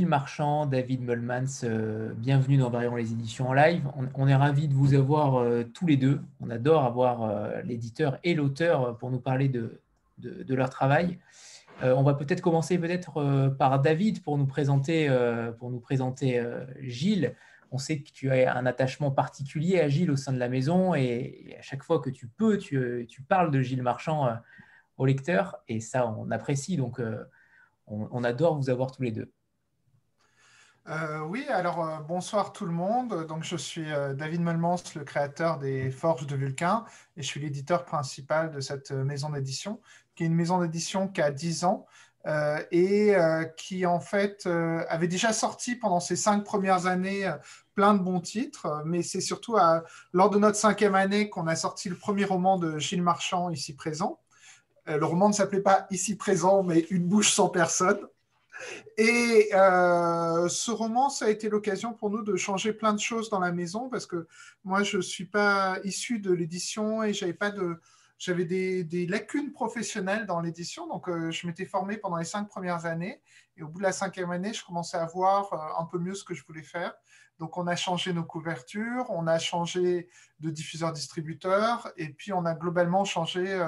Euh, Gilles Marchand, David Mulmans, euh, bienvenue dans Variant les éditions en live. On, est ravis de vous avoir euh, tous les deux. On adore avoir l'éditeur et l'auteur pour nous parler de, de, leur travail. on va peut-être commencer peut-être par David pour nous présenter, pour nous présenter Gilles. On sait que tu as un attachement particulier à Gilles au sein de la maison et, à chaque fois que tu peux, tu, tu parles de Gilles Marchand au lecteur et ça, on apprécie. Donc, on, adore vous avoir tous les deux. Euh, oui, alors euh, bonsoir tout le monde. Donc, je suis euh, David Melmans, le créateur des Forges de Vulcain, et je suis l'éditeur principal de cette maison d'édition, qui est une maison d'édition qui a 10 ans et qui, en fait, avait déjà sorti pendant ces cinq premières années plein de bons titres, mais c'est surtout lors de notre cinquième année qu'on a sorti le premier roman de Gilles Marchand, ici présent. Le roman ne s'appelait pas Ici présent, mais Une bouche sans personne. Et euh, ce roman, ça a été l'occasion pour nous de changer plein de choses dans la maison parce que moi, je ne suis pas issu de l'édition et j'avais pas de, j'avais des, lacunes professionnelles dans l'édition. Donc, euh, je m'étais formé pendant les cinq premières années et au bout de la cinquième année, je commençais à voir un peu mieux ce que je voulais faire. Donc, on a changé nos couvertures, on a changé de diffuseur-distributeur et puis on a globalement changé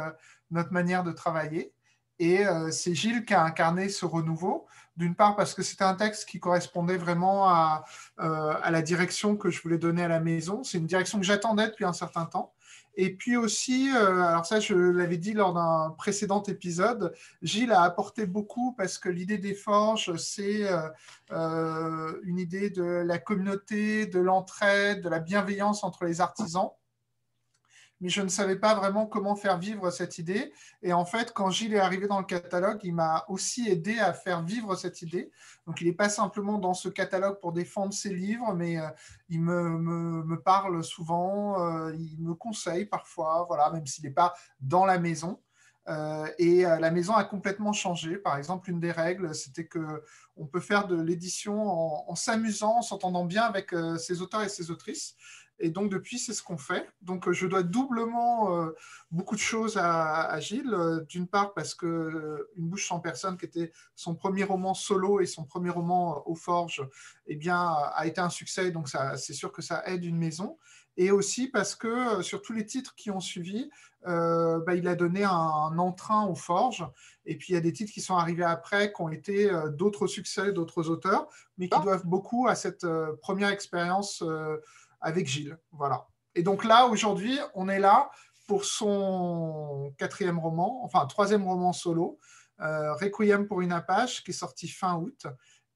notre manière de travailler. Et euh, c'est Gilles qui a incarné ce renouveau, d'une part parce que c'était un texte qui correspondait vraiment à, euh, à, la direction que je voulais donner à la maison. C'est une direction que j'attendais depuis un certain temps. Et puis aussi, euh, alors ça je l'avais dit lors d'un précédent épisode, Gilles a apporté beaucoup parce que l'idée des forges, c'est une idée de la communauté, de l'entraide, de la bienveillance entre les artisans mais je ne savais pas vraiment comment faire vivre cette idée. Et en fait, quand Gilles est arrivé dans le catalogue, il m'a aussi aidé à faire vivre cette idée. Donc, il n'est pas simplement dans ce catalogue pour défendre ses livres, mais euh, il me, parle souvent, euh, il me conseille parfois, voilà, même s'il n'est pas dans la maison. Euh, et la maison a complètement changé. Par exemple, une des règles, c'était que on peut faire de l'édition en s'amusant, en s'entendant bien avec ses auteurs et ses autrices. Et donc, depuis, c'est ce qu'on fait. Donc, je dois doublement euh, beaucoup de choses à, Gilles. Euh, d'une part, parce que euh, Une bouche sans personne, qui était son premier roman solo et son premier roman aux forges, eh bien, a été un succès. Donc, c'est sûr que ça aide une maison. Et aussi parce que sur tous les titres qui ont suivi, bah, il a donné un, entrain aux forges. Et puis, il y a des titres qui sont arrivés après, qui ont été d'autres succès d'autres auteurs, mais qui doivent beaucoup à cette première expérience avec Gilles. Voilà. Et donc là, aujourd'hui, on est là pour son quatrième roman, enfin troisième roman solo, euh, Requiem pour une Apache, qui est sorti fin août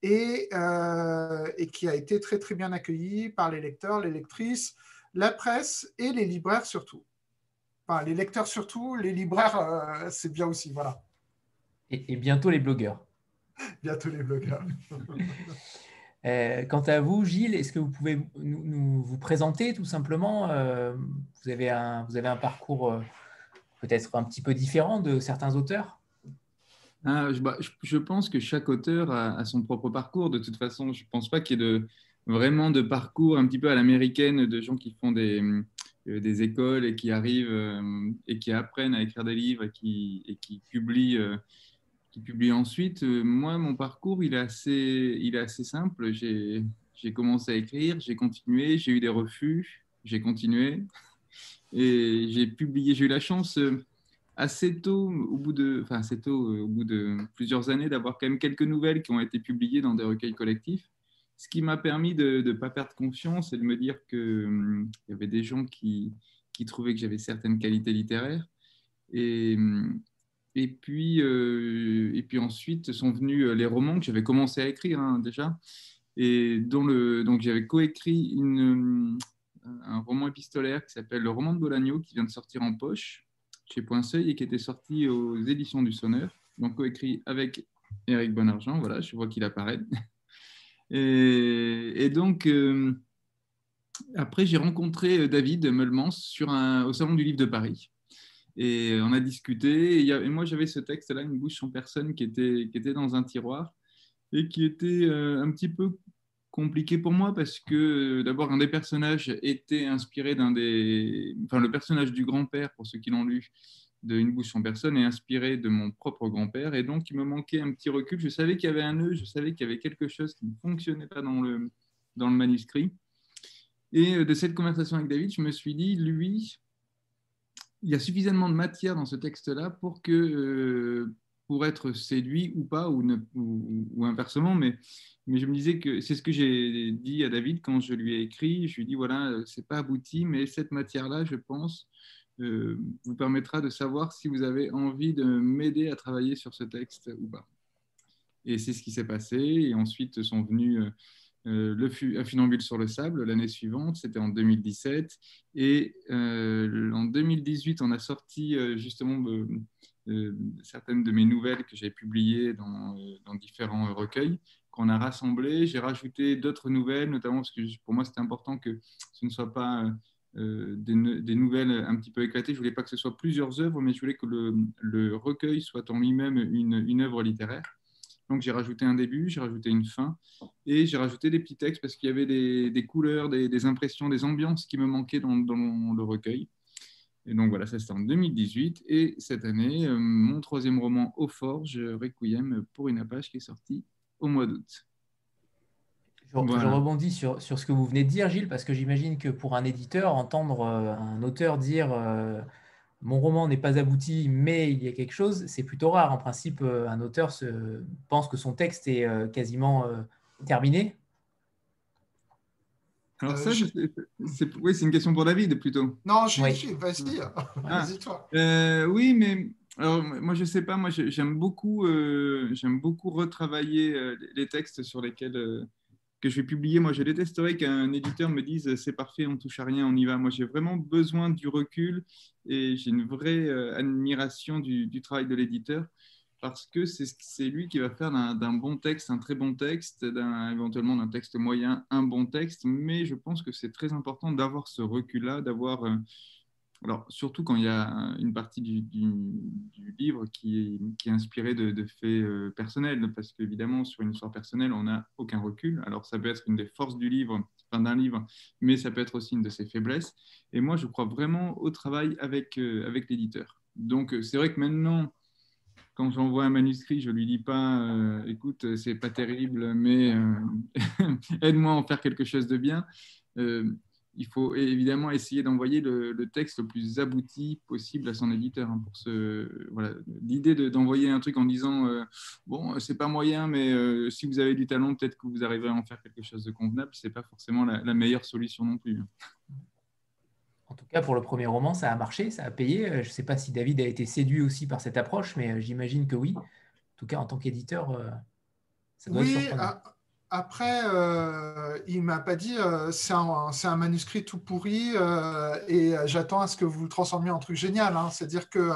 et, euh, et, qui a été très très bien accueilli par les lecteurs, les lectrices, la presse et les libraires surtout. Enfin, les lecteurs surtout, les libraires, euh, c'est bien aussi, voilà. Et, et bientôt les blogueurs. bientôt les blogueurs. Euh, quant à vous, Gilles, est-ce que vous pouvez nous, vous présenter tout simplement euh, vous, avez un, vous avez un parcours euh, peut-être un petit peu différent de certains auteurs? Ah, bah, je, pense que chaque auteur a, son propre parcours. De toute façon, je ne pense pas qu'il y ait vraiment de parcours un petit peu à l'américaine de gens qui font des, des écoles et qui arrivent et qui apprennent à écrire des livres et qui, et qui publient qui publie ensuite. Euh, moi, mon parcours, il est assez, il est assez simple. J'ai commencé à écrire, j'ai continué, j'ai eu des refus, j'ai continué. Et j'ai publié, j'ai eu la chance euh, assez tôt, au bout de, enfin assez tôt, euh, au bout de plusieurs années, d'avoir quand même quelques nouvelles qui ont été publiées dans des recueils collectifs, ce qui m'a permis de ne pas perdre confiance et de me dire qu'il y avait des gens qui, qui trouvaient que j'avais certaines qualités littéraires. Et, et puis, euh, et puis ensuite sont venus euh, les romans que j'avais commencé à écrire hein, déjà. Et dont donc j'avais coécrit euh, un roman épistolaire qui s'appelle Le roman de Bolagno, qui vient de sortir en poche chez Point Seuil et qui était sorti aux éditions du Sonneur. Donc coécrit avec Eric Bonargent, voilà, je vois qu'il apparaît. Et, donc, après, j'ai rencontré David un, au Salon du Livre de Paris. Et on a discuté. Et, moi, j'avais ce texte-là, Une bouche sans personne, qui était, dans un tiroir et qui était euh, un petit peu compliqué pour moi parce que d'abord, un des personnages était inspiré d'un des. Enfin, le personnage du grand-père, pour ceux qui l'ont lu, de Une bouche en personne est inspiré de mon propre grand-père. Et donc, il me manquait un petit recul. Je savais qu'il y avait un nœud, je savais qu'il y avait quelque chose qui ne fonctionnait pas dans le, dans le manuscrit. Et euh, de cette conversation avec David, je me suis dit, lui, il y a suffisamment de matière dans ce texte-là pour que, euh, pour être séduit ou pas, ou, inversement, mais, mais je me disais que c'est ce que j'ai dit à David quand je lui ai écrit. Je lui ai dit, voilà, c'est pas abouti, mais cette matière-là, je pense, euh, vous permettra de savoir si vous avez envie de m'aider à travailler sur ce texte ou pas. Et c'est ce qui s'est passé. Et ensuite sont venus euh, euh, le, Un funambule sur le sable l'année suivante, c'était en 2017. Et en 2018, on a sorti justement certaines de mes nouvelles que j'ai publiées dans, différents recueils qu'on a rassemblées. J'ai rajouté d'autres nouvelles, notamment parce que pour moi, c'était important que ce ne soit pas euh, des, nouvelles un petit peu éclatées. Je voulais pas que ce soit plusieurs œuvres, mais je voulais que le, recueil soit en lui-même une, œuvre littéraire. Donc j'ai rajouté un début, j'ai rajouté une fin, et j'ai rajouté des petits textes parce qu'il y avait des, couleurs, des, impressions, des ambiances qui me manquaient dans, le recueil. Et donc voilà, ça c'était en 2018. Et cette année, euh, mon troisième roman, Au Forge, Requiem pour une Apache, qui est sorti au mois d'août. Je, rebondis sur, sur, ce que vous venez de dire, Gilles, parce que j'imagine que pour un éditeur, entendre euh, un auteur dire euh, mon roman n'est pas abouti, mais il y a quelque chose, c'est plutôt rare. En principe, euh, un auteur se, pense que son texte est quasiment terminé. Alors ça, c'est oui, une question pour David plutôt. Non, je, oui. vas-y, ah. vas-y toi. oui, mais alors, moi, je sais pas, moi, j'aime beaucoup, j'aime beaucoup retravailler les textes sur lesquels je vais publier. Moi, je détesterais qu'un éditeur me dise c'est parfait, on touche à rien, on y va. Moi, j'ai vraiment besoin du recul et j'ai une vraie euh, admiration du, travail de l'éditeur parce que c'est lui qui va faire d'un bon texte un très bon texte, éventuellement d'un texte moyen un bon texte. Mais je pense que c'est très important d'avoir ce recul-là, d'avoir euh, alors, surtout quand il y a une partie du, livre qui est, inspirée de, faits euh, personnels, parce qu'évidemment, sur une histoire personnelle, on n'a aucun recul. Alors, ça peut être une des forces du livre, enfin, d'un livre, mais ça peut être aussi une de ses faiblesses. Et moi, je crois vraiment au travail avec, euh, avec l'éditeur. Donc, euh, c'est vrai que maintenant, quand j'envoie un manuscrit, je lui dis pas, écoute, c'est pas terrible, mais aide-moi à en faire quelque chose de bien il faut évidemment essayer d'envoyer le, texte le plus abouti possible à son éditeur. Hein, pour ce, voilà. L'idée d'envoyer un truc en disant euh, bon, c'est pas moyen, mais euh, si vous avez du talent, peut-être que vous arriverez à en faire quelque chose de convenable, c'est pas forcément la, meilleure solution non plus. Hein. En tout cas, pour le premier roman, ça a marché, ça a payé. Euh, je ne sais pas si David a été séduit aussi par cette approche, mais j'imagine que oui. En tout cas, en tant qu'éditeur, ça doit oui, être après, euh, il m'a pas dit euh, c'est un, manuscrit tout pourri euh, et j'attends à ce que vous le transformiez en truc génial. Hein. C'est-à-dire que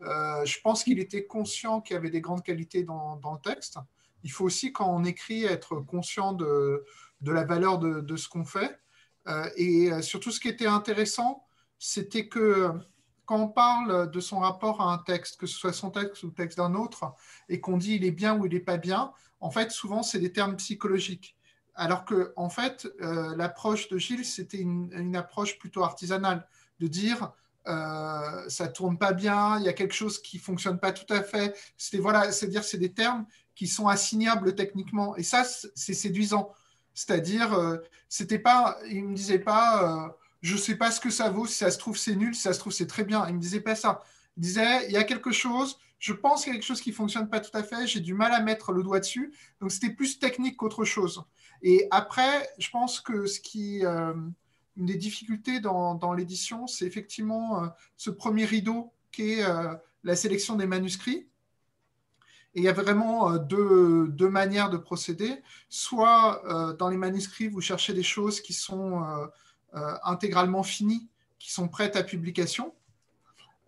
je pense qu'il était conscient qu'il y avait des grandes qualités dans, le texte. Il faut aussi, quand on écrit, être conscient de, la valeur de, ce qu'on fait. et surtout, ce qui était intéressant, c'était que quand on parle de son rapport à un texte, que ce soit son texte ou le texte d'un autre, et qu'on dit il est bien ou il n'est pas bien, en fait, souvent, c'est des termes psychologiques. Alors que, en fait, euh, l'approche de Gilles, c'était une, approche plutôt artisanale, de dire euh, ça tourne pas bien, il y a quelque chose qui fonctionne pas tout à fait. C'était voilà, c'est dire c'est des termes qui sont assignables techniquement, et ça, c'est séduisant. C'est-à-dire, euh, c'était pas, il me disait pas, euh, je sais pas ce que ça vaut, si ça se trouve c'est nul, si ça se trouve c'est très bien. Il me disait pas ça. Il disait, il y a quelque chose, je pense qu'il y a quelque chose qui ne fonctionne pas tout à fait, j'ai du mal à mettre le doigt dessus. Donc c'était plus technique qu'autre chose. Et après, je pense que ce qui, euh, une des difficultés dans, l'édition, c'est effectivement euh, ce premier rideau qui est euh, la sélection des manuscrits. Et il y a vraiment deux, deux, manières de procéder. Soit dans les manuscrits, vous cherchez des choses qui sont intégralement finies, qui sont prêtes à publication.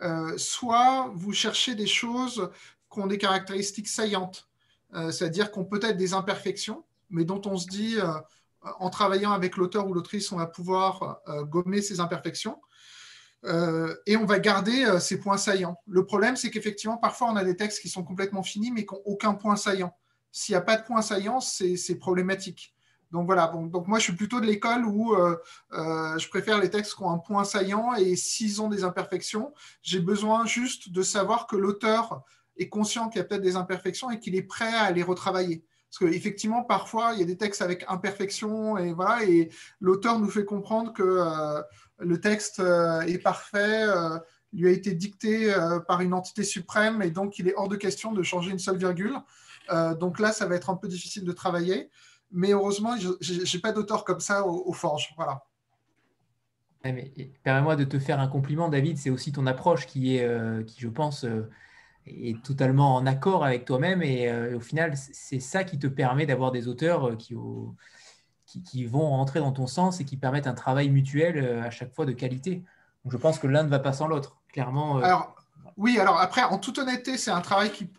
Euh, soit vous cherchez des choses qui ont des caractéristiques saillantes, euh, c'est-à-dire qui ont peut-être des imperfections, mais dont on se dit, euh, en travaillant avec l'auteur ou l'autrice, on va pouvoir gommer ces imperfections. et on va garder ces points saillants. Le problème, c'est qu'effectivement, parfois, on a des textes qui sont complètement finis, mais qui n'ont aucun point saillant. S'il n'y a pas de point saillant, c'est problématique. Donc voilà, donc moi je suis plutôt de l'école où je préfère les textes qui ont un point saillant et s'ils ont des imperfections, j'ai besoin juste de savoir que l'auteur est conscient qu'il y a peut-être des imperfections et qu'il est prêt à les retravailler. Parce qu'effectivement, parfois, il y a des textes avec imperfection et voilà, et l'auteur nous fait comprendre que euh, le texte euh, est parfait, euh, lui a été dicté par une entité suprême et donc il est hors de question de changer une seule virgule. donc là, ça va être un peu difficile de travailler, mais heureusement, je n'ai pas d'auteur comme ça au, forge. Voilà. Permets-moi de te faire un compliment, David. C'est aussi ton approche qui est, qui je pense, est totalement en accord avec toi-même. Et euh, au final, c'est ça qui te permet d'avoir des auteurs euh, qui, qui, vont rentrer dans ton sens et qui permettent un travail mutuel euh, à chaque fois de qualité. Donc, je pense que l'un ne va pas sans l'autre, clairement. Alors, oui, alors après, en toute honnêteté, c'est un travail qui,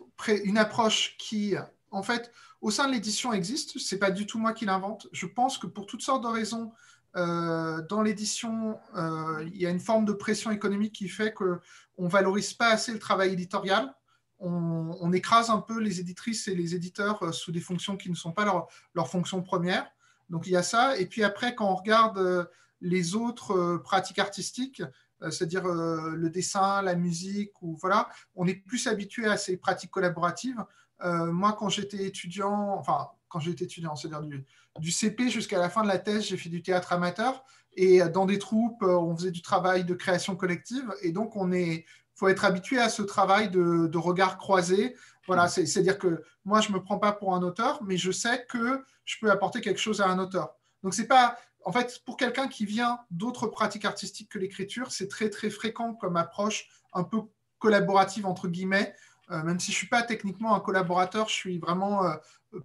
une approche qui, en fait, au sein de l'édition existe. C'est pas du tout moi qui l'invente. Je pense que pour toutes sortes de raisons, dans l'édition, il y a une forme de pression économique qui fait qu'on ne valorise pas assez le travail éditorial on, écrase un peu les éditrices et les éditeurs euh, sous des fonctions qui ne sont pas leur, leur fonction première. Donc il y a ça. Et puis après, quand on regarde euh, les autres euh, pratiques artistiques, c'est-à-dire le dessin, la musique, ou voilà, on est plus habitué à ces pratiques collaboratives. Moi, quand j'étais étudiant, enfin, quand j'étais étudiant, c'est-à-dire du, du, CP jusqu'à la fin de la thèse, j'ai fait du théâtre amateur. Et dans des troupes, on faisait du travail de création collective. Et donc, on est, faut être habitué à ce travail de, regard croisé. Voilà, c'est-à-dire que moi, je ne me prends pas pour un auteur, mais je sais que je peux apporter quelque chose à un auteur. Donc, c'est pas. En fait, pour quelqu'un qui vient d'autres pratiques artistiques que l'écriture, c'est très, très fréquent comme approche un peu collaborative, entre guillemets. Euh, même si je ne suis pas techniquement un collaborateur, je suis vraiment euh,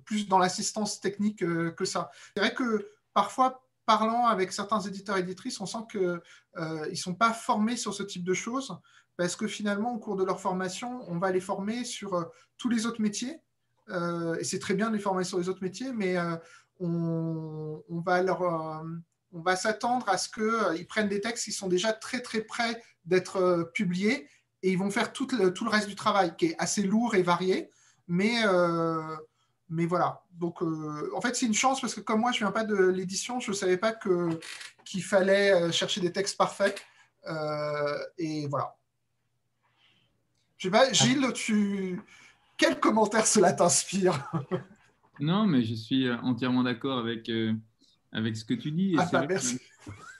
plus dans l'assistance technique euh, que ça. C'est vrai que parfois, parlant avec certains éditeurs et éditrices, on sent qu'ils ne sont pas formés sur ce type de choses parce que finalement, au cours de leur formation, on va les former sur euh, tous les autres métiers. Euh, et c'est très bien de les former sur les autres métiers, mais euh, on, va on va s'attendre à ce qu'ils prennent des textes qui sont déjà très très près d'être publiés et ils vont faire tout le, tout le, reste du travail qui est assez lourd et varié. Mais, mais voilà. Donc, en fait, c'est une chance parce que comme moi, je ne viens pas de l'édition, je ne savais pas qu'il fallait chercher des textes parfaits. et voilà. Je sais pas, Gilles, tu... quel commentaire cela t'inspire? Non, mais je suis euh, entièrement d'accord avec, euh, avec ce que tu dis. ah, bah, merci.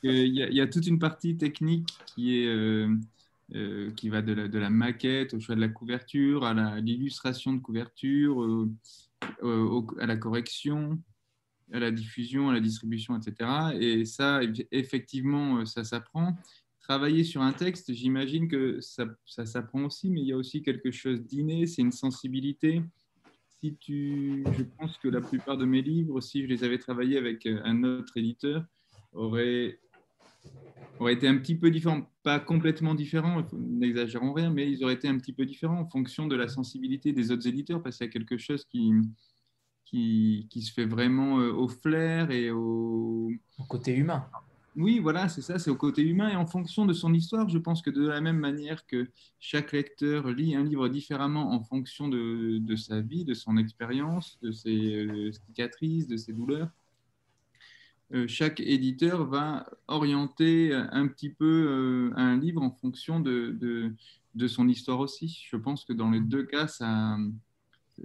Il y, a toute une partie technique qui, est, euh, qui va de la, maquette au choix de la couverture, à l'illustration de couverture, à la correction, à la diffusion, à la distribution, etc. Et ça, effectivement, ça s'apprend travailler sur un texte, j'imagine que ça, ça s'apprend aussi, mais il y a aussi quelque chose d'inné, c'est une sensibilité. Si tu, je pense que la plupart de mes livres, si je les avais travaillés avec euh, un autre éditeur, auraient, auraient été un petit peu différents, pas complètement différents, n'exagérons rien, mais ils auraient été un petit peu différents en fonction de la sensibilité des autres éditeurs, parce qu'il y a quelque chose qui, qui, qui se fait vraiment euh, au flair et au, au côté humain. Oui, voilà, c'est ça, c'est au côté humain et en fonction de son histoire. Je pense que de la même manière que chaque lecteur lit un livre différemment en fonction de, sa vie, de son expérience, de ses euh, cicatrices, de ses douleurs, chaque éditeur va orienter un petit peu euh, un livre en fonction de, de, son histoire aussi. Je pense que dans les deux cas, ça,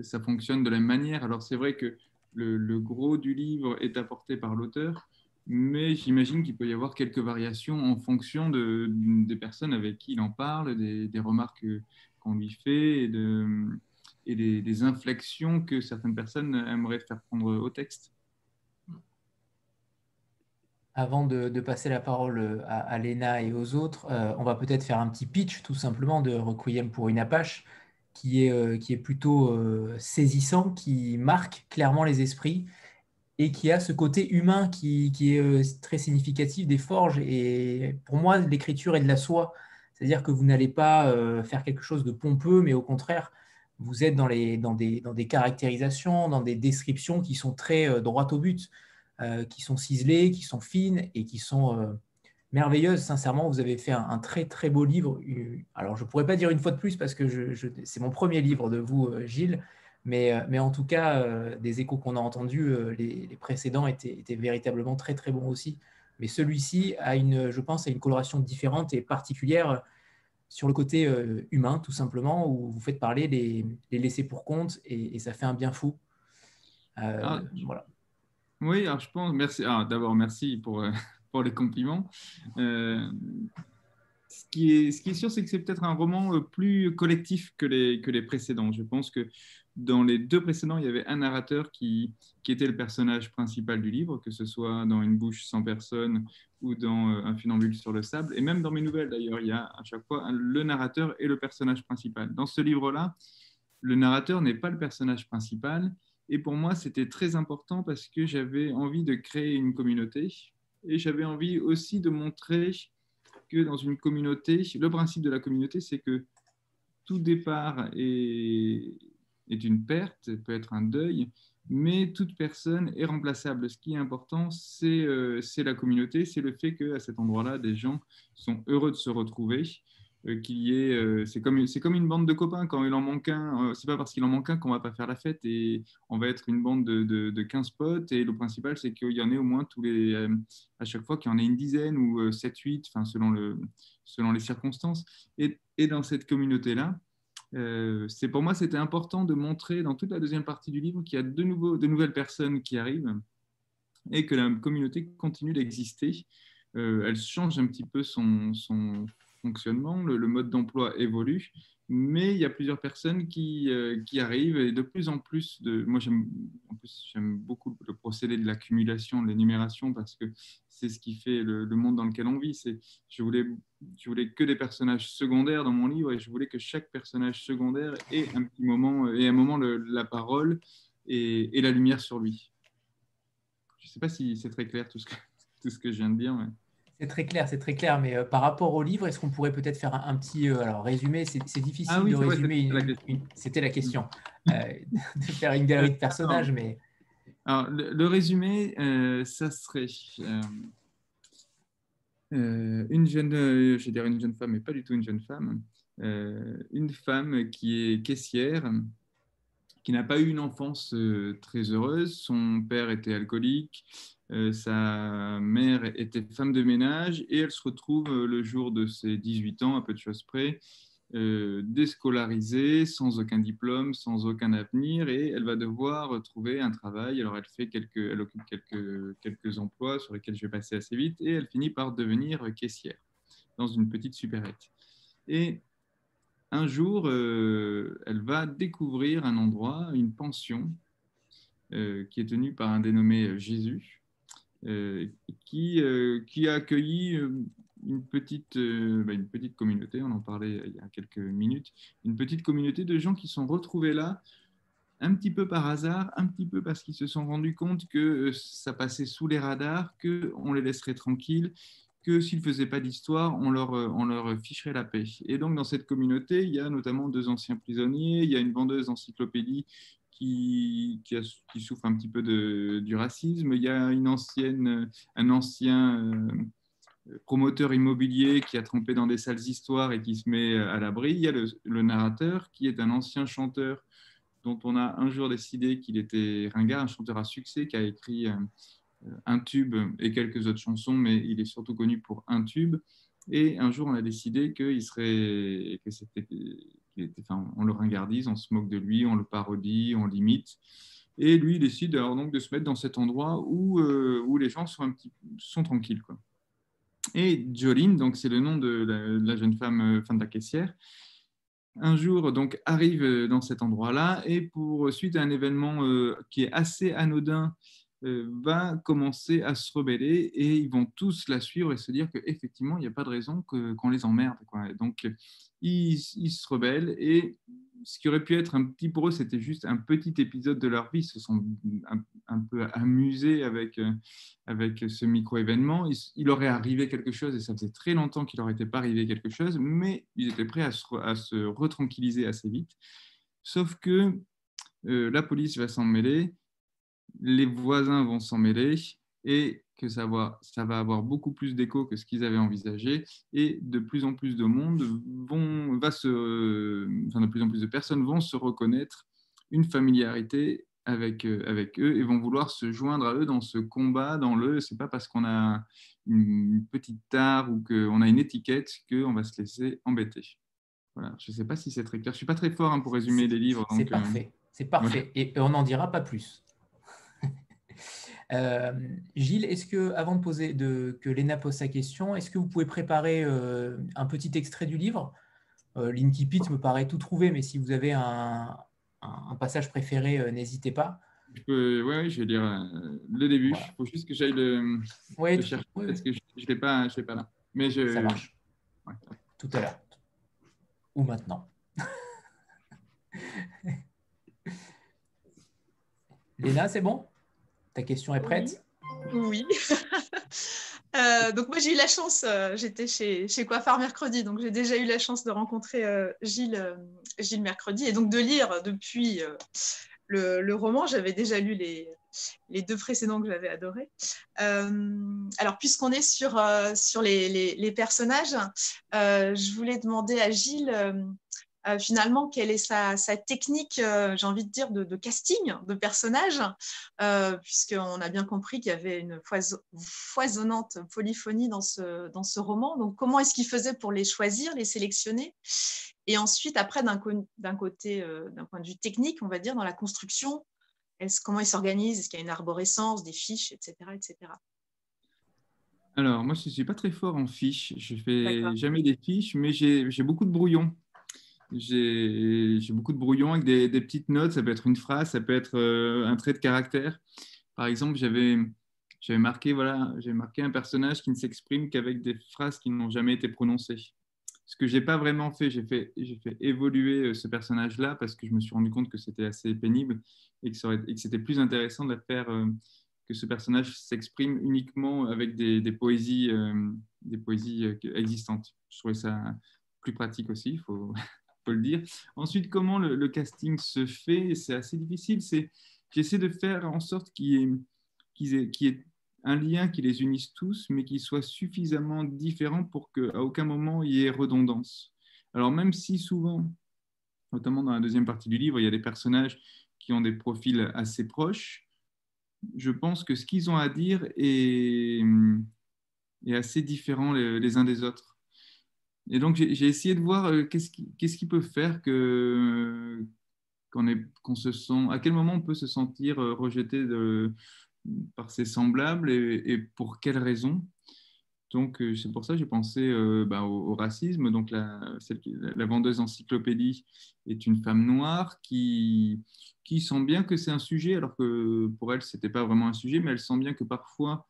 ça fonctionne de la même manière. Alors c'est vrai que le gros du livre est apporté par l'auteur mais j'imagine qu'il peut y avoir quelques variations en fonction de, des personnes avec qui il en parle, des, remarques qu'on lui fait et, de, et des, inflexions que certaines personnes aimeraient faire prendre au texte. Avant de, passer la parole à, Léna et aux autres, euh, on va peut-être faire un petit pitch tout simplement de Requiem pour une Apache qui est, euh, qui est plutôt euh, saisissant, qui marque clairement les esprits et qui a ce côté humain qui, est euh, très significatif des forges. Et pour moi, l'écriture est de la soie. C'est-à-dire que vous n'allez pas euh, faire quelque chose de pompeux, mais au contraire, vous êtes dans, les, dans, des, dans des caractérisations, dans des descriptions qui sont très euh, droites au but, qui sont ciselées, qui sont fines et qui sont merveilleuses. Sincèrement, vous avez fait un, très très beau livre. Alors, je ne pourrais pas dire une fois de plus parce que je, c'est mon premier livre de vous, Gilles, Mais, mais en tout cas, des échos qu'on a entendus, les, précédents étaient, étaient, véritablement très très bons aussi. Mais celui-ci a une, je pense, a une coloration différente et particulière sur le côté humain, tout simplement, où vous faites parler les, les laissés pour compte et, ça fait un bien fou. Ah, voilà. Oui, alors je pense, merci. Ah, D'abord, merci pour, pour les compliments. Euh, ce, qui est, ce qui est sûr, c'est que c'est peut-être un roman euh, plus collectif que les, que les précédents. Je pense que dans les deux précédents, il y avait un narrateur qui, qui était le personnage principal du livre, que ce soit dans Une bouche sans personne ou dans euh, Un funambule sur le sable. Et même dans mes nouvelles, d'ailleurs, il y a à chaque fois le narrateur et le personnage principal. Dans ce livre-là, le narrateur n'est pas le personnage principal. Et pour moi, c'était très important parce que j'avais envie de créer une communauté et j'avais envie aussi de montrer que dans une communauté, le principe de la communauté, c'est que tout départ est, une perte, peut être un deuil, mais toute personne est remplaçable. Ce qui est important, c'est euh, la communauté, c'est le fait qu'à cet endroit-là, des gens sont heureux de se retrouver qu'il y ait. Euh, c'est comme, comme une bande de copains. Quand il en manque un, euh, c'est pas parce qu'il en manque un qu'on va pas faire la fête et on va être une bande de, de, 15 potes. Et le principal, c'est qu'il y en ait au moins tous les, à chaque fois qu'il y en ait une dizaine ou 7, 8, enfin, selon, le, selon les circonstances. Et, et dans cette communauté-là, c'est pour moi, c'était important de montrer dans toute la deuxième partie du livre qu'il y a de, nouveaux, de nouvelles personnes qui arrivent et que la communauté continue d'exister. elle change un petit peu son le, mode d'emploi évolue, mais il y a plusieurs personnes qui, euh, arrivent et de plus en plus de. Moi, j'aime, beaucoup le procédé de l'accumulation, de l'énumération, parce que c'est ce qui fait le, monde dans lequel on vit. Je, voulais, je voulais que des personnages secondaires dans mon livre et je voulais que chaque personnage secondaire ait un petit moment, et un moment la parole et, la lumière sur lui. Je ne sais pas si c'est très clair tout ce que, tout ce que je viens de dire. C'est très clair, c'est très clair. Mais euh, par rapport au livre, est-ce qu'on pourrait peut-être faire un, petit euh, alors, résumé? C'est difficile ah de résumer. C'était la question. Euh, de faire une galerie de personnages, mais. Alors, le, résumé, ça serait une jeune, je vais dire une jeune femme, mais pas du tout une jeune femme, une femme qui est caissière, qui n'a pas eu une enfance très heureuse. Son père était alcoolique, euh, sa mère était femme de ménage et elle se retrouve euh, le jour de ses 18 ans, à peu de choses près, euh, déscolarisée, sans aucun diplôme, sans aucun avenir, et elle va devoir trouver un travail. Alors elle, fait quelques, elle occupe quelques, quelques emplois sur lesquels je vais passer assez vite, et elle finit par devenir caissière dans une petite supérette. Et un jour, elle va découvrir un endroit, une pension, qui est tenue par un dénommé Jésus, qui, euh, qui a accueilli euh, une petite, bah, une petite communauté, on en parlait il y a quelques minutes, une petite communauté de gens qui sont retrouvés là un petit peu par hasard, un petit peu parce qu'ils se sont rendus compte que ça passait sous les radars, qu'on les laisserait tranquilles, que s'ils ne faisaient pas d'histoire, on leur, on leur ficherait la paix. Et donc, dans cette communauté, il y a notamment deux anciens prisonniers, il y a une vendeuse d'encyclopédie qui, souffre un petit peu du racisme. Il y a un ancien euh, promoteur immobilier qui a trompé dans des sales histoires et qui se met à l'abri. Il y a le, narrateur qui est un ancien chanteur dont on a un jour décidé qu'il était ringard, un chanteur à succès qui a écrit euh, un tube et quelques autres chansons, mais il est surtout connu pour un tube. Et un jour, on a décidé qu'il serait, on le ringardise, on se moque de lui, on le parodie, on l'imite. Et lui, il décide alors donc de se mettre dans cet endroit où, euh, où les gens sont, sont tranquilles. Quoi. Et Jolene, donc c'est le nom de la, jeune femme, euh, fin de la caissière, un jour donc arrive dans cet endroit-là et pour suite à un événement euh, qui est assez anodin euh, va commencer à se rebeller et ils vont tous la suivre et se dire qu'effectivement, il n'y a pas de raison qu'on les emmerde. Donc, ils, se rebellent et ce qui aurait pu être un petit pour eux, c'était juste un petit épisode de leur vie. Ils se sont un, peu amusés avec, euh, avec ce micro-événement. Il, leur est arrivé quelque chose et ça faisait très longtemps qu'il leur était pas arrivé quelque chose, mais ils étaient prêts à se, à se retranquilliser assez vite. Sauf que euh, la police va s'en mêler les voisins vont s'en mêler et que ça va, ça va avoir beaucoup plus d'écho que ce qu'ils avaient envisagé et de plus en plus de monde vont, va se, enfin de plus en plus de personnes vont se reconnaître une familiarité avec, avec eux et vont vouloir se joindre à eux dans ce combat, dans le. C'est pas parce qu'on a une petite tare ou qu'on a une étiquette qu'on va se laisser embêter. Voilà. Je ne sais pas si c'est très clair. Je ne suis pas très fort hein, pour résumer les livres. C'est parfait. C'est parfait. Et on n'en dira pas plus. Euh, Gilles, est-ce que, avant de poser de, que Léna pose sa question, est-ce que vous pouvez préparer euh, un petit extrait du livre? Euh, L'Inkipit me paraît tout trouvé, mais si vous avez un, passage préféré, n'hésitez pas. Oui, ouais, je vais lire le début. Il faut juste que j'aille le, chercher parce que je ne l'ai pas, pas là. Mais je... Ça marche. Tout à l'heure. Ou maintenant. Léna, c'est bon? Ta question est prête? Oui. Euh, donc moi j'ai eu la chance, euh, j'étais chez, chez Coiffard mercredi, donc j'ai déjà eu la chance de rencontrer euh, Gilles, Gilles mercredi et donc de lire depuis le, roman. J'avais déjà lu les, les deux précédents que j'avais adorés. alors puisqu'on est sur, sur les, les, les personnages, je voulais demander à Gilles euh, finalement quelle est sa, technique, euh, j'ai envie de dire, de, casting de personnages, euh, puisqu'on a bien compris qu'il y avait une foisonnante polyphonie dans ce, dans ce roman. Donc, comment est-ce qu'il faisait pour les choisir, les sélectionner? Et ensuite, après, d'un côté, d'un point de vue technique, on va dire, dans la construction, comment il s'organise? Est-ce qu'il y a une arborescence, des fiches, etc. etc. Alors, moi, je ne suis pas très fort en fiches. Je ne fais jamais des fiches, mais j'ai beaucoup de brouillons j'ai beaucoup de brouillons avec des, petites notes. Ça peut être une phrase, ça peut être euh, un trait de caractère. Par exemple, j'avais marqué, voilà, marqué un personnage qui ne s'exprime qu'avec des phrases qui n'ont jamais été prononcées. Ce que je n'ai pas vraiment fait, j'ai fait, fait évoluer euh, ce personnage-là parce que je me suis rendu compte que c'était assez pénible et que, c'était plus intéressant de faire euh, que ce personnage s'exprime uniquement avec des, poésies, des poésies existantes. Je trouvais ça plus pratique aussi. Il faut, le dire. Ensuite, comment le, casting se fait C'est assez difficile. C'est j'essaie de faire en sorte qu'il y, ait un lien qui les unisse tous, mais qui soit suffisamment différent pour qu'à aucun moment il y ait redondance. Alors même si souvent, notamment dans la deuxième partie du livre, il y a des personnages qui ont des profils assez proches, je pense que ce qu'ils ont à dire est, est assez différent les uns des autres. Et donc, j'ai essayé de voir euh, qu'est-ce qui, peut faire que qu'on se sent, à quel moment on peut se sentir euh, rejeté par ses semblables et, pour quelles raisons. Donc, euh, c'est pour ça que j'ai pensé bah, au, racisme. Donc, la, la vendeuse encyclopédie est une femme noire qui, qui sent bien que c'est un sujet, alors que pour elle, ce n'était pas vraiment un sujet, mais elle sent bien que parfois,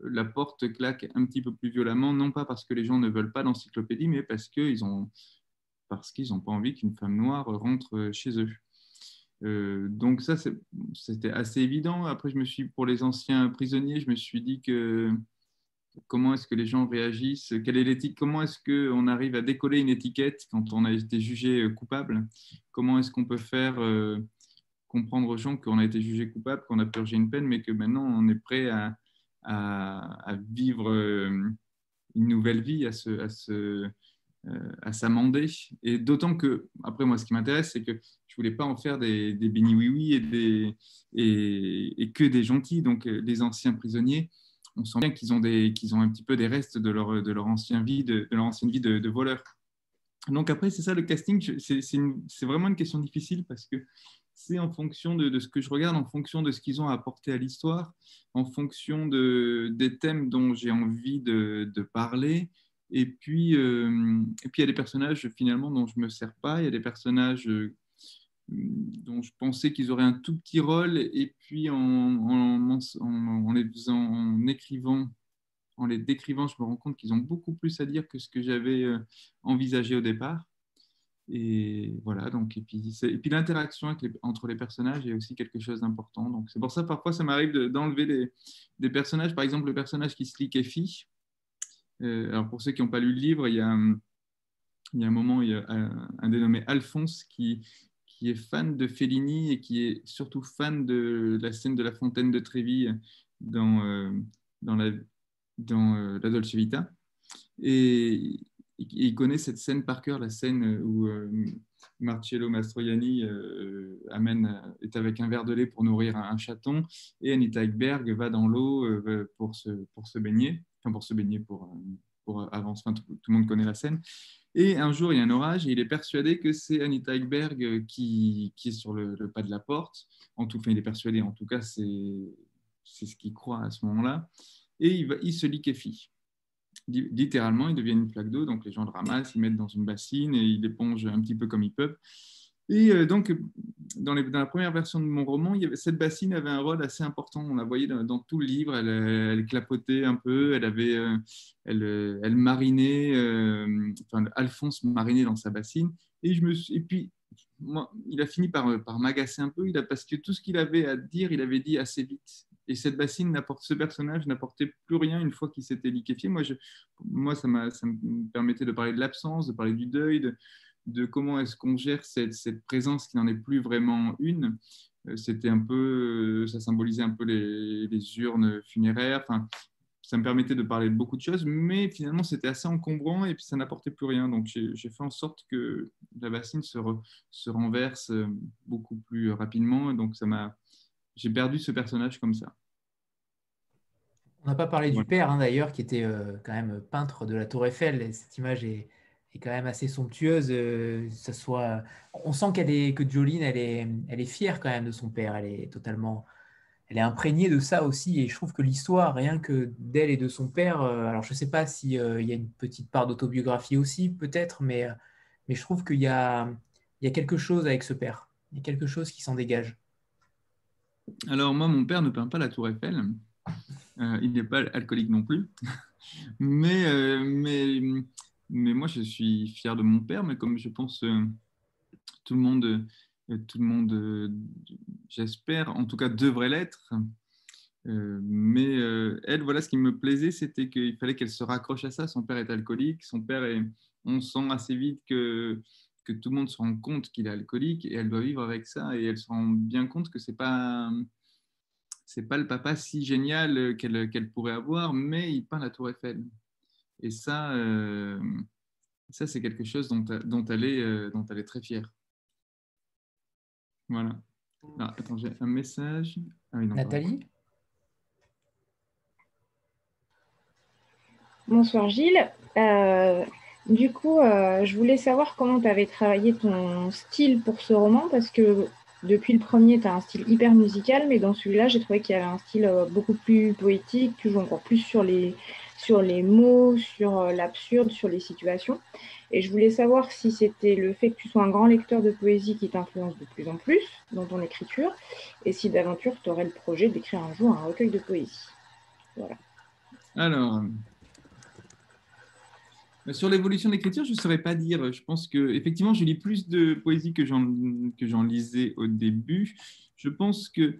la porte claque un petit peu plus violemment, non pas parce que les gens ne veulent pas d'encyclopédie, mais parce qu'ils ont parce qu'ils n'ont pas envie qu'une femme noire rentre chez eux. Euh, donc ça, c'était assez évident. Après, je me suis, pour les anciens prisonniers, je me suis dit que comment est-ce que les gens réagissent, quelle est l'éthique, comment est-ce qu'on arrive à décoller une étiquette quand on a été jugé coupable, comment est-ce qu'on peut faire euh, comprendre aux gens qu'on a été jugé coupable, qu'on a purgé une peine, mais que maintenant on est prêt à, à, vivre euh, une nouvelle vie, à se, euh, à s'amender. Et d'autant que, après, moi, ce qui m'intéresse, c'est que je voulais pas en faire des, des béni oui oui et, et, que des gentils. Donc, euh, les anciens prisonniers, on sent bien qu'ils ont, des, ont un petit peu des restes de leur, de leur, ancien vie, de, leur ancienne vie de, de voleur. Donc, après, c'est ça le casting. C'est vraiment une question difficile parce que c'est en fonction de, ce que je regarde, en fonction de ce qu'ils ont apporté à l'histoire, en fonction de, des thèmes dont j'ai envie de, parler. Et puis, euh, et puis, il y a des personnages finalement dont je ne me sers pas. Il y a des personnages euh, dont je pensais qu'ils auraient un tout petit rôle. Et puis, en, les écrivant, en les décrivant, je me rends compte qu'ils ont beaucoup plus à dire que ce que j'avais euh, envisagé au départ. Et voilà, donc, et puis, et puis l'interaction entre les personnages est aussi quelque chose d'important. Donc, c'est pour ça, parfois, ça m'arrive d'enlever des, personnages. Par exemple, le personnage qui se lit Kefi. Euh, alors, pour ceux qui n'ont pas lu le livre, il y a, il y a un moment, il y a un, dénommé Alphonse qui, qui est fan de Fellini et qui est surtout fan de la scène de la fontaine de Trévi dans, euh, dans, la, dans euh, Dolce Vita. Et il connaît cette scène par cœur, la scène où Marcello Mastroianni amène, est avec un verre de lait pour nourrir un, chaton, et Anita Ekberg va dans l'eau pour, se, pour se baigner, enfin pour se baigner, pour, pour avancer, enfin, tout, le monde connaît la scène. Et un jour, il y a un orage et il est persuadé que c'est Anita Ekberg qui, qui est sur le, pas de la porte. En tout cas, il est persuadé, en tout cas, c'est ce qu'il croit à ce moment-là. Et il, va, il se liquéfie littéralement, ils deviennent une flaque d'eau. Donc, les gens le ramassent, ils mettent dans une bassine et ils l'épongent un petit peu comme ils peuvent. Et euh, donc, dans, la première version de mon roman, cette bassine avait un rôle assez important. On la voyait dans, tout le livre. Elle, clapotait un peu. Elle avait, euh, elle, elle, marinait. Euh, enfin, Alphonse marinait dans sa bassine. Et je me et puis, il a fini par, par m'agacer un peu. Il a, parce que tout ce qu'il avait à dire, il avait dit assez vite. Et cette bassine ce personnage n'apportait plus rien une fois qu'il s'était liquéfié. Moi, moi ça, ça, me permettait de parler de l'absence, de parler du deuil, de, comment est-ce qu'on gère cette, cette présence qui n'en est plus vraiment une. Euh, c'était un peu, ça symbolisait un peu les, urnes funéraires. Enfin, ça me permettait de parler de beaucoup de choses, mais finalement c'était assez encombrant et puis ça n'apportait plus rien. Donc j'ai fait en sorte que la bassine se, se renverse beaucoup plus rapidement. Donc ça m'a j'ai perdu ce personnage comme ça. On n'a pas parlé du père, hein, d'ailleurs, qui était euh, quand même peintre de la Tour Eiffel. cette image est, quand même assez somptueuse. Euh, ça soit... On sent qu'elle est, que Jolene, elle est, elle est fière quand même de son père. Elle est totalement, elle est imprégnée de ça aussi. Et je trouve que l'histoire, rien que d'elle et de son père, euh, alors je ne sais pas s'il y a une petite part d'autobiographie aussi, peut-être, mais, mais je trouve qu'il y a, il y a quelque chose avec ce père. Il y a quelque chose qui s'en dégage. Alors moi, mon père ne peint pas la tour Eiffel. Euh, il n'est pas alcoolique non plus. mais, euh, mais, mais moi, je suis fier de mon père, mais comme je pense euh, tout le monde, tout le monde j'espère, en tout cas devrait l'être. mais elle, voilà, ce qui me plaisait, c'était qu'il fallait qu'elle se raccroche à ça. Son père est alcoolique, son père est, on sent assez vite que que tout le monde se rend compte qu'il est alcoolique et elle doit vivre avec ça et elle se rend bien compte que c'est pas c'est pas le papa si génial qu'elle pourrait avoir, mais il peint la Tour Eiffel. Et ça, euh, ça c'est quelque chose dont, dont, elle est, euh, dont elle est très fière. Voilà. Attends, j'ai un message. Ah Nathalie Bonsoir Gilles. Euh, du coup, euh, je voulais savoir comment tu avais travaillé ton style pour ce roman, parce que depuis le premier, tu as un style hyper musical, mais dans celui-là, j'ai trouvé qu'il y avait un style euh, beaucoup plus poétique, tu joues encore plus sur les, sur les mots, sur euh, l'absurde, sur les situations. Et je voulais savoir si c'était le fait que tu sois un grand lecteur de poésie qui t'influence de plus en plus dans ton écriture, et si d'aventure tu aurais le projet d'écrire un jour un recueil de poésie. Voilà. Alors, sur l'évolution de l'écriture, je ne saurais pas dire. Je pense que effectivement, je lis plus de poésie que j'en lisais au début. Je pense que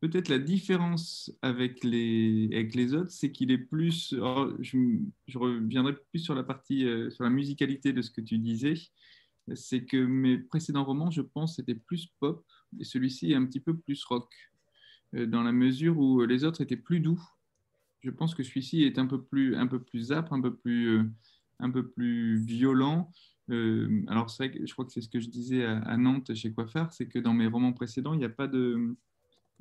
peut-être la différence avec les, avec les autres, c'est qu'il est plus. je, je, reviendrai plus sur la partie, euh, sur la musicalité de ce que tu disais. C'est que mes précédents romans, je pense, étaient plus pop et celui-ci est un petit peu plus rock, euh, dans la mesure où les autres étaient plus doux. Je pense que celui-ci est un peu plus, un peu plus âpre, un peu plus. Euh, un peu plus violent. Euh, alors, c'est vrai je crois que c'est ce que je disais à, Nantes chez Coiffard, c'est que dans mes romans précédents, il n'y a pas de.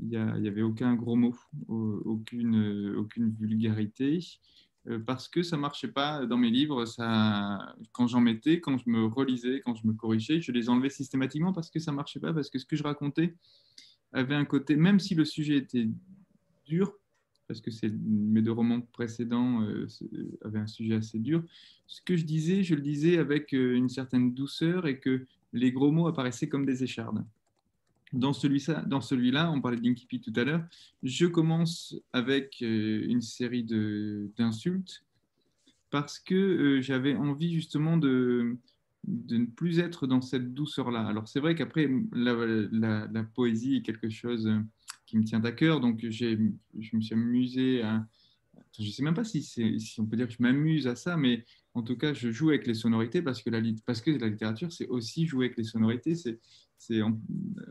Il n'y avait aucun gros mot, aucune, aucune vulgarité, euh, parce que ça ne marchait pas dans mes livres. Ça, quand j'en mettais, quand je me relisais, quand je me corrigeais, je les enlevais systématiquement parce que ça ne marchait pas, parce que ce que je racontais avait un côté, même si le sujet était dur, parce que mes deux romans précédents euh, avaient un sujet assez dur. Ce que je disais, je le disais avec euh, une certaine douceur et que les gros mots apparaissaient comme des échardes. Dans celui-là, on parlait d'Inkipi tout à l'heure, je commence avec euh, une série d'insultes parce que j'avais envie justement de, ne plus être dans cette douceur-là. Alors c'est vrai qu'après, la, poésie est quelque chose qui me tient à cœur. Donc, je me suis amusé à. Je ne sais même pas si, si, on peut dire que je m'amuse à ça, mais en tout cas, je joue avec les sonorités parce que la, parce que la littérature, c'est aussi jouer avec les sonorités. C'est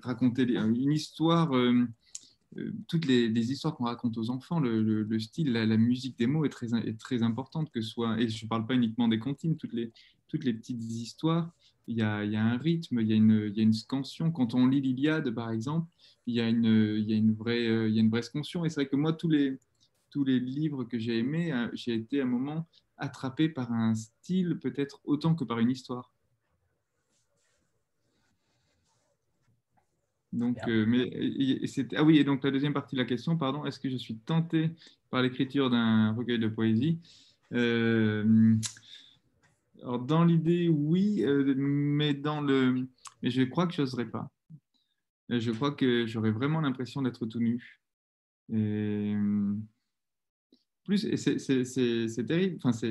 raconter une histoire. Euh, toutes les, histoires qu'on raconte aux enfants, le, style, la, musique des mots est très, est très importante, que soit, et je ne parle pas uniquement des comptines, toutes les, toutes les petites histoires, il y, a, y a, un rythme, il y il y a une scansion. Quand on lit l'Iliade, par exemple, il y a une, il y a une, vraie, il y a une vraie. Et c'est vrai que moi, tous les, tous les livres que j'ai aimés, j'ai été à un moment attrapé par un style peut-être autant que par une histoire. Donc, euh, mais ah oui, et donc la deuxième partie de la question, pardon, est-ce que je suis tenté par l'écriture d'un recueil de poésie? Euh, alors, Dans l'idée, oui, euh, mais dans le, mais je crois que je n'oserais pas. Je crois que j'aurais vraiment l'impression d'être tout nu. Et plus, c'est terrible. Enfin,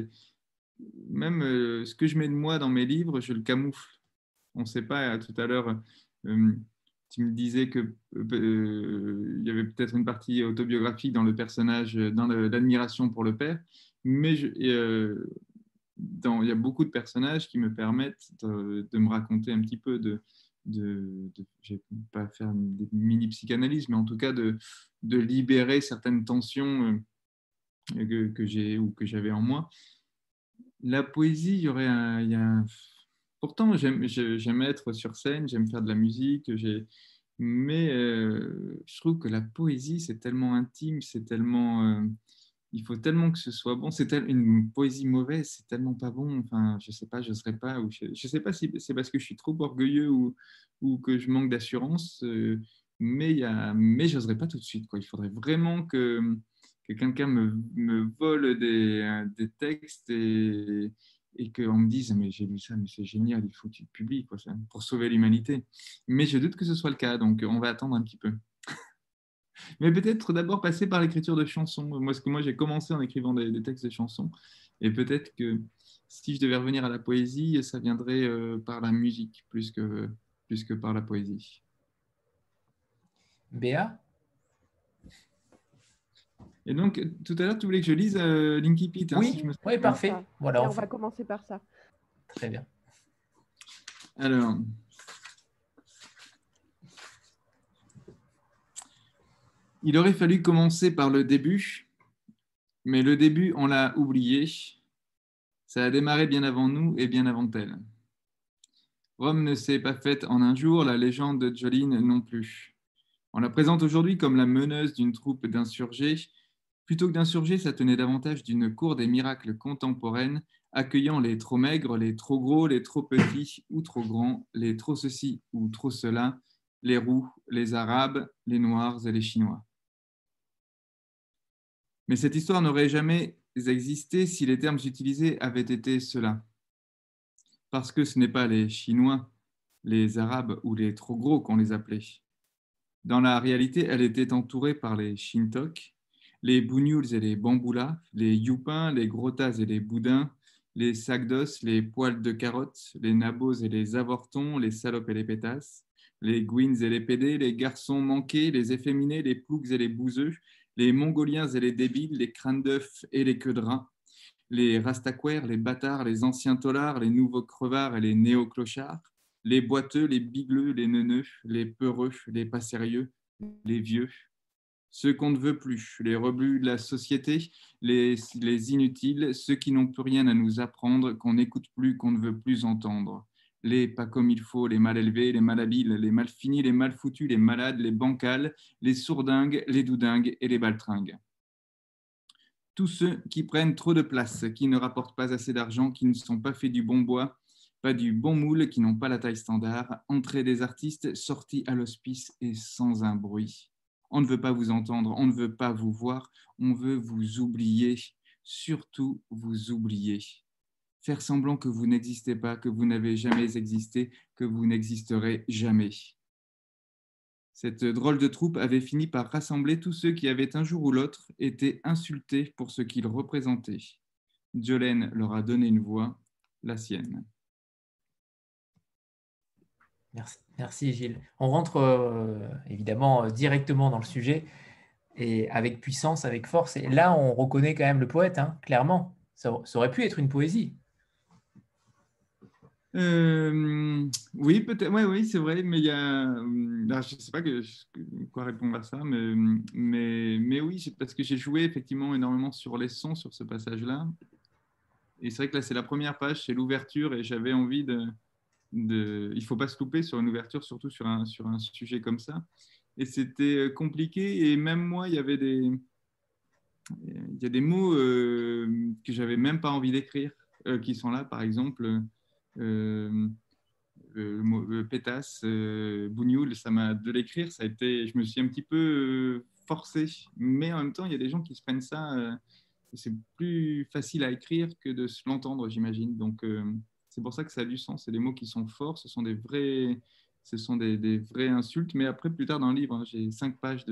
même ce que je mets de moi dans mes livres, je le camoufle. On ne sait pas. Tout à l'heure tu me disais que euh, il y avait peut-être une partie autobiographique dans le personnage, dans l'admiration pour le père, mais euh, il y a beaucoup de personnages qui me permettent de, me raconter un petit peu de, de, je vais pas faire des mini psychanalyses, mais en tout cas de, de libérer certaines tensions euh, que, j'ai ou que j'avais en moi. La poésie, il y aurait un, y a Pourtant, j'aime être sur scène, j'aime faire de la musique, mais euh, je trouve que la poésie, c'est tellement intime, c'est tellement. Euh, il faut tellement que ce soit bon. C'est une poésie mauvaise, c'est tellement pas bon. Enfin, je sais pas, je serais pas. Ou je, ne sais pas si c'est parce que je suis trop orgueilleux ou, que je manque d'assurance, euh, mais y a, mais pas tout de suite. Il faudrait vraiment que, que quelqu'un me, vole des, textes et et qu'on me dise mais j'ai lu ça, mais c'est génial, il faut que tu le publies pour sauver l'humanité. Mais je doute que ce soit le cas, donc on va attendre un petit peu. Mais peut-être d'abord passer par l'écriture de chansons. Moi, parce que moi j'ai commencé en écrivant des, textes de chansons, et peut-être que si je devais revenir à la poésie, ça viendrait euh, par la musique plus que, plus que par la poésie. Béa? Et donc, tout à l'heure, tu voulais que je lise euh, Linky Pete. Hein, oui, oui parfait. Voilà, on, va commencer par ça. Très bien. Alors, il aurait fallu commencer par le début, mais le début, on l'a oublié. Ça a démarré bien avant nous et bien avant elle. Rome ne s'est pas faite en un jour, la légende de Jolene non plus. On la présente aujourd'hui comme la meneuse d'une troupe d'insurgés Plutôt que d'insurger, ça tenait davantage d'une cour des miracles contemporaines, accueillant les trop maigres, les trop gros, les trop petits ou trop grands, les trop ceci ou trop cela, les roux, les arabes, les noirs et les chinois. Mais cette histoire n'aurait jamais existé si les termes utilisés avaient été ceux-là. Parce que ce n'est pas les Chinois, les Arabes ou les trop gros qu'on les appelait. Dans la réalité, elle était entourée par les Shintok, les bougnoules et les bamboulas, les youpins, les grottas et les boudins, les sacs d'os, les poils de carottes, les nabos et les avortons, les salopes et les pétasses, les gouines et les pédés, les garçons manqués, les efféminés, les ploucs et les bouseux, les mongoliens et les débiles, les crânes d'œufs et les queues de rats, les rastaquaires, les bâtards, les anciens tolards, les nouveaux crevards et les néo-clochards, les boiteux, les bigleux, les neuneux, les peureux, les pas sérieux, les vieux, ceux qu'on ne veut plus, les rebuts de la société, les, les inutiles, ceux qui n'ont plus rien à nous apprendre, qu'on n'écoute plus, qu'on ne veut plus entendre. Les pas comme il faut, les mal élevés, les mal habiles, les mal finis, les mal foutus, les malades, les bancales, les sourdingues, les doudingues et les baltringues. Tous ceux qui prennent trop de place, qui ne rapportent pas assez d'argent, qui ne sont pas faits du bon bois, pas du bon moule, qui n'ont pas la taille standard, entrée des artistes, sortis à l'hospice et sans un bruit. On ne veut pas vous entendre, on ne veut pas vous voir, on veut vous oublier, surtout vous oublier. Faire semblant que vous n'existez pas, que vous n'avez jamais existé, que vous n'existerez jamais. Cette drôle de troupe avait fini par rassembler tous ceux qui avaient un jour ou l'autre été insultés pour ce qu'ils représentaient. Jolene leur a donné une voix, la sienne. Merci. Merci Gilles. On rentre euh, évidemment euh, directement dans le sujet et avec puissance, avec force. Et là, on reconnaît quand même le poète, hein, clairement. Ça, aurait pu être une poésie. Euh, oui, peut-être. Ouais, oui, c'est vrai, mais il y a. je ne sais pas quoi répondre à ça, mais, mais, mais oui, parce que j'ai joué effectivement énormément sur les sons sur ce passage-là. Et c'est vrai que là, c'est la première page, c'est l'ouverture, et j'avais envie de, de. Il faut pas se louper sur une ouverture, surtout sur un, sur un sujet comme ça. Et c'était compliqué, et même moi, il y avait des. Il y a des mots euh, que j'avais même pas envie d'écrire, euh, qui sont là, par exemple euh, euh, pétasse, euh, bougnoul, ça m'a de l'écrire, ça a été, je me suis un petit peu forcé, mais en même temps, il y a des gens qui se prennent ça, c'est plus facile à écrire que de l'entendre, j'imagine. Donc, c'est pour ça que ça a du sens. C'est des mots qui sont forts, ce sont des vrais, ce sont des, des vraies insultes. Mais après, plus tard dans le livre, hein, j'ai cinq pages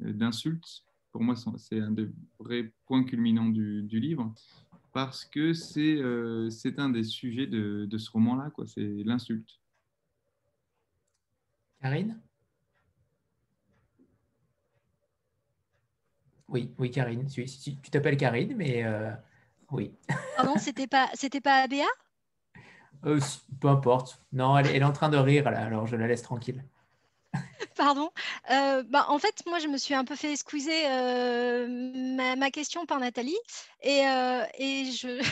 d'insultes. Pour moi, c'est un des vrais points culminants du, du livre parce que c'est euh, un des sujets de, de ce roman-là, c'est l'insulte. Karine? Oui, oui, Karine. Tu, tu t'appelles Karine, mais euh, oui. Pardon, c'était pas, c'était pas Abéa? Euh, Peu importe. Non, elle, elle, est en train de rire là, alors je la laisse tranquille. Pardon. Euh, bah, en fait, moi, je me suis un peu fait squeezer euh, ma, question par Nathalie. Et, euh, je...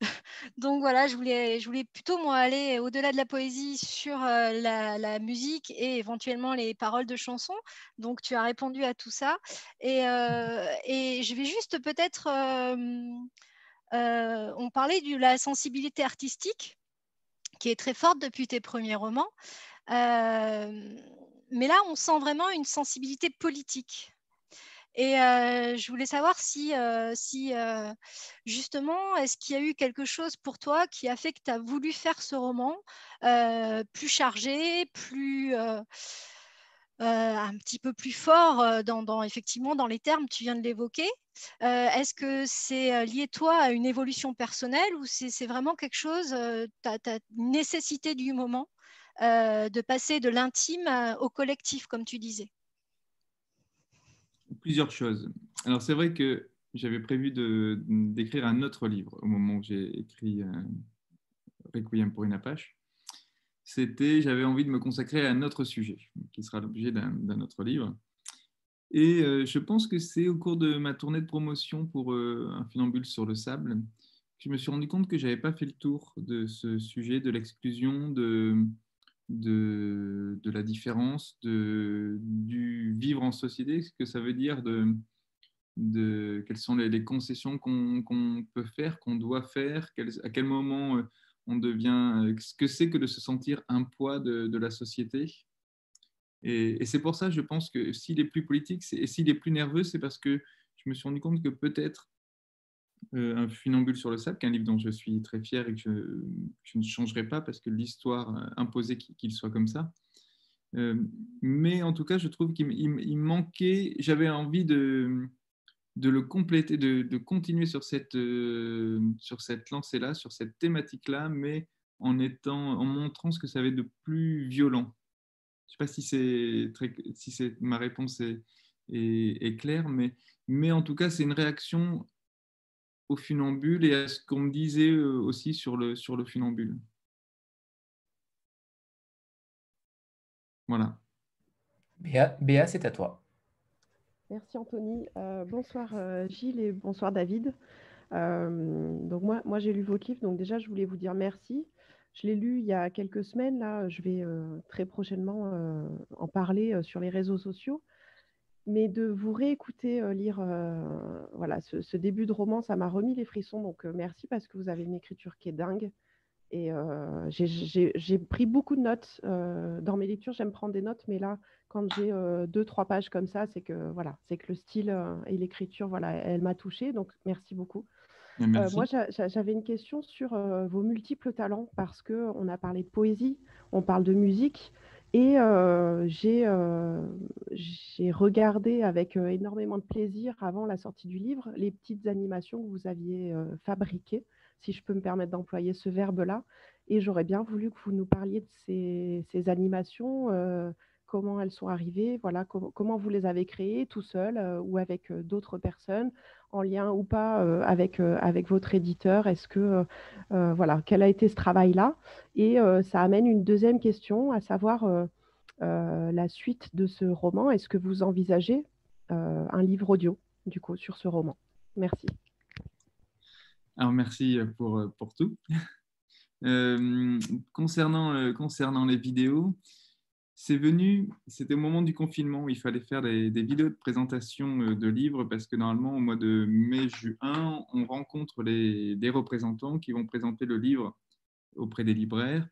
Donc voilà, je voulais, plutôt, moi, aller au-delà de la poésie sur la, musique et éventuellement les paroles de chansons. Donc, tu as répondu à tout ça. Et, je vais juste peut-être... on parlait de la sensibilité artistique qui est très forte depuis tes premiers romans. Mais là, on sent vraiment une sensibilité politique. Et euh, je voulais savoir si, euh, euh, justement, est-ce qu'il y a eu quelque chose pour toi qui a fait que tu as voulu faire ce roman plus chargé, plus, un petit peu plus fort dans, effectivement dans les termes, tu viens de l'évoquer. est-ce que c'est lié toi à une évolution personnelle ou c'est, vraiment quelque chose, une nécessité du moment? Euh, de passer de l'intime au collectif, comme tu disais Plusieurs choses. Alors c'est vrai que j'avais prévu d'écrire un autre livre au moment où j'ai écrit euh, Requiem pour une Apache. C'était, j'avais envie de me consacrer à un autre sujet, qui sera l'objet d'un autre livre. Et euh, je pense que c'est au cours de ma tournée de promotion pour un funambule sur le sable que je me suis rendu compte que je n'avais pas fait le tour de ce sujet de l'exclusion, de, de, de la différence, de, du vivre en société, ce que ça veut dire, de, de quelles sont les, concessions qu'on peut faire, qu'on doit faire, à quel moment euh, on devient, euh, ce que c'est que de se sentir un poids de, la société. Et, et c'est pour ça, je pense que s'il est plus politique et s'il est plus nerveux, c'est parce que je me suis rendu compte que peut-être euh, un funambule sur le sable, qui est un livre dont je suis très fier et que je, ne changerai pas parce que l'histoire imposait qu'il soit comme ça. Euh, mais en tout cas, je trouve qu'il manquait, j'avais envie de, de le compléter, de, continuer sur cette, euh, sur cette lancée-là, sur cette thématique-là, mais en, étant, en montrant ce que ça avait de plus violent. Je ne sais pas si, c'est si ma réponse est, est, est claire, mais, mais en tout cas, c'est une réaction au funambule et à ce qu'on me disait euh, aussi sur le, sur le funambule. Voilà. Béa, c'est à toi. Merci Anthony. Euh, bonsoir euh, Gilles et bonsoir David. donc moi, moi j'ai lu votre livre, donc déjà je voulais vous dire merci. Je l'ai lu il y a quelques semaines, là je vais très prochainement en parler sur les réseaux sociaux mais de vous réécouter euh, lire euh, voilà, ce, début de roman, ça m'a remis les frissons. Donc euh, merci parce que vous avez une écriture qui est dingue. Et j'ai pris beaucoup de notes. dans mes lectures, j'aime prendre des notes, mais là, quand j'ai deux, trois pages comme ça, c'est que voilà, c'est que le style et l'écriture, voilà, elle m'a touchée. Donc merci beaucoup. moi, j'avais une question sur vos multiples talents parce que on a parlé de poésie, on parle de musique. Et j'ai regardé avec énormément de plaisir, avant la sortie du livre, les petites animations que vous aviez fabriquées, si je peux me permettre d'employer ce verbe-là. Et j'aurais bien voulu que vous nous parliez de ces, animations, comment elles sont arrivées, voilà, comment vous les avez créées tout seul ou avec d'autres personnes, en lien ou pas avec, avec votre éditeur? Est-ce que, voilà, quel a été ce travail-là? Et ça amène une deuxième question, à savoir la suite de ce roman. Est-ce que vous envisagez un livre audio, du coup, sur ce roman? Merci. Alors, merci pour, pour tout. concernant, concernant les vidéos, c'est venu, c'était au moment du confinement où il fallait faire des, vidéos de présentation euh, de livres parce que normalement, au mois de mai-juin, on rencontre les, des représentants qui vont présenter le livre auprès des libraires.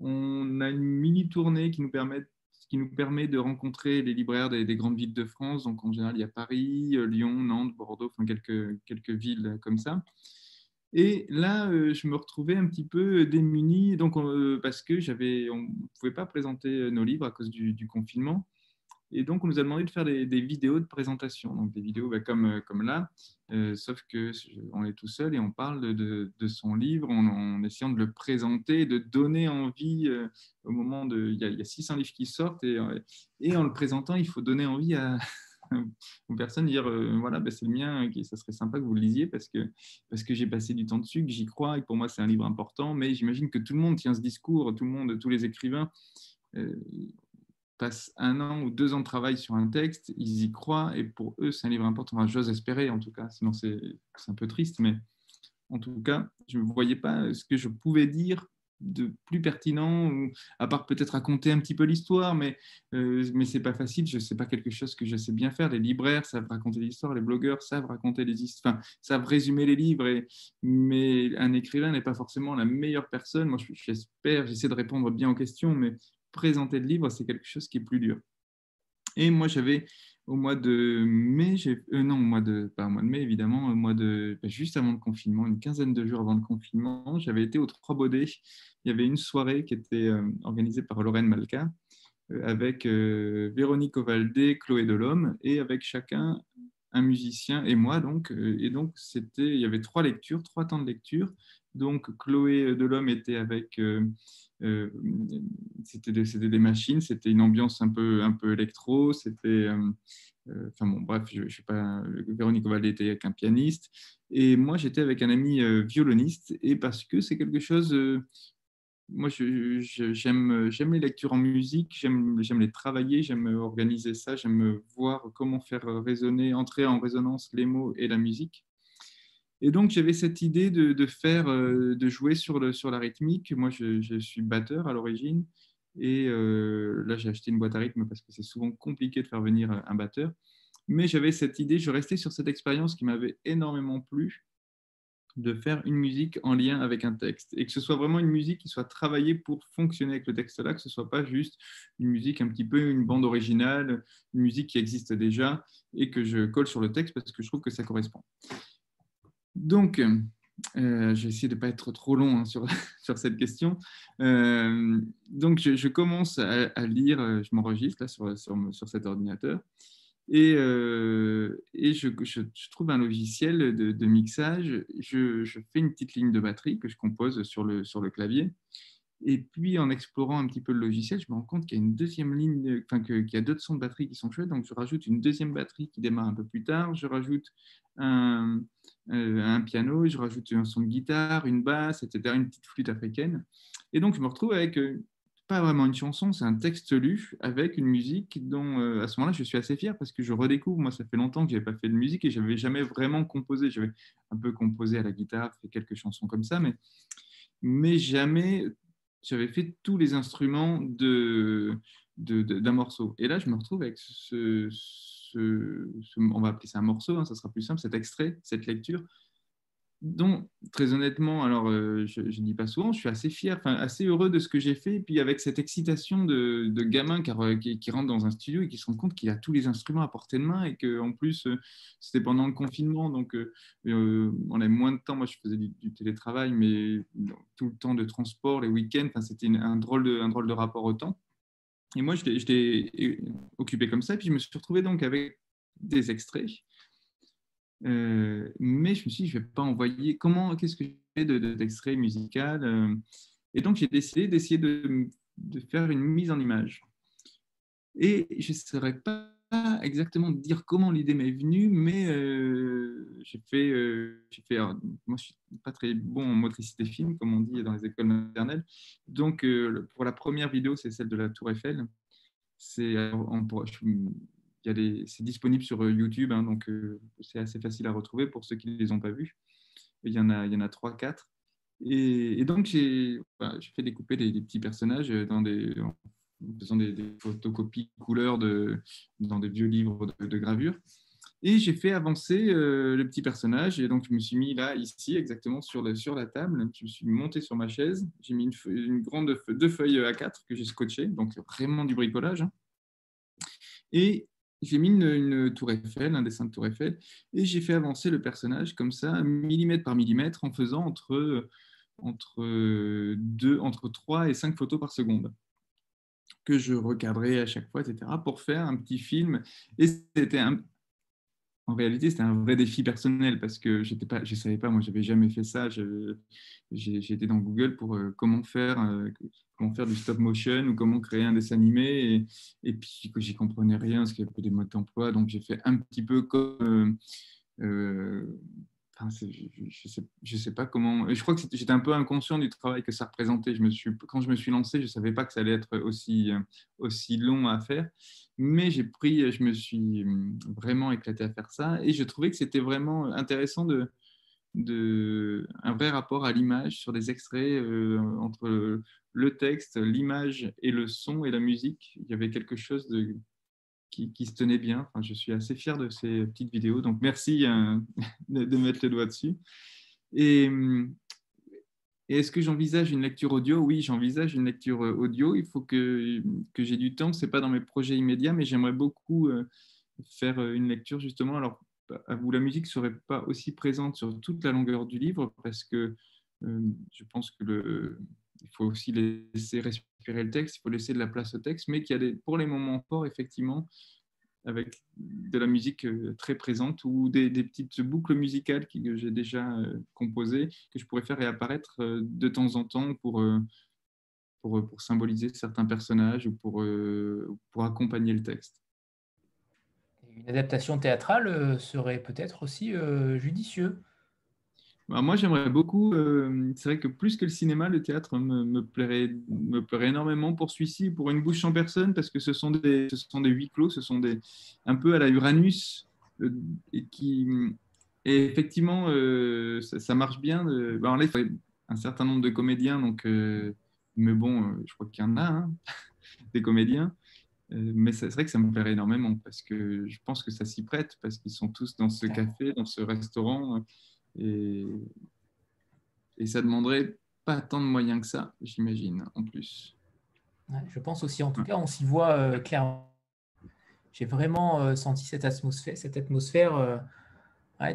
On a une mini tournée qui nous permet, de rencontrer les libraires des, des, grandes villes de France. Donc, en général, il y a Paris, euh, Lyon, Nantes, Bordeaux, enfin quelques, quelques villes comme ça. Et là, euh, je me retrouvais un petit peu démuni, donc, euh, parce que j'avais, on ne pouvait pas présenter euh, nos livres à cause du, confinement. Et donc, on nous a demandé de faire des, vidéos de présentation, donc des vidéos bah, comme, comme là, sauf qu'on est tout seul et on parle de, son livre en, essayant de le présenter, de donner envie au moment de... Il y, y, a, 600 livres qui sortent et, et en le présentant, il faut donner envie à, aux personnes dire euh, voilà, ben, c'est le mien, ça serait sympa que vous le lisiez parce que, parce que j'ai passé du temps dessus, que j'y crois et que pour moi c'est un livre important. Mais j'imagine que tout le monde tient ce discours, tout le monde, tous les écrivains euh, passent un an ou deux ans de travail sur un texte, ils y croient et pour eux c'est un livre important. J'ose espérer en tout cas, sinon c'est un peu triste, mais en tout cas, je ne voyais pas ce que je pouvais dire de plus pertinent, à part peut-être raconter un petit peu l'histoire, mais, euh, mais ce n'est pas facile, je sais pas quelque chose que je sais bien faire. Les libraires savent raconter l'histoire, les blogueurs savent raconter les histoires, enfin, savent résumer les livres, et, mais un écrivain n'est pas forcément la meilleure personne. Moi, j'espère, j'essaie de répondre bien aux questions, mais présenter le livre, c'est quelque chose qui est plus dur. Et moi, j'avais au mois de mai, euh, non, au mois de, pas au mois de mai évidemment, au mois de, bah, juste avant le confinement, une quinzaine de jours avant le confinement, j'avais été aux Trois Baudets. Il y avait une soirée qui était euh, organisée par Lorraine Malka euh, avec Véronique Ovaldé, Chloé Delhomme et avec chacun un musicien et moi donc. Et donc c'était, il y avait trois lectures, trois temps de lecture. Donc Chloé Delhomme était avec euh, c'était des, machines, c'était une ambiance un peu, un peu électro, c'était. Euh, euh, enfin bon, bref, je, je sais pas. Véronique Ovalde était avec un pianiste et moi j'étais avec un ami violoniste et parce que c'est quelque chose. moi, j'aime les lectures en musique, j'aime les travailler, j'aime organiser ça, j'aime voir comment faire résonner, entrer en résonance les mots et la musique. Et donc, j'avais cette idée de, faire, euh, de jouer sur, la rythmique. Moi, je, suis batteur à l'origine. Et euh, là, j'ai acheté une boîte à rythme parce que c'est souvent compliqué de faire venir un batteur. Mais j'avais cette idée, je restais sur cette expérience qui m'avait énormément plu, de faire une musique en lien avec un texte. Et que ce soit vraiment une musique qui soit travaillée pour fonctionner avec le texte-là, que ce soit pas juste une musique un petit peu, une bande originale, une musique qui existe déjà, et que je colle sur le texte parce que je trouve que ça correspond. Donc, euh, je vais essayer de ne pas être trop long hein, sur, sur, cette question. Euh, donc, je, commence à, lire, euh, je m'enregistre sur, sur, cet ordinateur et, et je, je, trouve un logiciel de, mixage. Je, fais une petite ligne de batterie que je compose sur le, sur le clavier. Et puis, en explorant un petit peu le logiciel, je me rends compte qu'il y a une deuxième ligne, enfin, qu'il y a d'autres sons de batterie qui sont chouettes. Donc, je rajoute une deuxième batterie qui démarre un peu plus tard. Je rajoute un, euh, piano, je rajoute un son de guitare, une basse, etc., une petite flûte africaine. Et donc, je me retrouve avec euh, pas vraiment une chanson, c'est un texte lu avec une musique dont, euh, à ce moment-là, je suis assez fier parce que je redécouvre. Moi, ça fait longtemps que je n'avais pas fait de musique et je n'avais jamais vraiment composé. J'avais un peu composé à la guitare, fait quelques chansons comme ça, mais, mais jamais j'avais fait tous les instruments de, d'un morceau. Et là, je me retrouve avec ce on va appeler ça un morceau, hein, ça sera plus simple, cet extrait, cette lecture, dont, très honnêtement, alors euh, je ne dis pas souvent, je suis assez fier, assez heureux de ce que j'ai fait, et puis avec cette excitation de, gamin qui, qui, rentre dans un studio et qui se rend compte qu'il a tous les instruments à portée de main, et qu'en plus, euh, c'était pendant le confinement, donc euh, on avait moins de temps, moi je faisais du, télétravail, mais tout le temps de transport, les week-ends, c'était un, drôle de, rapport au temps. Et moi, je l'ai occupé comme ça. Puis je me suis retrouvé donc avec des extraits. Euh, mais je me suis dit, je vais pas envoyer. Comment, qu'est-ce que j'ai d'extrait de, musical euh? Et donc, j'ai décidé d'essayer de, de, faire une mise en image. Et je ne saurais pas exactement dire comment l'idée m'est venue, mais euh, j'ai fait, moi je suis pas très bon en motricité fine, comme on dit dans les écoles maternelles. Donc pour la première vidéo, c'est celle de la Tour Eiffel. C'est c'est disponible sur YouTube, hein, donc c'est assez facile à retrouver pour ceux qui ne les ont pas vus. Il y en a, il y en a 3-4. Et, donc, j'ai fait découper des, des, petits personnages dans des, en faisant des, photocopies couleurs de, dans des vieux livres de, gravure. Et j'ai fait avancer euh, le petit personnage. Et donc, je me suis mis là, ici, exactement sur, sur la table. Je me suis monté sur ma chaise. J'ai mis une, grande deux feuilles A4 que j'ai scotché, donc vraiment du bricolage. Hein. Et j'ai mis une, tour Eiffel, un dessin de tour Eiffel, et j'ai fait avancer le personnage comme ça, millimètre par millimètre, en faisant entre, entre, deux, entre 3 et 5 photos par seconde que je recadrais à chaque fois, etc., pour faire un petit film. Et c'était un... En réalité, c'était un vrai défi personnel parce que j'étais pas, je ne savais pas, moi, j'avais jamais fait ça. J'étais dans Google pour euh, comment, faire, euh, comment faire du stop motion ou comment créer un dessin animé. Et, puis, j'y comprenais rien parce qu'il y avait des modes d'emploi. Donc, j'ai fait un petit peu comme. Euh, je, sais, sais pas comment. Je crois que j'étais un peu inconscient du travail que ça représentait. Quand je me suis lancé, je savais pas que ça allait être aussi, aussi long à faire. Mais j'ai pris, je me suis vraiment éclaté à faire ça. Et je trouvais que c'était vraiment intéressant de, de, un vrai rapport à l'image sur des extraits euh, entre le texte, l'image et le son et la musique. Il y avait quelque chose de, qui, se tenait bien. Enfin, je suis assez fier de ces petites vidéos. Donc, merci euh, de, mettre le doigt dessus. Et, est-ce que j'envisage une lecture audio? Oui, j'envisage une lecture euh, audio. Il faut que, que j'ai du temps. Ce n'est pas dans mes projets immédiats, mais j'aimerais beaucoup euh, faire une lecture justement. Alors, où la musique ne serait pas aussi présente sur toute la longueur du livre, parce que je pense que le, il faut aussi laisser respirer le texte, il faut laisser de la place au texte, mais qu'il y a des, pour les moments forts, effectivement, avec de la musique euh, très présente ou des, petites boucles musicales que j'ai déjà euh, composées, que je pourrais faire réapparaître euh, de temps en temps pour, pour, pour symboliser certains personnages ou pour, pour accompagner le texte. Une adaptation théâtrale serait peut-être aussi judicieux. Bah, moi, j'aimerais beaucoup. Euh, c'est vrai que plus que le cinéma, le théâtre me, plairait, me plairait énormément pour celui-ci, pour une bouche sans personne, parce que ce sont des, ce sont des huis clos, ce sont des, un peu à la Uranus, euh, et qui, et effectivement, euh, ça, marche bien. De, bah, il faudrait un certain nombre de comédiens, donc, mais bon, je crois qu'il y en a, hein, des comédiens. mais c'est vrai que ça me plairait énormément parce que je pense que ça s'y prête, parce qu'ils sont tous dans ce café, dans ce restaurant. Et, et ça demanderait pas tant de moyens que ça, j'imagine, en plus. je pense aussi, en tout cas, on s'y voit euh, clairement. J'ai vraiment euh, senti cette atmosphère, cette atmosphère euh,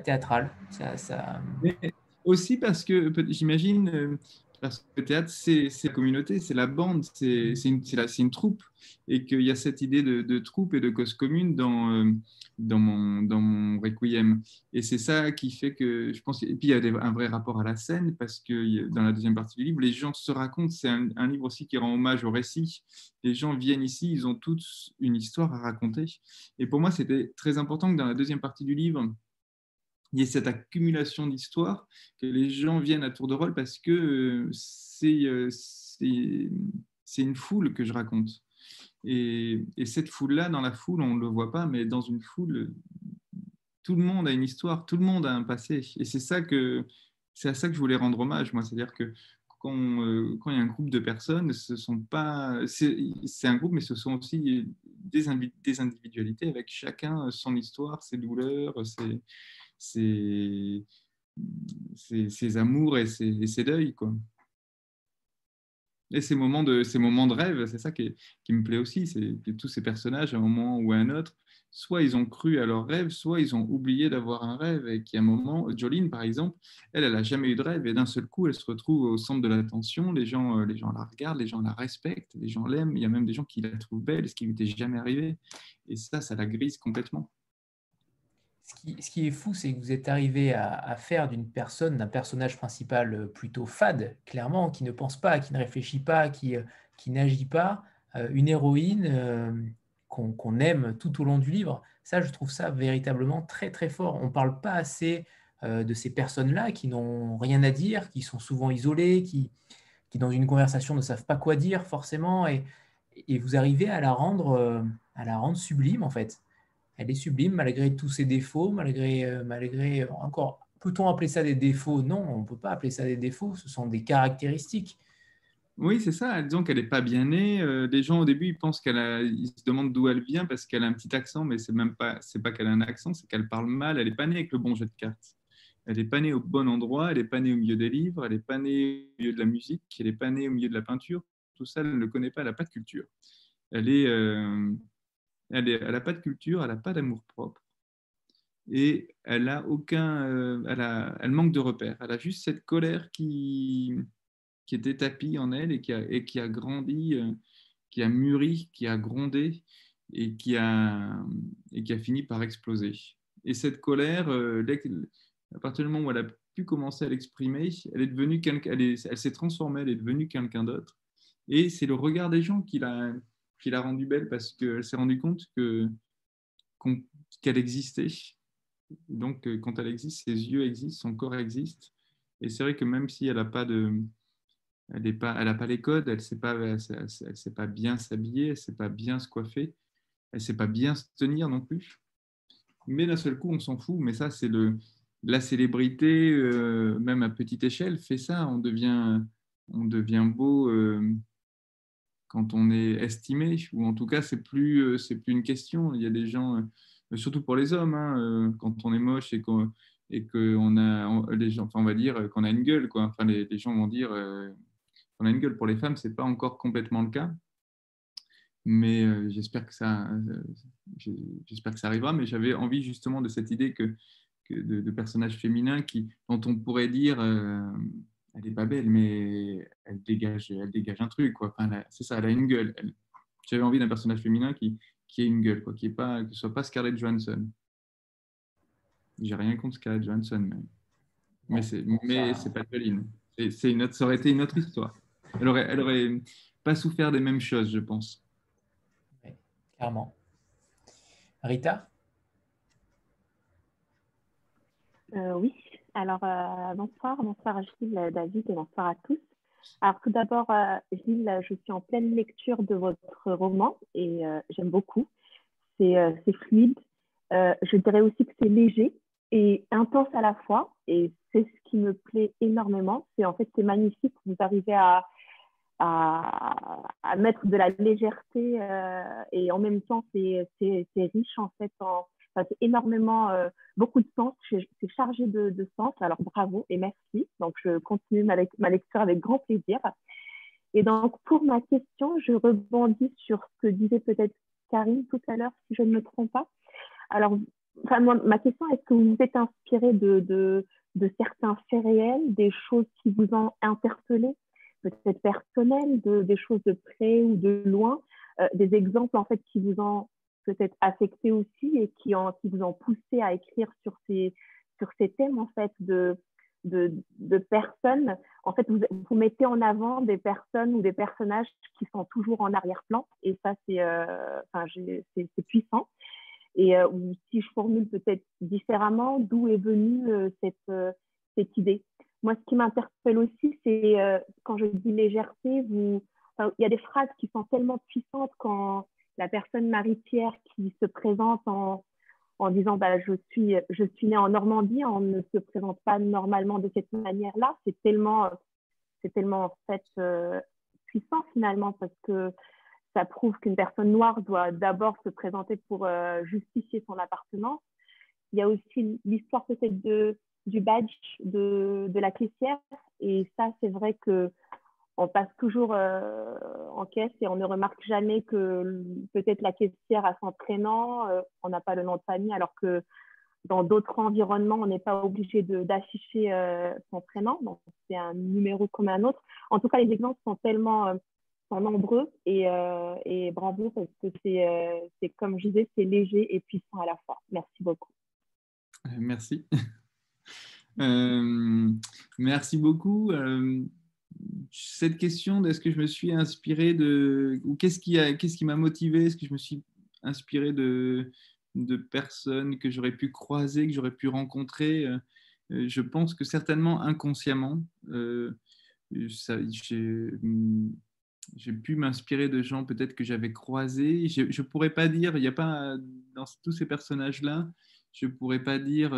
théâtrale. Ça, ça... Mais aussi parce que j'imagine parce que le théâtre, c'est la communauté, c'est la bande, c'est une, une, troupe. Et qu'il y a cette idée de, troupe et de cause commune dans, euh, dans, mon, dans mon Requiem. Et c'est ça qui fait que je pense. Et puis il y a un vrai rapport à la scène, parce que dans la deuxième partie du livre, les gens se racontent. C'est un, un, livre aussi qui rend hommage au récit. Les gens viennent ici, ils ont tous une histoire à raconter. Et pour moi, c'était très important que dans la deuxième partie du livre, il y a cette accumulation d'histoires, que les gens viennent à tour de rôle parce que euh, euh, c'est une foule que je raconte. Et, cette foule-là, dans la foule, on ne le voit pas, mais dans une foule, tout le monde a une histoire, tout le monde a un passé. Et c'est ça que c'est à ça que je voulais rendre hommage, moi. C'est-à-dire que quand, euh, quand, il y a un groupe de personnes, ce sont pas, c'est un groupe, mais ce sont aussi des, des individualités avec chacun son histoire, ses douleurs, ses, ses, amours et ses, deuils. Quoi. Et ces moments de, ces moments de rêve, c'est ça qui, me plaît aussi, c'est que tous ces personnages, à un moment ou à un autre, soit ils ont cru à leur rêve, soit ils ont oublié d'avoir un rêve. Et qu'à un moment, Jolene, par exemple, elle, elle n'a jamais eu de rêve. Et d'un seul coup, elle se retrouve au centre de l'attention. Les gens, euh, les gens la regardent, les gens la respectent, les gens l'aiment. Il y a même des gens qui la trouvent belle, ce qui lui était jamais arrivé. Et ça, ça la grise complètement ce qui, est fou, c'est que vous êtes arrivé à, faire d'une personne, d'un personnage principal euh, plutôt fade, clairement, qui ne pense pas, qui ne réfléchit pas, qui, euh, n'agit pas, euh, une héroïne qu'on aime tout au long du livre. Ça, je trouve ça véritablement très très fort. On ne parle pas assez de ces personnes-là qui n'ont rien à dire, qui sont souvent isolées, qui, dans une conversation ne savent pas quoi dire forcément, et, vous arrivez à la rendre sublime en fait. Elle est sublime malgré tous ses défauts, malgré, euh, malgré encore. Peut-on appeler ça des défauts? Non, on ne peut pas appeler ça des défauts. Ce sont des caractéristiques. Oui, c'est ça. Disons qu'elle n'est pas bien née. les gens au début, ils pensent qu'elle a, ils se demandent d'où elle vient parce qu'elle a un petit accent, mais c'est même pas, c'est pas qu'elle a un accent, c'est qu'elle parle mal. Elle n'est pas née avec le bon jeu de cartes. Elle n'est pas née au bon endroit, elle n'est pas née au milieu des livres, elle n'est pas née au milieu de la musique, elle n'est pas née au milieu de la peinture. Tout ça, elle ne le connaît pas, elle n'a pas de culture. Elle est, euh, elle n'a pas de culture, elle n'a pas d'amour propre. Et elle a aucun, euh, elle, a, elle manque de repères. Elle a juste cette colère qui, qui était tapie en elle et qui a, et qui a grandi, euh, qui a mûri, qui a grondé et qui a, et qui a fini par exploser. Et cette colère, à partir du moment où elle a pu commencer à l'exprimer, elle est devenue elle s'est transformée, elle est devenue quelqu'un d'autre. Et c'est le regard des gens qui l'a, qui l'a rendue belle parce qu'elle s'est rendue compte que, qu'elle existait. Donc, euh, quand elle existe, ses yeux existent, son corps existe. Et c'est vrai que même si elle n'a pas de, elle n'a pas, pas les codes, elle ne sait pas, sait pas bien s'habiller, elle ne sait pas bien se coiffer, elle ne sait pas bien se tenir non plus. Mais d'un seul coup, on s'en fout. Mais ça, c'est la célébrité, euh, même à petite échelle, fait ça. On devient, on devient beau euh, quand on est estimé, ou en tout cas, c'est plus, euh, c'est plus une question. Il y a des gens, surtout pour les hommes, hein, quand on est moche et qu'on a, les gens, on va dire qu'on a une gueule, quoi. Enfin, les, gens vont dire qu'on a une gueule. Pour les femmes, c'est pas encore complètement le cas, mais j'espère que ça, j'espère que ça arrivera. Mais j'avais envie justement de cette idée que de, personnages féminins qui, dont on pourrait dire euh, elle n'est pas belle, mais elle dégage, elle dégage un truc. Quoi. Enfin, c'est ça, elle a une gueule. J'avais envie d'un personnage féminin qui, qui ait une gueule, quoi, qui ne pas, soit pas Scarlett Johansson. J'ai rien contre Scarlett Johansson, mais, mais c'est mais c'est pas Pauline. C'est une autre, ça aurait été une autre histoire. Elle aurait, elle aurait pas souffert des mêmes choses, je pense. Oui, clairement. Rita? Euh, oui, alors euh, bonsoir, bonsoir Gilles, David et bonsoir à tous. Alors tout d'abord, euh, Gilles, je suis en pleine lecture de votre roman et j'aime beaucoup. C'est fluide. je dirais aussi que c'est léger et intense à la fois et c'est ce qui me plaît énormément. C'est en fait c'est magnifique. Vous arrivez à, à, à, mettre de la légèreté et en même temps c'est riche en fait en, ça fait énormément, euh, beaucoup de sens. C'est chargé de, sens. Alors bravo et merci. Donc je continue ma, lecture avec grand plaisir. Et donc pour ma question, je rebondis sur ce que disait peut-être Karine tout à l'heure, si je ne me trompe pas. Alors, enfin, ma question, est-ce que vous vous êtes inspiré de, certains faits réels, des choses qui vous ont interpellé, peut-être personnelles, de, des choses de près ou de loin, euh, des exemples en fait qui vous ont peut-être affecté aussi et qui, vous ont poussé à écrire sur ces, thèmes en fait de, personnes. En fait, vous, mettez en avant des personnes ou des personnages qui sont toujours en arrière-plan et ça, c'est euh, puissant. Et euh, si je formule peut-être différemment, d'où est venue euh, cette, idée? Moi, ce qui m'interpelle aussi, c'est quand je dis légèreté, il y a des phrases qui sont tellement puissantes quand la personne Marie-Pierre qui se présente en, en disant bah, je, suis, je suis née en Normandie, on ne se présente pas normalement de cette manière-là. C'est tellement, c'est tellement en fait euh, puissant finalement parce que ça prouve qu'une personne noire doit d'abord se présenter pour euh, justifier son appartenance. Il y a aussi l'histoire peut-être de, du badge de, de la caissière et ça c'est vrai que on passe toujours euh, en caisse et on ne remarque jamais que peut-être la caissière a son prénom, euh, on n'a pas le nom de famille, alors que dans d'autres environnements, on n'est pas obligé d'afficher euh, son prénom. Donc, c'est un numéro comme un autre. En tout cas, les exemples sont tellement sont nombreux et, et, bravo parce que c'est, comme je disais, c'est léger et puissant à la fois. Merci beaucoup. Merci. merci beaucoup cette question est-ce que je me suis inspiré de ou qu'est-ce qui a qu'est-ce qui m'a motivé? Est-ce que je me suis inspiré de, de personnes que j'aurais pu croiser, que j'aurais pu rencontrer? je pense que certainement inconsciemment, j'ai pu m'inspirer de gens peut-être que j'avais croisés. Je ne pourrais pas dire, il n'y a pas dans tous ces personnages-là, je ne pourrais pas dire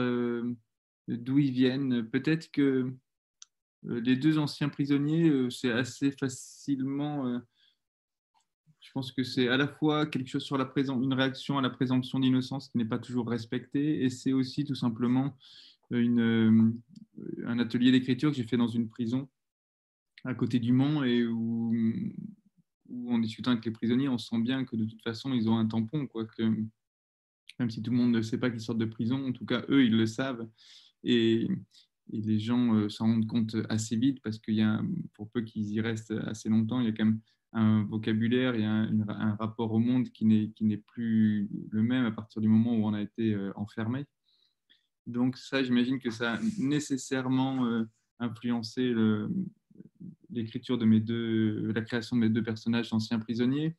d'où ils viennent. Peut-être que les deux anciens prisonniers, c'est assez facilement je pense que c'est à la fois quelque chose sur la présence, une réaction à la présomption d'innocence qui n'est pas toujours respectée, et c'est aussi tout simplement une, euh, un atelier d'écriture que j'ai fait dans une prison à côté du Mans et où, en discutant avec les prisonniers, on sent bien que de toute façon, ils ont un tampon, quoi, que même si tout le monde ne sait pas qu'ils sortent de prison, en tout cas, eux, ils le savent. Et, et les gens euh, s'en rendent compte assez vite parce qu'il y a, pour peu qu'ils y restent assez longtemps, il y a quand même un vocabulaire et un, un rapport au monde qui n'est plus le même à partir du moment où on a été euh, enfermé. Donc ça, j'imagine que ça a nécessairement euh, influencé l'écriture de mes deux, la création de mes deux personnages d'anciens prisonniers.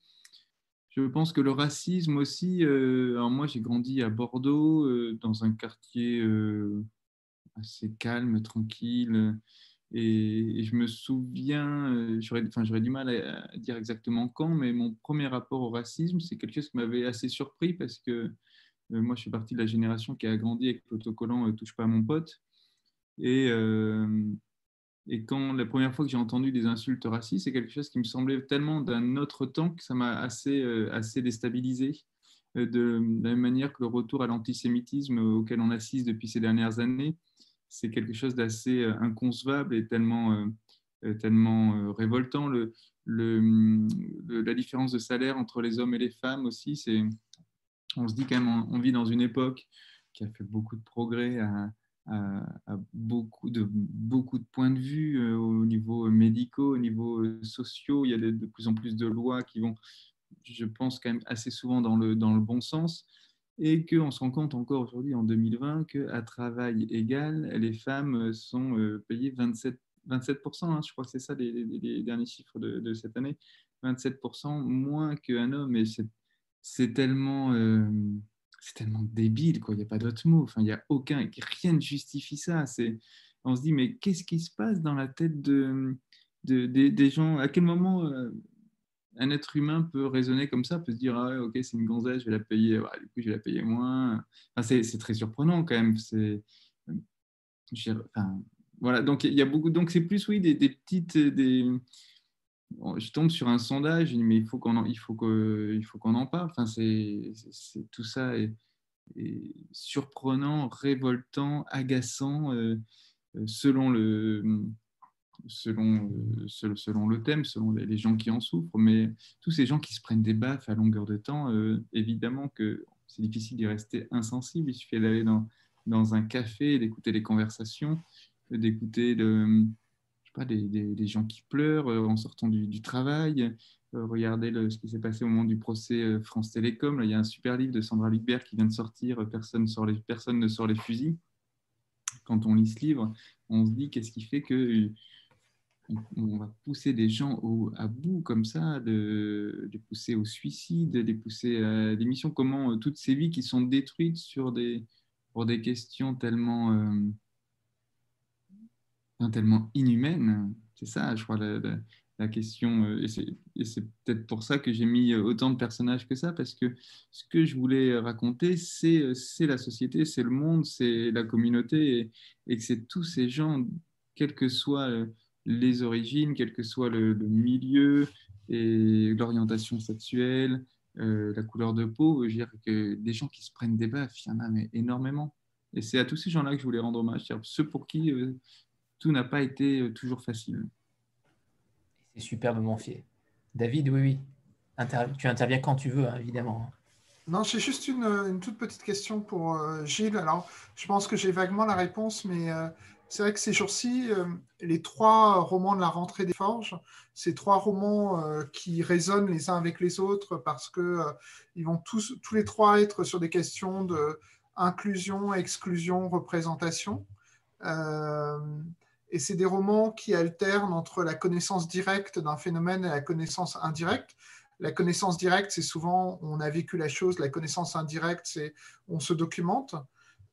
Je pense que le racisme aussi, alors moi j'ai grandi à Bordeaux, dans un quartier assez calme, tranquille, et, je me souviens, euh, j'aurais du mal à, dire exactement quand, mais mon premier rapport au racisme, c'est quelque chose qui m'avait assez surpris parce que euh, moi, je suis partie de la génération qui a grandi avec l'autocollant euh, Touche pas à mon pote. Et, et quand la première fois que j'ai entendu des insultes racistes, c'est quelque chose qui me semblait tellement d'un autre temps que ça m'a assez, assez déstabilisé. De, de, la même manière que le retour à l'antisémitisme auquel on assiste depuis ces dernières années, c'est quelque chose d'assez euh, inconcevable et tellement, euh, euh, tellement révoltant. Le, le, la différence de salaire entre les hommes et les femmes aussi, c'est, on se dit quand même, on, vit dans une époque qui a fait beaucoup de progrès à, beaucoup, de, beaucoup de points de vue au niveau médicaux, au niveau sociaux. Il y a de, plus en plus de lois qui vont, je pense, quand même assez souvent dans le, dans le bon sens et qu'on se rend compte encore aujourd'hui, en 2020, qu'à travail égal, les femmes sont euh, payées 27, 27% hein, je crois que c'est ça les, derniers chiffres de, cette année, 27% moins qu'un homme. Et c'est tellement, euh, tellement débile, il n'y a pas d'autre mot, enfin, il a aucun, rien ne justifie ça. On se dit, mais qu'est-ce qui se passe dans la tête de, des gens À quel moment euh, un être humain peut raisonner comme ça, peut se dire ah, ok c'est une gonzesse, je vais la payer, du coup je vais la payer moins. c'est, très surprenant quand même. C'est, enfin, voilà, donc il y a beaucoup, donc c'est plus oui des, petites, des, je tombe sur un sondage, mais il faut qu'on il faut il faut qu'on en parle. Enfin c'est, tout ça est, surprenant, révoltant, agaçant euh, euh, selon le selon, euh, selon le thème, selon les gens qui en souffrent, mais tous ces gens qui se prennent des baffes à longueur de temps, euh, évidemment que c'est difficile d'y rester insensible. Il suffit d'aller dans, dans un café, d'écouter les conversations, d'écouter de, pas, des, des, gens qui pleurent euh, en sortant du, travail. regardez le, ce qui s'est passé au moment du procès France Télécom. Là, il y a un super livre de Sandra Lucbert qui vient de sortir, Personne, sort les, personne ne sort les fusils. Quand on lit ce livre, on se dit qu'est-ce qui fait que on va pousser des gens à bout comme ça, de, les pousser au suicide, de les pousser à des missions, comment euh, toutes ces vies qui sont détruites sur des, pour des questions tellement, euh, tellement inhumaines. C'est ça, je crois, la, question. Euh, et c'est peut-être pour ça que j'ai mis autant de personnages que ça, parce que ce que je voulais raconter, c'est la société, c'est le monde, c'est la communauté, et, et que c'est tous ces gens, quel que soit les origines, quel que soit le, milieu et l'orientation sexuelle, euh, la couleur de peau. Je veux dire que des gens qui se prennent des baffes, il y en a mais énormément. Et c'est à tous ces gens-là que je voulais rendre hommage, ceux pour qui euh, tout n'a pas été euh, toujours facile. C'est superbement fait. David, oui, oui. tu interviens quand tu veux, hein, évidemment. Non, j'ai juste une, toute petite question pour Gilles. Alors, je pense que j'ai vaguement la réponse, mais c'est vrai que ces jours-ci, euh, les trois romans de la rentrée des forges, ces trois romans euh, qui résonnent les uns avec les autres parce que euh, ils vont tous, tous les trois être sur des questions de inclusion, exclusion, représentation. et c'est des romans qui alternent entre la connaissance directe d'un phénomène et la connaissance indirecte. la connaissance directe, c'est souvent on a vécu la chose. La connaissance indirecte, c'est on se documente.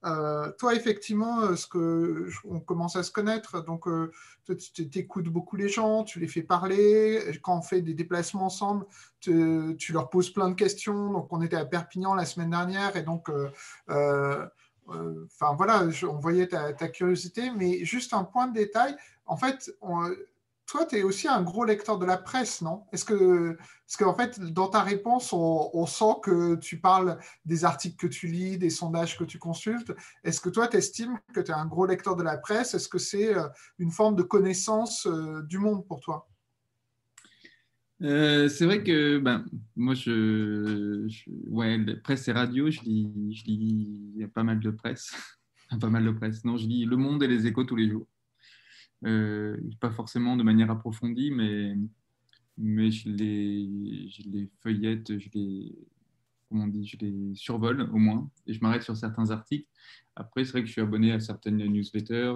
Euh, toi, effectivement, euh, ce que on commence à se connaître, donc euh, tu écoutes beaucoup les gens, tu les fais parler. Quand on fait des déplacements ensemble, tu, leur poses plein de questions. Donc, on était à Perpignan la semaine dernière et donc, enfin voilà, on voyait ta, ta, curiosité. Mais juste un point de détail, en fait, on, toi, tu es aussi un gros lecteur de la presse, non? Est-ce que, parce fait, dans ta réponse, on, sent que tu parles des articles que tu lis, des sondages que tu consultes. Est-ce que toi, tu estimes que tu es un gros lecteur de la presse? Est-ce que c'est euh, une forme de connaissance euh, du monde pour toi? Euh, c'est vrai que ben, moi, je, ouais, presse et radio, je lis, je lis pas mal de presse. pas mal de presse. Non, je lis Le Monde et les Échos tous les jours. Euh, pas forcément de manière approfondie, mais, mais je, les, je les feuillette, je les, comment on je les survole au moins, et je m'arrête sur certains articles. Après, c'est vrai que je suis abonné à certaines newsletters,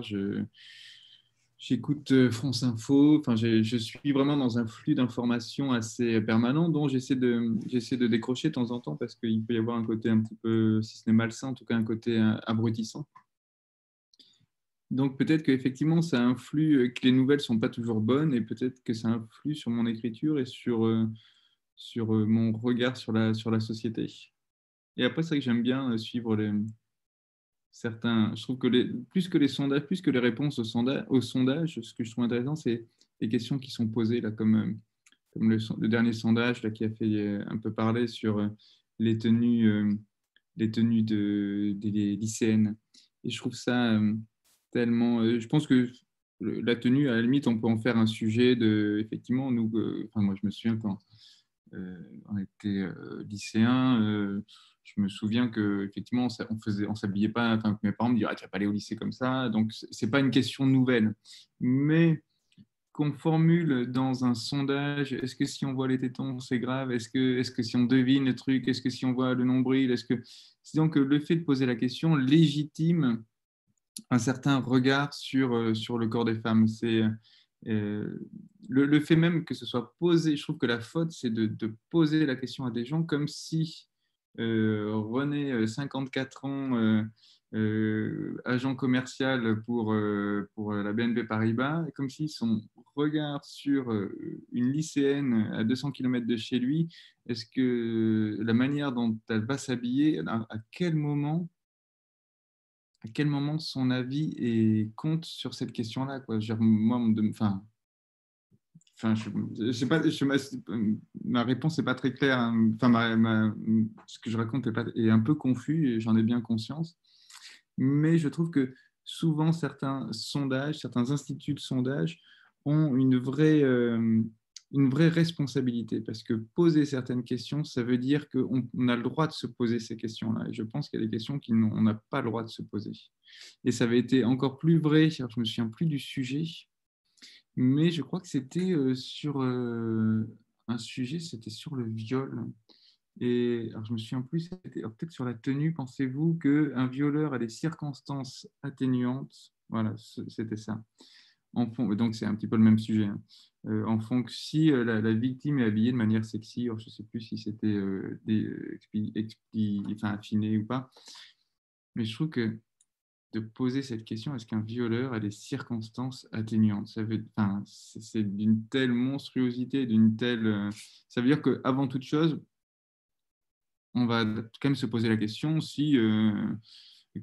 j'écoute euh, France Info, enfin, je suis vraiment dans un flux d'informations assez permanent dont j'essaie de, j'essaie de décrocher de temps en temps parce qu'il peut y avoir un côté un petit peu, si ce n'est malsain, en tout cas un côté euh, abrutissant. Donc peut-être qu'effectivement, ça influe, euh, que les nouvelles ne sont pas toujours bonnes et peut-être que ça influe sur mon écriture et sur, euh, sur euh, mon regard sur la, sur la société. Et après, c'est vrai que j'aime bien suivre les, certains. Je trouve que les, plus que les sondages, plus que les réponses au sondage, au sondage ce que je trouve intéressant, c'est les questions qui sont posées, là, comme, comme le, dernier sondage là, qui a fait un peu parler sur les tenues, les tenues de, des lycéennes. Et je trouve ça Euh, je pense que la tenue, à la limite, on peut en faire un sujet de. Effectivement, nous, euh, moi, je me souviens quand euh, on était lycéen, je me souviens que effectivement, on faisait, on s'habillait pas. Enfin, mes parents me disaient, ah, tu vas pas aller au lycée comme ça. Donc, c'est pas une question nouvelle, mais qu'on formule dans un sondage, est-ce que si on voit les tétons, c'est grave? Est-ce que, est que si on devine le truc Est-ce que si on voit le nombril Est-ce que donc le fait de poser la question légitime un certain regard sur, euh, sur le corps des femmes. C'est euh, le, fait même que ce soit posé, je trouve que la faute, c'est de, poser la question à des gens comme si euh, René, 54 ans, agent commercial pour, pour la BNP Paribas, comme si son regard sur une lycéenne à 200 km de chez lui, est-ce que la manière dont elle va s'habiller, à quel moment à quel moment son avis est, compte sur cette question-là moi, enfin, enfin, je, sais pas, ma, réponse n'est pas très claire. Hein. Enfin, ce que je raconte est un peu confus et j'en ai bien conscience. Mais je trouve que souvent certains sondages, certains instituts de sondage ont une vraie, euh, une vraie responsabilité parce que poser certaines questions, ça veut dire qu'on a le droit de se poser ces questions-là. Et je pense qu'il y a des questions qu'on n'a pas le droit de se poser. Et ça avait été encore plus vrai, je ne me souviens plus du sujet, mais je crois que c'était euh, sur euh, un sujet, c'était sur le viol. Et alors je me souviens plus, c'était peut-être sur la tenue. Pensez-vous qu'un violeur a des circonstances atténuantes? Voilà, c'était ça. En donc c'est un petit peu le même sujet. Hein. Euh, en fonction si euh, la, victime est habillée de manière sexy, je ne sais plus si c'était euh, affiné ou pas, mais je trouve que de poser cette question, est-ce qu'un violeur a des circonstances atténuantes? Ça veut, C'est d'une telle monstruosité, d'une telle... ça veut dire qu'avant toute chose, on va quand même se poser la question si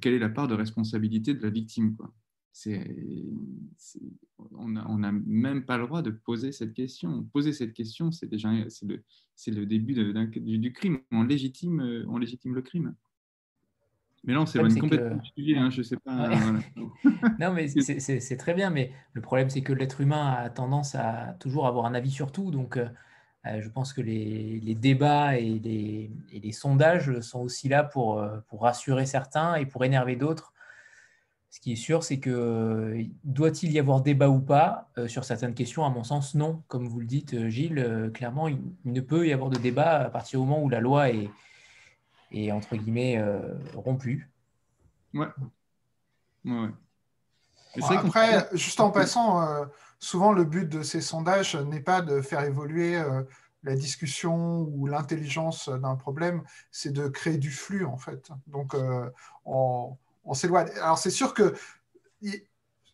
quelle est la part de responsabilité de la victime. Quoi on n'a même pas le droit de poser cette question. Poser cette question, c'est déjà c'est le, le, début du, du, crime. On légitime, on légitime le crime. Mais là, on s'éloigne complètement du sujet, hein, je sais pas. non, mais c'est très bien, mais le problème, c'est que l'être humain a tendance à toujours avoir un avis sur tout. Donc, euh, euh, je pense que les, débats et les, et les, sondages sont aussi là pour, euh, pour rassurer certains et pour énerver d'autres ce qui est sûr, c'est que doit-il y avoir débat ou pas euh, sur certaines questions? À mon sens, non. Comme vous le dites, euh, Gilles, euh, clairement, il, ne peut y avoir de débat à partir du moment où la loi est, est entre guillemets, rompue. Ouais. ouais. après, juste en passant, souvent le but de ces sondages n'est pas de faire évoluer la discussion ou l'intelligence d'un problème, c'est de créer du flux, en fait. Donc, on, on s'éloigne. Alors, c'est sûr que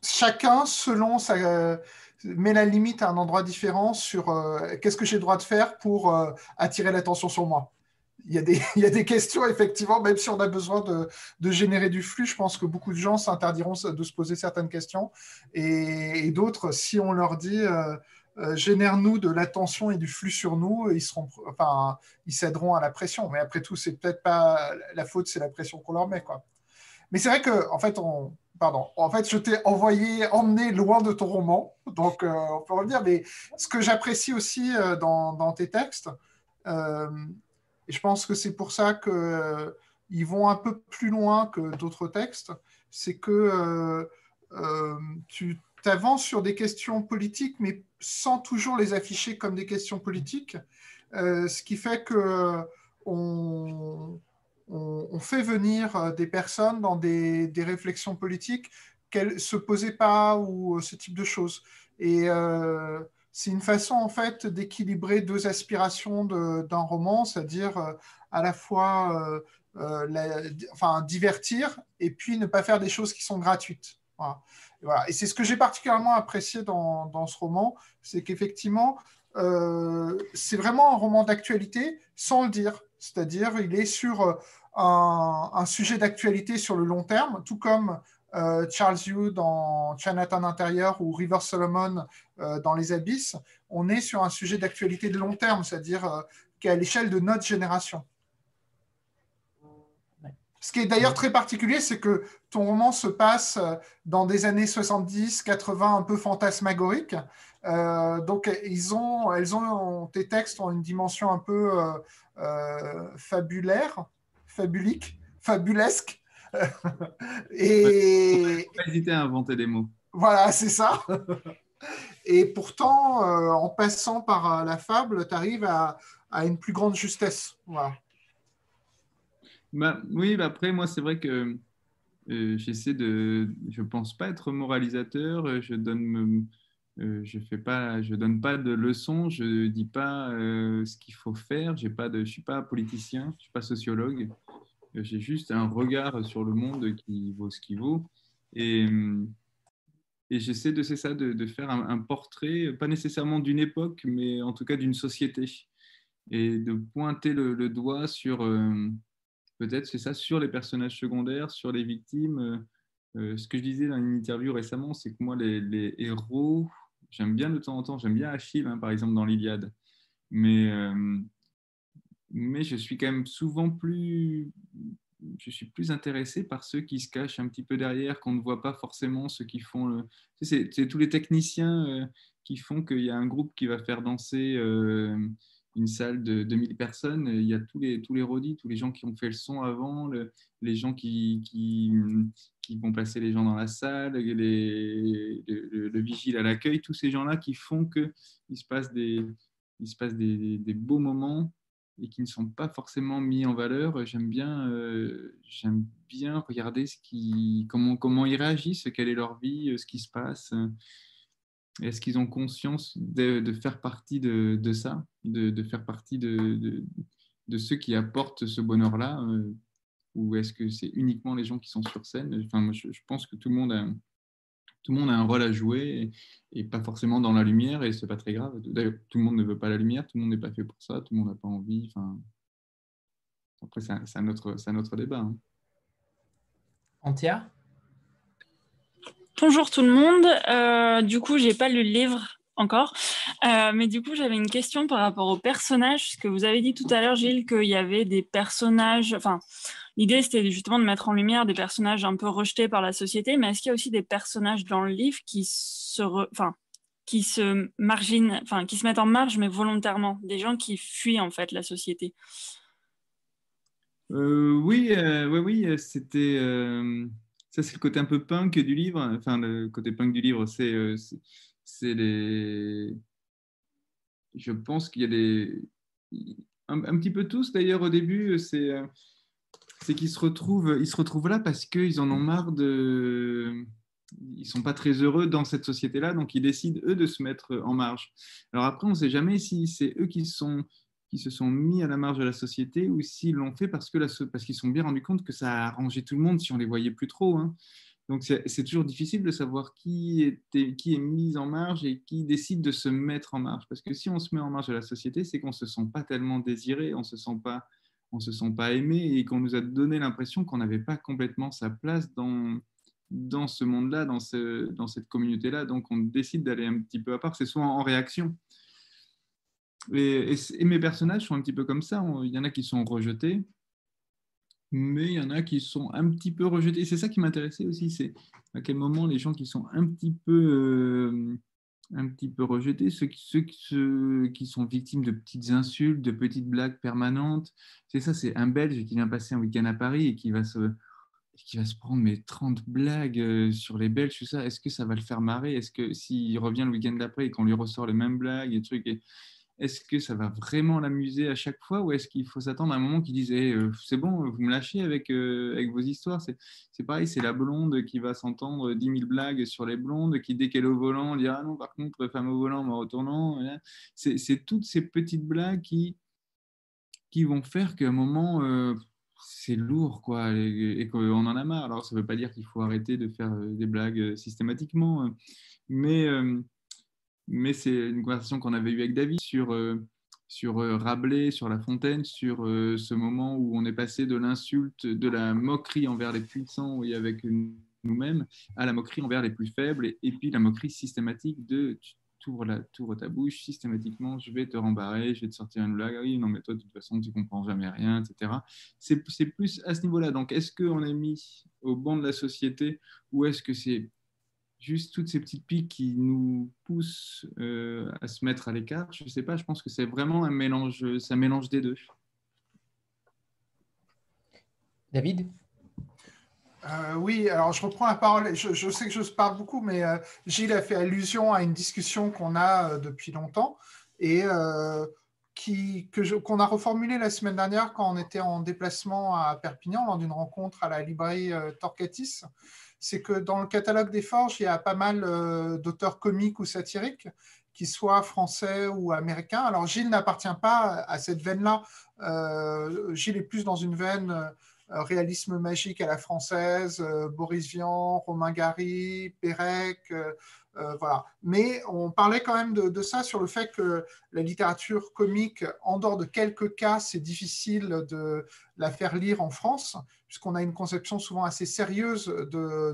chacun, selon sa, met la limite à un endroit différent sur qu'est-ce que j'ai le droit de faire pour attirer l'attention sur moi il y, a des, questions, effectivement, même si on a besoin de, générer du flux, je pense que beaucoup de gens s'interdiront de se poser certaines questions. Et, d'autres, si on leur dit euh, euh, génère-nous de l'attention et du flux sur nous, ils seront, ils céderont à la pression. Mais après tout, c'est peut-être pas la faute, c'est la pression qu'on leur met, quoi. Mais c'est vrai que, en fait, on, pardon, en fait, je t'ai envoyé, emmené loin de ton roman, donc euh, on peut revenir. Mais ce que j'apprécie aussi dans, dans, tes textes, et je pense que c'est pour ça qu'ils euh, vont un peu plus loin que d'autres textes. C'est que euh, euh, tu t'avances sur des questions politiques, mais sans toujours les afficher comme des questions politiques. ce qui fait que on, on, fait venir des personnes dans des, réflexions politiques qu'elles se posaient pas ou ce type de choses. Et c'est une façon en fait d'équilibrer deux aspirations d'un roman, c'est-à-dire euh, à la fois euh, euh, enfin, divertir et puis ne pas faire des choses qui sont gratuites. Et, c'est ce que j'ai particulièrement apprécié dans, ce roman, c'est qu'effectivement, c'est vraiment un roman d'actualité sans le dire. C'est-à-dire, il est sur un, un sujet d'actualité sur le long terme, tout comme euh, Charles Yu dans Chinatown intérieur ou River Solomon euh, dans Les Abysses, on est sur un sujet d'actualité de long terme, c'est-à-dire euh, qu'à l'échelle de notre génération. Ce qui est d'ailleurs très particulier, c'est que ton roman se passe dans des années 70, 80, un peu fantasmagoriques. Donc, ils ont, elles ont, tes textes ont une dimension un peu fabulaire, fabulique, fabulesque. et pas hésiter à inventer des mots. Voilà, c'est ça. Et pourtant, euh, en passant par euh, la fable, tu arrives à, une plus grande justesse. Voilà. Bah, oui, bah après, moi, c'est vrai que euh, j'essaie de. Je pense pas être moralisateur. Je donne. Je fais pas. Je donne pas de leçons. Je dis pas ce qu'il faut faire. J'ai pas de. Je suis pas politicien. Je suis pas sociologue. J'ai juste un regard sur le monde qui vaut ce qu'il vaut. Et, et j'essaie de, ça, de, faire un, portrait, pas nécessairement d'une époque, mais en tout cas d'une société. Et de pointer le, doigt sur, euh, peut-être c'est ça, sur les personnages secondaires, sur les victimes. Euh, ce que je disais dans une interview récemment, c'est que moi, les, héros, j'aime bien de temps en temps, j'aime bien Achille, hein, par exemple, dans l'Iliade. Mais euh, mais je suis quand même souvent plus, je suis plus intéressé par ceux qui se cachent un petit peu derrière, qu'on ne voit pas forcément, ceux qui font le... C'est tous les techniciens euh, qui font qu'il y a un groupe qui va faire danser euh, une salle de 2000 personnes. Il y a tous les, tous les rodis, tous les gens qui ont fait le son avant, les gens qui, qui, qui, vont placer les gens dans la salle, le, vigile à l'accueil, tous ces gens-là qui font qu'il se passe des... Il se passe des, beaux moments et qui ne sont pas forcément mis en valeur. J'aime bien, euh, bien regarder ce qui, comment, comment ils réagissent, quelle est leur vie, euh, ce qui se passe. Est-ce qu'ils ont conscience de, faire partie de, de ça, de, de, faire partie de, de, ceux qui apportent ce bonheur-là euh, Ou est-ce que c'est uniquement les gens qui sont sur scène? Enfin, moi, je, je, pense que tout le monde a, tout le monde a un rôle à jouer et, pas forcément dans la lumière et c'est pas très grave. D'ailleurs, tout le monde ne veut pas la lumière, tout le monde n'est pas fait pour ça, tout le monde n'a pas envie. Enfin, après, c'est un, autre, un autre débat. Hein. Antia Bonjour tout le monde. Euh, du coup, j'ai pas lu le livre encore, euh, mais du coup, j'avais une question par rapport aux personnages. Ce que vous avez dit tout à l'heure, Gilles, qu'il y avait des personnages, enfin, L'idée, c'était justement de mettre en lumière des personnages un peu rejetés par la société, mais est-ce qu'il y a aussi des personnages dans le livre qui se, enfin, qui se marginent, enfin, qui se mettent en marge, mais volontairement, des gens qui fuient en fait la société? Euh, Oui, euh, oui, oui, c'était. Euh, ça, c'est le côté un peu punk du livre. Enfin, le côté punk du livre, c'est, c'est les. Je pense qu'il y a des. Un, petit peu tous d'ailleurs au début, c'est c'est qu'ils se retrouvent, ils se retrouvent là parce qu'ils en ont marre de, ils sont pas très heureux dans cette société-là, donc ils décident eux de se mettre en marge. Alors après, on ne sait jamais si c'est eux qui sont qui se sont mis à la marge de la société ou s'ils l'ont fait parce que parce qu'ils sont bien rendus compte que ça a arrangé tout le monde si on les voyait plus trop. Hein. Donc c'est toujours difficile de savoir qui, qui est mis en marge et qui décide de se mettre en marge. Parce que si on se met en marge de la société, c'est qu'on ne se sent pas tellement désiré, on ne se sent pas on se sent pas aimé et qu'on nous a donné l'impression qu'on n'avait pas complètement sa place dans, dans ce monde-là, dans, ce, dans cette communauté-là. Donc on décide d'aller un petit peu à part. C'est souvent en réaction. Et, mes personnages sont un petit peu comme ça. Il y en a qui sont rejetés, mais il y en a qui sont un petit peu rejetés. C'est ça qui m'intéressait aussi, c'est à quel moment les gens qui sont un petit peu, euh, un petit peu rejetés, ceux qui, ceux, qui sont victimes de petites insultes, de petites blagues permanentes. C'est ça, c'est un Belge qui vient passer un week-end à Paris et qui va se qui va se prendre mes 30 blagues euh, sur les Belges, tout ça, est-ce que ça va le faire marrer? Est-ce que s'il revient le week-end d'après et qu'on lui ressort les mêmes blagues et trucs, est-ce que ça va vraiment l'amuser à chaque fois ou est-ce qu'il faut s'attendre à un moment qui dise eh, euh, c'est bon, vous me lâchez avec, euh, avec vos histoires C'est pareil, c'est la blonde qui va s'entendre 10 000 blagues sur les blondes, qui dès qu'elle est au volant dit ah non, par contre, femme au volant, en retournant. C'est toutes ces petites blagues qui, qui vont faire qu'à un moment, euh, c'est lourd quoi, et, qu'on en a marre. Alors ça ne veut pas dire qu'il faut arrêter de faire des blagues systématiquement, hein. mais mais c'est une conversation qu'on avait eue avec David sur, euh, sur euh, Rabelais, sur La Fontaine, sur euh, ce moment où on est passé de l'insulte, de la moquerie envers les puissants et avec nous-mêmes, à la moquerie envers les plus faibles, et, puis la moquerie systématique de tu ouvres, ta bouche, systématiquement, je vais te rembarrer, je vais te sortir une blague, oui, non, mais toi, de toute façon, tu comprends jamais rien, etc. C'est plus à ce niveau-là. Donc, est-ce qu'on est mis au banc de la société ou est-ce que c'est juste toutes ces petites piques qui nous poussent euh, à se mettre à l'écart. Je ne sais pas, je pense que c'est vraiment un mélange, ça mélange des deux. David? Euh, oui, alors je reprends la parole. Je, sais que je parle beaucoup, mais euh, Gilles a fait allusion à une discussion qu'on a depuis longtemps et qui, qu'on a reformulée la semaine dernière quand on était en déplacement à Perpignan lors d'une rencontre à la librairie Torquatis c'est que dans le catalogue des Forges, il y a pas mal euh, d'auteurs comiques ou satiriques, qui soient français ou américains. Alors Gilles n'appartient pas à cette veine-là. Euh, Gilles est plus dans une veine euh, réalisme magique à la française, Boris Vian, Romain Gary, Pérec, euh, voilà. Mais on parlait quand même de, ça sur le fait que la littérature comique, en dehors de quelques cas, c'est difficile de la faire lire en France, puisqu'on a une conception souvent assez sérieuse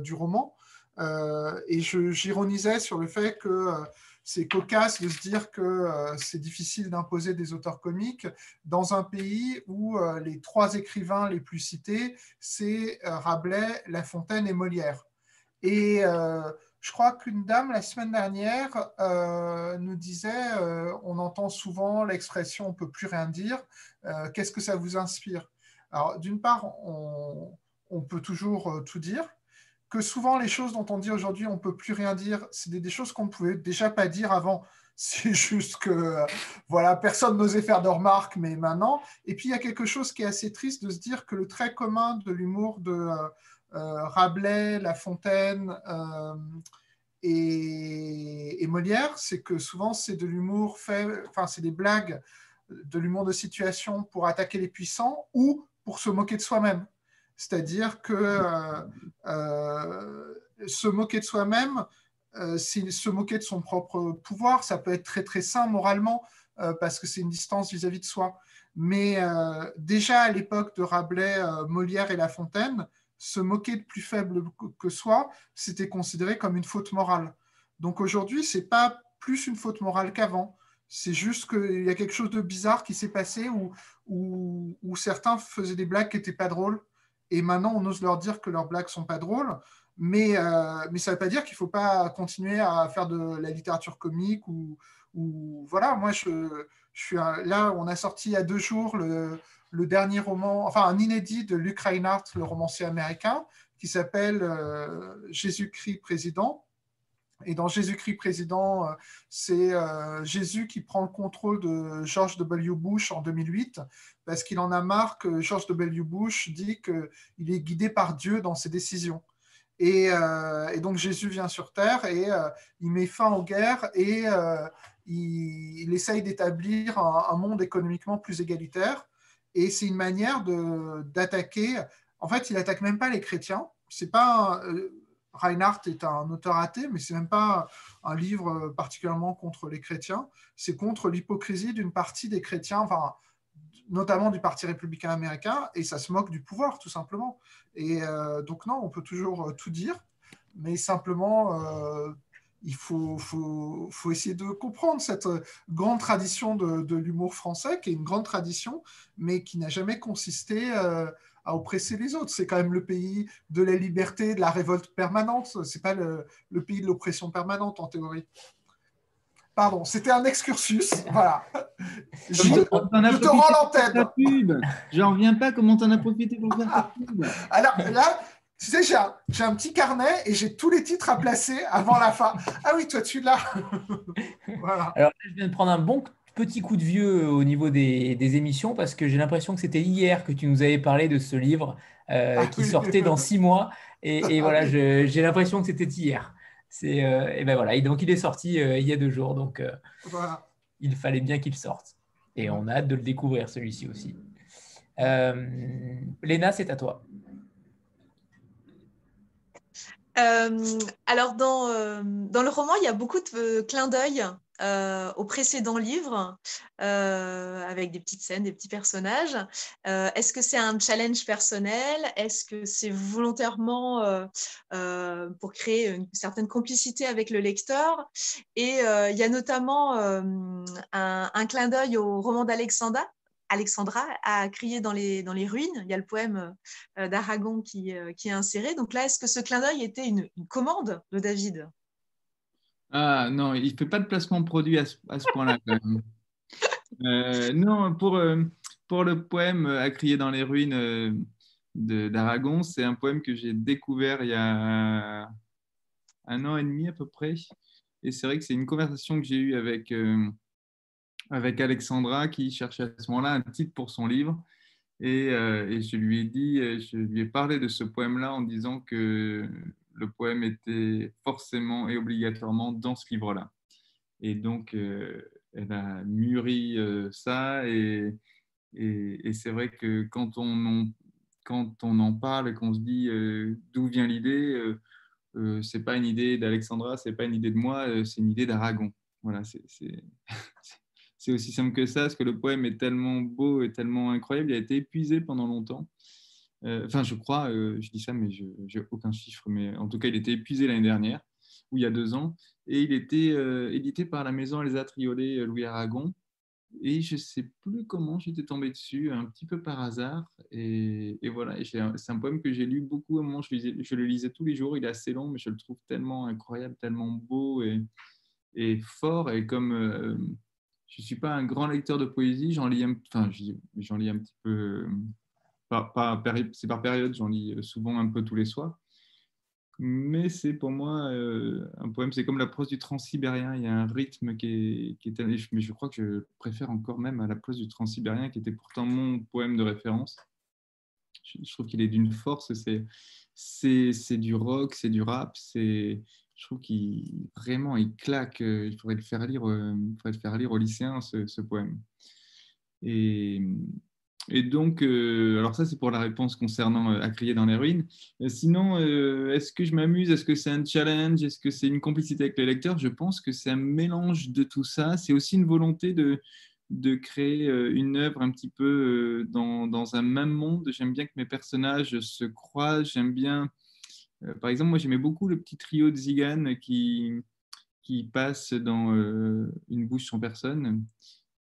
du roman. Euh, et j'ironisais sur le fait que euh, c'est cocasse de se dire que c'est difficile d'imposer des auteurs comiques dans un pays où les trois écrivains les plus cités, c'est Rabelais, La Fontaine et Molière. Et je crois qu'une dame, la semaine dernière, euh, nous disait, euh, on entend souvent l'expression on ne peut plus rien dire. Euh, qu'est-ce que ça vous inspire? Alors, d'une part, on, peut toujours tout dire. Que souvent, les choses dont on dit aujourd'hui on ne peut plus rien dire, c'est des, choses qu'on ne pouvait déjà pas dire avant. C'est juste que, voilà, personne n'osait faire de remarques, mais maintenant. Et puis, il y a quelque chose qui est assez triste de se dire que le trait commun de l'humour de Rabelais, La Fontaine euh, et, Molière, c'est que souvent c'est de l'humour fait, enfin c'est des blagues, de l'humour de situation pour attaquer les puissants ou pour se moquer de soi-même. C'est-à-dire que euh, se moquer de soi-même, c'est se moquer de son propre pouvoir, ça peut être très très sain moralement parce que c'est une distance vis-à-vis de soi. Mais déjà à l'époque de Rabelais, Molière et La Fontaine, se moquer de plus faible que soi, c'était considéré comme une faute morale. Donc aujourd'hui, c'est pas plus une faute morale qu'avant. C'est juste qu'il y a quelque chose de bizarre qui s'est passé où, où, certains faisaient des blagues qui n'étaient pas drôles. Et maintenant, on ose leur dire que leurs blagues sont pas drôles. Mais, euh, mais ça ne veut pas dire qu'il ne faut pas continuer à faire de la littérature comique ou, ou voilà. Moi, je, je suis là, on a sorti il y a deux jours le, le dernier roman, enfin un inédit de Luc Reinhardt, le romancier américain, qui s'appelle euh, Jésus-Christ président. Et dans Jésus-Christ président, euh, c'est euh, Jésus qui prend le contrôle de George W. Bush en 2008, parce qu'il en a marre que George W. Bush dit qu'il est guidé par Dieu dans ses décisions. Et, donc Jésus vient sur terre et il met fin aux guerres et il, essaye d'établir un, monde économiquement plus égalitaire. Et c'est une manière d'attaquer. En fait, il attaque même pas les chrétiens. C'est pas Reinhardt est un auteur athée, mais c'est même pas un livre particulièrement contre les chrétiens. C'est contre l'hypocrisie d'une partie des chrétiens, enfin, notamment du Parti républicain américain, et ça se moque du pouvoir, tout simplement. Et euh, donc, non, on peut toujours euh, tout dire, mais simplement, euh, il faut, faut, faut, essayer de comprendre cette grande tradition de, de l'humour français, qui est une grande tradition, mais qui n'a jamais consisté à oppresser les autres. C'est quand même le pays de la liberté, de la révolte permanente. C'est pas le, le, pays de l'oppression permanente en théorie. Pardon, c'était un excursus. Voilà. Je, te rends l'antenne. J'en reviens pas comment tu en as profité pour faire ta pub? Alors là, tu sais, j'ai un, un, petit carnet et j'ai tous les titres à placer avant la fin. Ah oui, toi, tu l'as. voilà. Alors, je viens de prendre un bon petit coup de vieux au niveau des, émissions parce que j'ai l'impression que c'était hier que tu nous avais parlé de ce livre euh, ah qui sortait dans six mois. Et, voilà, j'ai l'impression que c'était hier. C'est euh, et ben voilà, donc il est sorti euh, il y a deux jours, donc il fallait bien qu'il sorte. Et on a hâte de le découvrir celui-ci aussi. Léna, c'est à toi. Alors dans, dans le roman, il y a beaucoup de clins d'œil euh, au précédent livre, euh, avec des petites scènes, des petits personnages. Euh, est-ce que c'est un challenge personnel? Est-ce que c'est volontairement pour créer une certaine complicité avec le lecteur? Et il y a notamment un, clin d'œil au roman d'Alexandra, Alexandra a crié dans les, dans les ruines. Il y a le poème d'Aragon qui, qui, est inséré. Donc là, est-ce que ce clin d'œil était une, une commande de David? Ah non, il ne fait pas de placement de produit à ce, point-là. Euh, non, pour, euh, pour le poème À crier dans les ruines euh, d'Aragon, c'est un poème que j'ai découvert il y a un an et demi à peu près. Et c'est vrai que c'est une conversation que j'ai eue avec, avec Alexandra qui cherchait à ce moment-là un titre pour son livre. Et, et, je lui ai dit, je lui ai parlé de ce poème-là en disant que le poème était forcément et obligatoirement dans ce livre-là. Et donc, euh, elle a mûri euh, ça. Et, c'est vrai que quand on, en, quand on en parle et qu'on se dit euh, d'où vient l'idée, c'est pas une idée d'Alexandra, c'est pas une idée de moi, c'est une idée d'Aragon. Voilà, c'est aussi simple que ça, parce que le poème est tellement beau et tellement incroyable, il a été épuisé pendant longtemps. Euh, enfin, je crois, euh, je dis ça, mais je n'ai aucun chiffre. Mais en tout cas, il était épuisé l'année dernière, ou il y a deux ans. Et il était euh, édité par la maison Elsa Triolet Louis Aragon. Et je ne sais plus comment j'étais tombé dessus, un petit peu par hasard. Et, voilà, c'est un poème que j'ai lu beaucoup. À un moment, je, je, le lisais tous les jours. Il est assez long, mais je le trouve tellement incroyable, tellement beau et, et fort. Et comme je ne suis pas un grand lecteur de poésie, j'en lis, enfin, j'en lis un petit peu c'est par période, j'en lis euh, souvent un peu tous les soirs. Mais c'est pour moi euh, un poème, c'est comme la prose du transsibérien. Il y a un rythme qui est, qui Mais je crois que je préfère encore même à la prose du transsibérien, qui était pourtant mon poème de référence. Je, trouve qu'il est d'une force. C'est du rock, c'est du rap. Je trouve qu'il vraiment il claque. Il faudrait le faire lire, euh, faudrait le faire lire aux lycéens ce, poème. Et, donc, euh, alors ça, c'est pour la réponse concernant euh, à crier dans les ruines. Euh, sinon, est-ce que je m'amuse? Est-ce que c'est un challenge? Est-ce que c'est une complicité avec les lecteurs Je pense que c'est un mélange de tout ça. C'est aussi une volonté de, de créer une œuvre un petit peu dans, dans un même monde. J'aime bien que mes personnages se croisent. J'aime bien, par exemple, moi j'aimais beaucoup le petit trio de Zigan qui, qui passe dans Une bouche sans personne.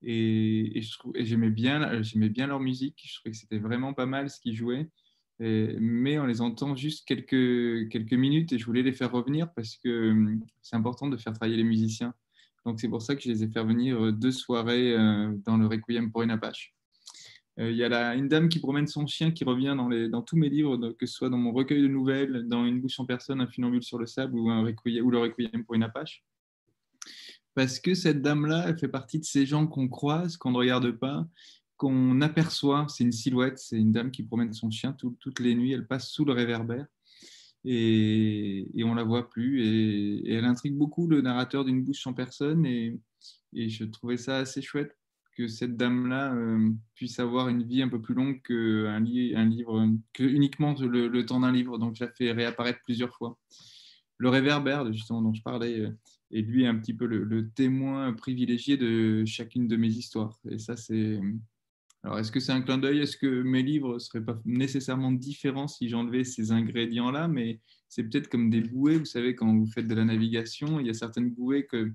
Et, j'aimais bien, leur musique. Je trouvais que c'était vraiment pas mal ce qu'ils jouaient. mais on les entend juste quelques, minutes et je voulais les faire revenir parce que hum, c'est important de faire travailler les musiciens. Donc c'est pour ça que je les ai fait venir euh, deux soirées euh, dans le Requiem pour une Apache. Euh, il y a une dame qui promène son chien qui revient dans, tous mes livres, que ce soit dans mon recueil de nouvelles, dans Une bouche en personne, Un funambule sur le sable ou, le Requiem pour une Apache parce que cette dame-là, elle fait partie de ces gens qu'on croise, qu'on ne regarde pas, qu'on aperçoit. C'est une silhouette, c'est une dame qui promène son chien toutes les nuits, elle passe sous le réverbère. et, et on la voit plus. Et, elle intrigue beaucoup le narrateur d'une bouche sans personne. Et, je trouvais ça assez chouette que cette dame-là euh, puisse avoir une vie un peu plus longue qu'un li un livre, que uniquement le, temps d'un livre. Donc, je la fais réapparaître plusieurs fois. Le réverbère, justement, dont je parlais, euh, est lui un petit peu le, le témoin privilégié de chacune de mes histoires. Et ça, c'est alors, est-ce que c'est un clin d'œil? Est-ce que mes livres ne seraient pas nécessairement différents si j'enlevais ces ingrédients-là? Mais c'est peut-être comme des bouées. Vous savez, quand vous faites de la navigation, il y a certaines bouées que,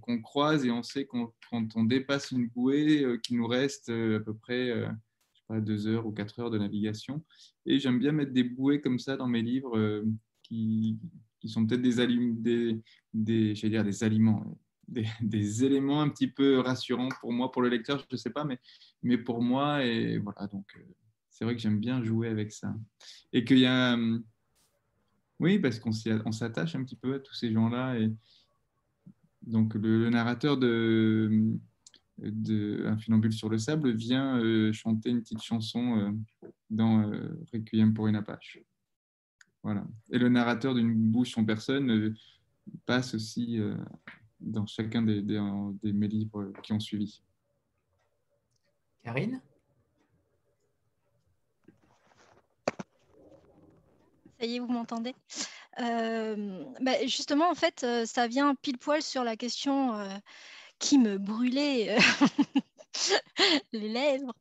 qu'on, croise et on sait quand on dépasse une bouée, euh, qu'il nous reste euh, à peu près euh, deux heures ou quatre heures de navigation. Et j'aime bien mettre des bouées comme ça dans mes livres qui, qui, sont peut-être des, des, des, dire des aliments des, éléments un petit peu rassurants pour moi, pour le lecteur, je ne sais pas, mais, mais pour moi. Et voilà, donc euh, c'est vrai que j'aime bien jouer avec ça. Et qu'il y a. Hum, oui, parce qu'on s'attache un petit peu à tous ces gens-là. Et donc le, narrateur de, de, Un funambule sur le sable vient euh, chanter une petite chanson euh, dans Requiem pour une Apache. Voilà. Et le narrateur d'une bouche en personne passe aussi dans chacun des, des, mes livres qui ont suivi. Karine? Ça y est, vous m'entendez? Bah, Justement, en fait, ça vient pile poil sur la question qui me brûlait les lèvres.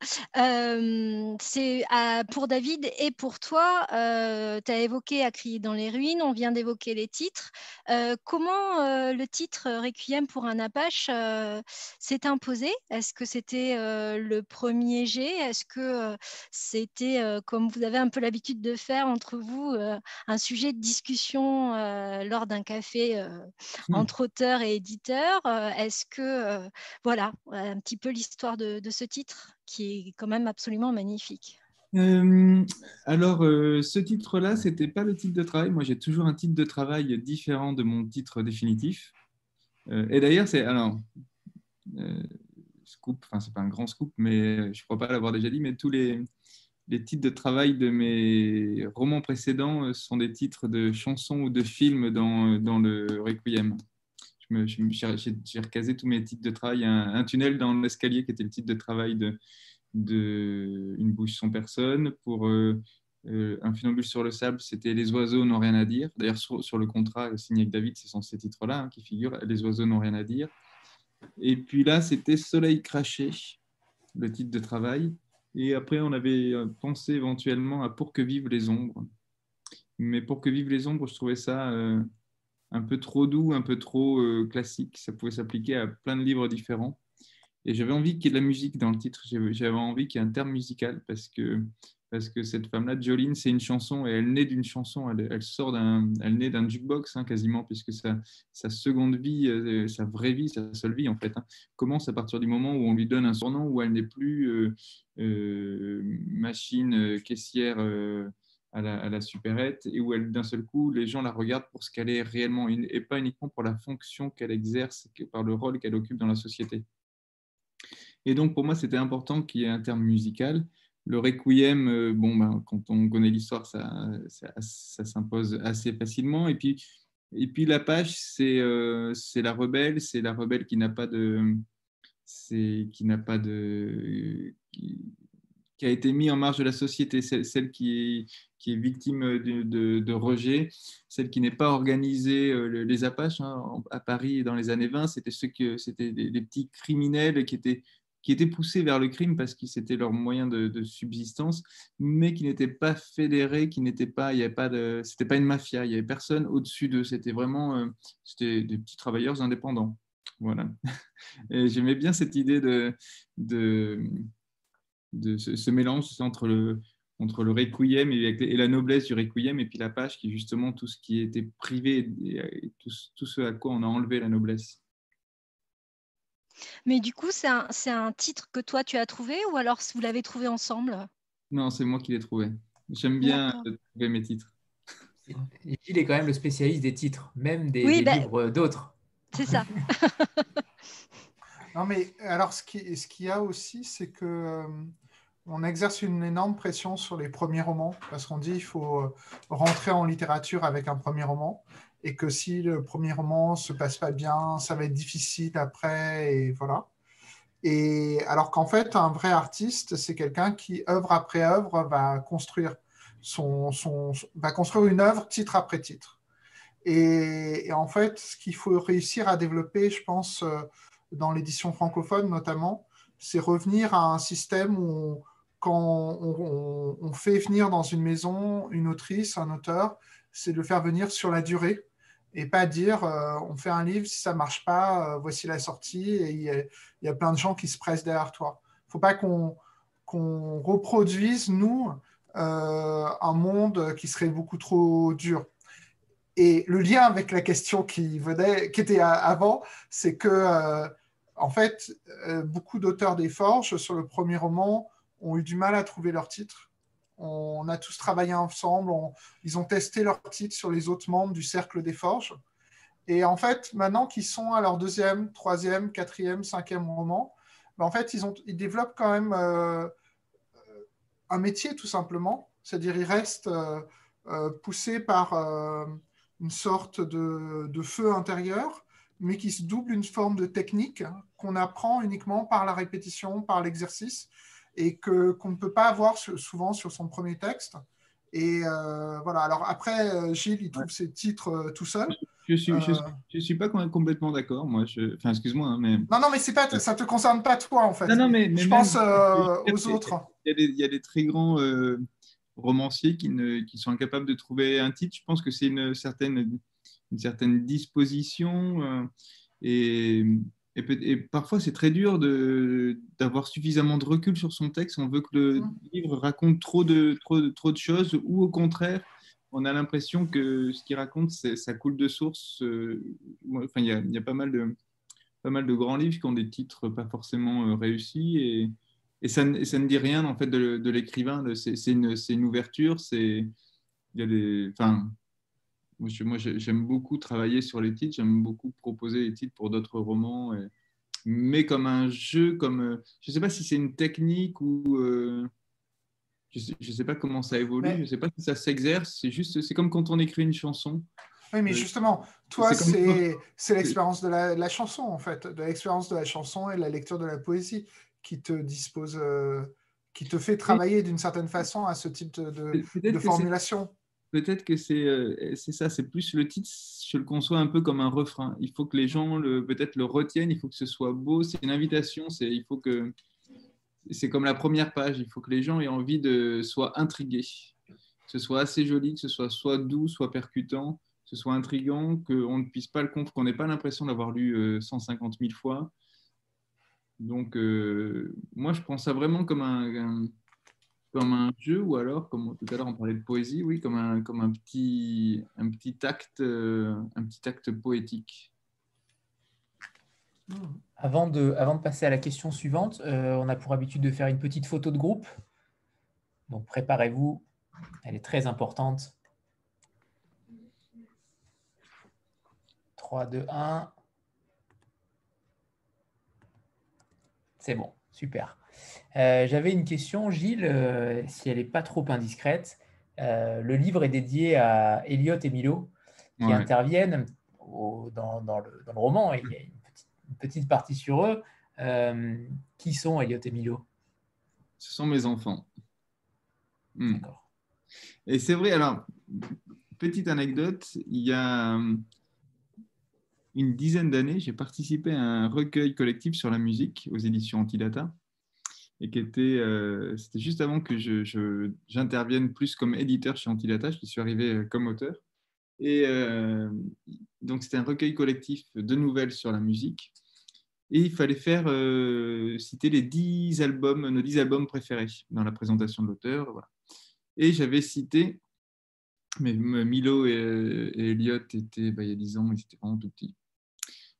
c'est pour David et pour toi, tu as évoqué À crier dans les ruines, on vient d'évoquer les titres. comment le titre Requiem pour un Apache s'est imposé? Est-ce que c'était le premier jet? Est-ce que c'était, comme vous avez un peu l'habitude de faire entre vous, un sujet de discussion lors d'un café mmh. entre auteurs et éditeurs? Est-ce que, voilà, un petit peu l'histoire de, ce titre qui est quand même absolument magnifique euh, alors, euh, ce titre-là, c'était pas le titre de travail. Moi, j'ai toujours un titre de travail différent de mon titre définitif. Euh, et d'ailleurs, c'est alors scoop. Enfin, c'est pas un grand scoop, mais je crois pas l'avoir déjà dit. Mais tous les, les titres de travail de mes romans précédents sont des titres de chansons ou de films dans, dans le Requiem j'ai recasé tous mes titres de travail. Un, un tunnel dans l'escalier qui était le titre de travail de, Une bouche sans personne. Pour euh, euh, Un funambule sur le sable, c'était Les oiseaux n'ont rien à dire. D'ailleurs, sur, le contrat signé avec David, ce sont ces titres-là hein, qui figurent. Les oiseaux n'ont rien à dire. Et puis là, c'était Soleil craché, le titre de travail. Et après, on avait euh, pensé éventuellement à Pour que vivent les ombres. Mais Pour que vivent les ombres, je trouvais ça un peu trop doux, un peu trop euh, classique. Ça pouvait s'appliquer à plein de livres différents. Et j'avais envie qu'il y ait de la musique dans le titre. J'avais envie qu'il y ait un terme musical parce que, parce que cette femme-là, Jolene, c'est une chanson et elle naît d'une chanson. Elle, sort d'un, elle naît d'un jukebox hein, quasiment puisque sa, seconde vie, euh, sa vraie vie, sa seule vie en fait, hein, commence à partir du moment où on lui donne un surnom où elle n'est plus euh, machine caissière à la, à la supérette et où d'un seul coup, les gens la regardent pour ce qu'elle est réellement et pas uniquement pour la fonction qu'elle exerce, par le rôle qu'elle occupe dans la société. Et donc, pour moi, c'était important qu'il y ait un terme musical. Le requiem, euh, bon, ben, quand on connaît l'histoire, ça, s'impose assez facilement. Et puis, et l'Apache, c'est euh, c'est la rebelle, c'est la rebelle qui n'a pas de, qui n'a pas de, a été mis en marge de la société, celle qui est, qui est victime de, de, rejet, celle qui n'est pas organisée. Euh, les Apaches hein, à Paris dans les années 20, c'était ceux que c'était des, petits criminels qui étaient qui étaient poussés vers le crime parce que c'était leur moyen de, subsistance, mais qui n'étaient pas fédérés, qui n'étaient pas, il y avait pas de, c'était pas une mafia, il y avait personne au-dessus d'eux, c'était vraiment, euh, c'était des petits travailleurs indépendants. Voilà. Et j'aimais bien cette idée de de ce, mélange entre le, entre le requiem et, la noblesse du requiem, et puis la page qui est justement tout ce qui était privé et, tout, ce à quoi on a enlevé la noblesse. Mais du coup, c'est un, un, titre que toi tu as trouvé ou alors vous l'avez trouvé ensemble? Non, c'est moi qui l'ai trouvé. J'aime bien trouver mes titres. Il est quand même le spécialiste des titres, même des, bah, livres d'autres. C'est ça. non, mais alors ce qu'il ce y a aussi, c'est que euh, on exerce une énorme pression sur les premiers romans parce qu'on dit qu'il faut euh, rentrer en littérature avec un premier roman et que si le premier roman se passe pas bien, ça va être difficile après et voilà. Et alors qu'en fait, un vrai artiste, c'est quelqu'un qui œuvre après œuvre va construire son, va construire une œuvre titre après titre. Et, en fait, ce qu'il faut réussir à développer, je pense, euh, dans l'édition francophone notamment, c'est revenir à un système où quand on, fait venir dans une maison une autrice, un auteur, c'est de le faire venir sur la durée et pas dire euh, on fait un livre, si ça marche pas, euh, voici la sortie et il y, a plein de gens qui se pressent derrière toi. Il ne faut pas qu'on reproduise, nous, euh, un monde qui serait beaucoup trop dur. Et le lien avec la question qui, venait, qui était avant, c'est que, en fait, beaucoup d'auteurs des Forges, sur le premier roman, ont eu du mal à trouver leur titre. On a tous travaillé ensemble, ils ont testé leur titre sur les autres membres du Cercle des Forges. Et en fait, maintenant qu'ils sont à leur deuxième, troisième, quatrième, cinquième roman, ben en fait, ils, ont, ils développent quand même euh, un métier tout simplement. C'est-à-dire, ils restent euh, euh, poussés par une sorte de, feu intérieur, mais qui se double une forme de technique qu'on apprend uniquement par la répétition, par l'exercice et que qu'on ne peut pas avoir souvent sur son premier texte. Et euh, voilà. Alors après, euh, Gilles, il trouve ses titres euh, tout seul. Je suis, je suis, pas complètement d'accord. Moi, je... enfin, excuse-moi, hein, mais non, non, mais c'est pas, ça te concerne pas toi en fait. Non, non, mais, je pense aux autres. Il y, a des, il y, a des, très grands romanciers qui, ne, qui sont incapables de trouver un titre. Je pense que c'est une certaine, une certaine disposition et et, parfois, c'est très dur d'avoir suffisamment de recul sur son texte. On veut que le livre raconte trop de, trop, de, trop de choses, ou au contraire, on a l'impression que ce qu'il raconte, ça coule de source. Euh, enfin, il y a, y a, pas, mal de, pas mal de grands livres qui ont des titres pas forcément euh, réussis, et, et, ça, ça, ne dit rien en fait de, de l'écrivain. C'est une, une, ouverture. C'est il y a des, enfin, moi, j'aime beaucoup travailler sur les titres, j'aime beaucoup proposer les titres pour d'autres romans, mais comme un jeu, comme euh, je ne sais pas si c'est une technique ou euh, je ne sais, pas comment ça évolue, je ne sais pas si ça s'exerce. C'est juste, c'est comme quand on écrit une chanson. Oui, mais euh, justement, toi, c'est l'expérience de la, chanson, en fait, de l'expérience de la chanson et la lecture de la poésie qui te dispose, qui te fait travailler d'une certaine façon à ce type de, de formulation peut-être que euh, c'est ça, c'est plus le titre, je le conçois un peu comme un refrain. Il faut que les gens peut-être le retiennent, il faut que ce soit beau, c'est une invitation, c'est il faut que c'est comme la première page, il faut que les gens aient envie de soient intrigués, que ce soit assez joli, que ce soit soit doux, soit percutant, que ce soit intrigant, qu'on ne puisse pas le comprendre, qu'on n'ait pas l'impression d'avoir lu 150 euh, 000 fois. Donc, euh, moi, je prends ça vraiment comme un comme un jeu ou alors, comme tout à l'heure on parlait de poésie, oui, comme un, comme un, petit, un, petit, acte, euh, un petit acte poétique. Avant de, avant de passer à la question suivante, euh, on a pour habitude de faire une petite photo de groupe. Donc préparez-vous, elle est très importante. 3, 2, 1. C'est bon, super. Euh, j'avais une question, Gilles, euh, si elle n'est pas trop indiscrète. Euh, le livre est dédié à Elliot et Milo, qui interviennent dans, le, roman. il y a une petite, partie sur eux. qui sont Elliot et Milo Ce sont mes enfants. Hmm. D'accord. Et c'est vrai, alors, petite anecdote, il y a une dizaine d'années, j'ai participé à un recueil collectif sur la musique aux éditions Antidata et qui était, euh, c'était juste avant que j'intervienne plus comme éditeur chez Antidata, je suis arrivé euh, comme auteur. Et euh, donc, c'était un recueil collectif de nouvelles sur la musique. Et il fallait faire citer les 10 albums, nos 10 albums préférés dans la présentation de l'auteur. Et j'avais cité, mais Milo et, Elliot étaient, bah, il y a 10 ans, ils étaient vraiment tout petits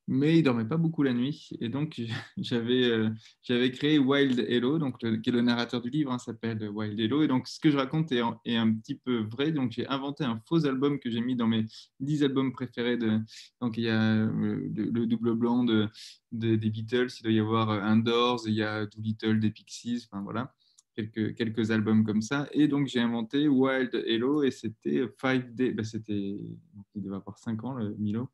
mais il dormait pas beaucoup la nuit. Et donc, j'avais euh, j'avais créé Wild Hello, donc qui est le narrateur du livre, hein, s'appelle Wild Hello. Et donc, ce que je raconte est, un petit peu vrai. Donc, j'ai inventé un faux album que j'ai mis dans mes 10 albums préférés. Donc, il y a euh, le, double blanc de, des Beatles, il doit y avoir un Doors, il y a Doolittle des Pixies, enfin voilà. quelques, quelques albums comme ça. Et donc, j'ai inventé Wild Hello et c'était Five Days, ben, c'était, il devait avoir 5 ans, le Milo.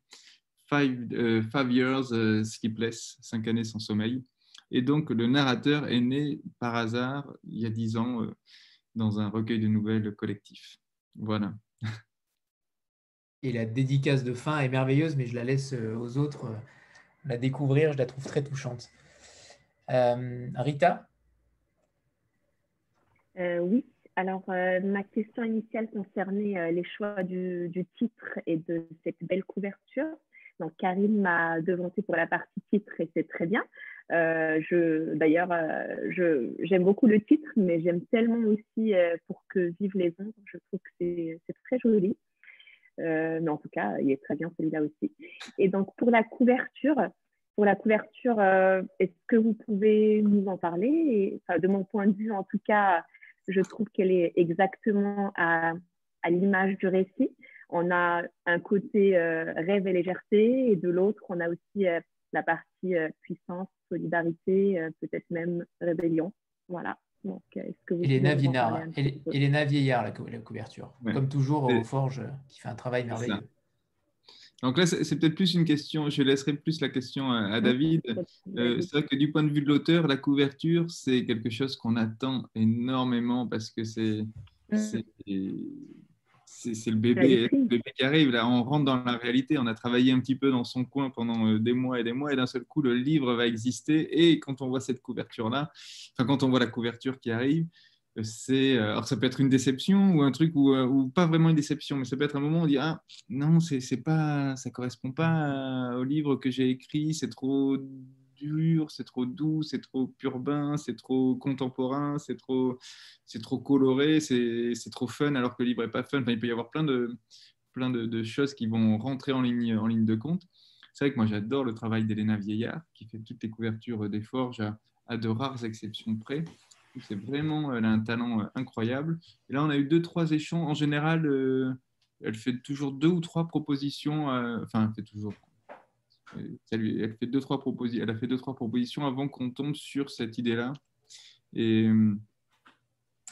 Five, euh, five Years euh, Sleepless, 5 années sans sommeil. Et donc, le narrateur est né par hasard, il y a 10 ans, euh, dans un recueil de nouvelles collectif. Voilà. Et la dédicace de fin est merveilleuse, mais je la laisse aux autres la découvrir. Je la trouve très touchante. Rita? Euh, oui, alors euh, ma question initiale concernait euh, les choix du, titre et de cette belle couverture. Donc Karine m'a devancé pour la partie titre et c'est très bien. D'ailleurs, j'aime beaucoup le titre, mais j'aime tellement aussi pour que vivent les ombres. Je trouve que c'est très joli. mais en tout cas, il est très bien celui-là aussi. Et donc pour la couverture, pour la couverture, est-ce que vous pouvez nous en parler? De mon point de vue, en tout cas, je trouve qu'elle est exactement à, l'image du récit. On a un côté euh, rêve et légèreté, et de l'autre, on a aussi euh, la partie euh, puissance, solidarité, peut-être même rébellion. Voilà. Donc, est-ce que vous Elena Vinard, Elena Vieillard, la, couverture. Comme toujours, au Forge, qui fait un travail merveilleux. Donc là, c'est peut-être plus une question, je laisserai plus la question à, David. Euh, c'est vrai que du point de vue de l'auteur, la couverture, c'est quelque chose qu'on attend énormément parce que c'est c'est le bébé, le bébé qui arrive. Là, on rentre dans la réalité. On a travaillé un petit peu dans son coin pendant euh, des mois et des mois, et d'un seul coup, le livre va exister. Et quand on voit cette couverture-là, enfin, quand on voit la couverture qui arrive, c'est euh, alors ça peut être une déception ou un truc euh, ou, pas vraiment une déception mais ça peut être un moment où on dit ah non c'est c'est pas ça correspond pas au livre que j'ai écrit c'est trop dur c'est trop doux c'est trop urbain c'est trop contemporain c'est trop c'est trop coloré c'est trop fun alors que le livre est pas fun enfin, il peut y avoir plein de plein de, choses qui vont rentrer en ligne en ligne de compte c'est vrai que moi j'adore le travail d'Elena Vieillard qui fait toutes les couvertures des forges à de rares exceptions près c'est vraiment, elle a un talent euh, incroyable. Là, on a eu deux, trois échanges. En général, euh, elle fait toujours deux ou trois propositions. Euh, enfin, elle fait toujours. Elle, fait deux, trois propositions, elle a fait deux, trois propositions avant qu'on tombe sur cette idée-là. Et,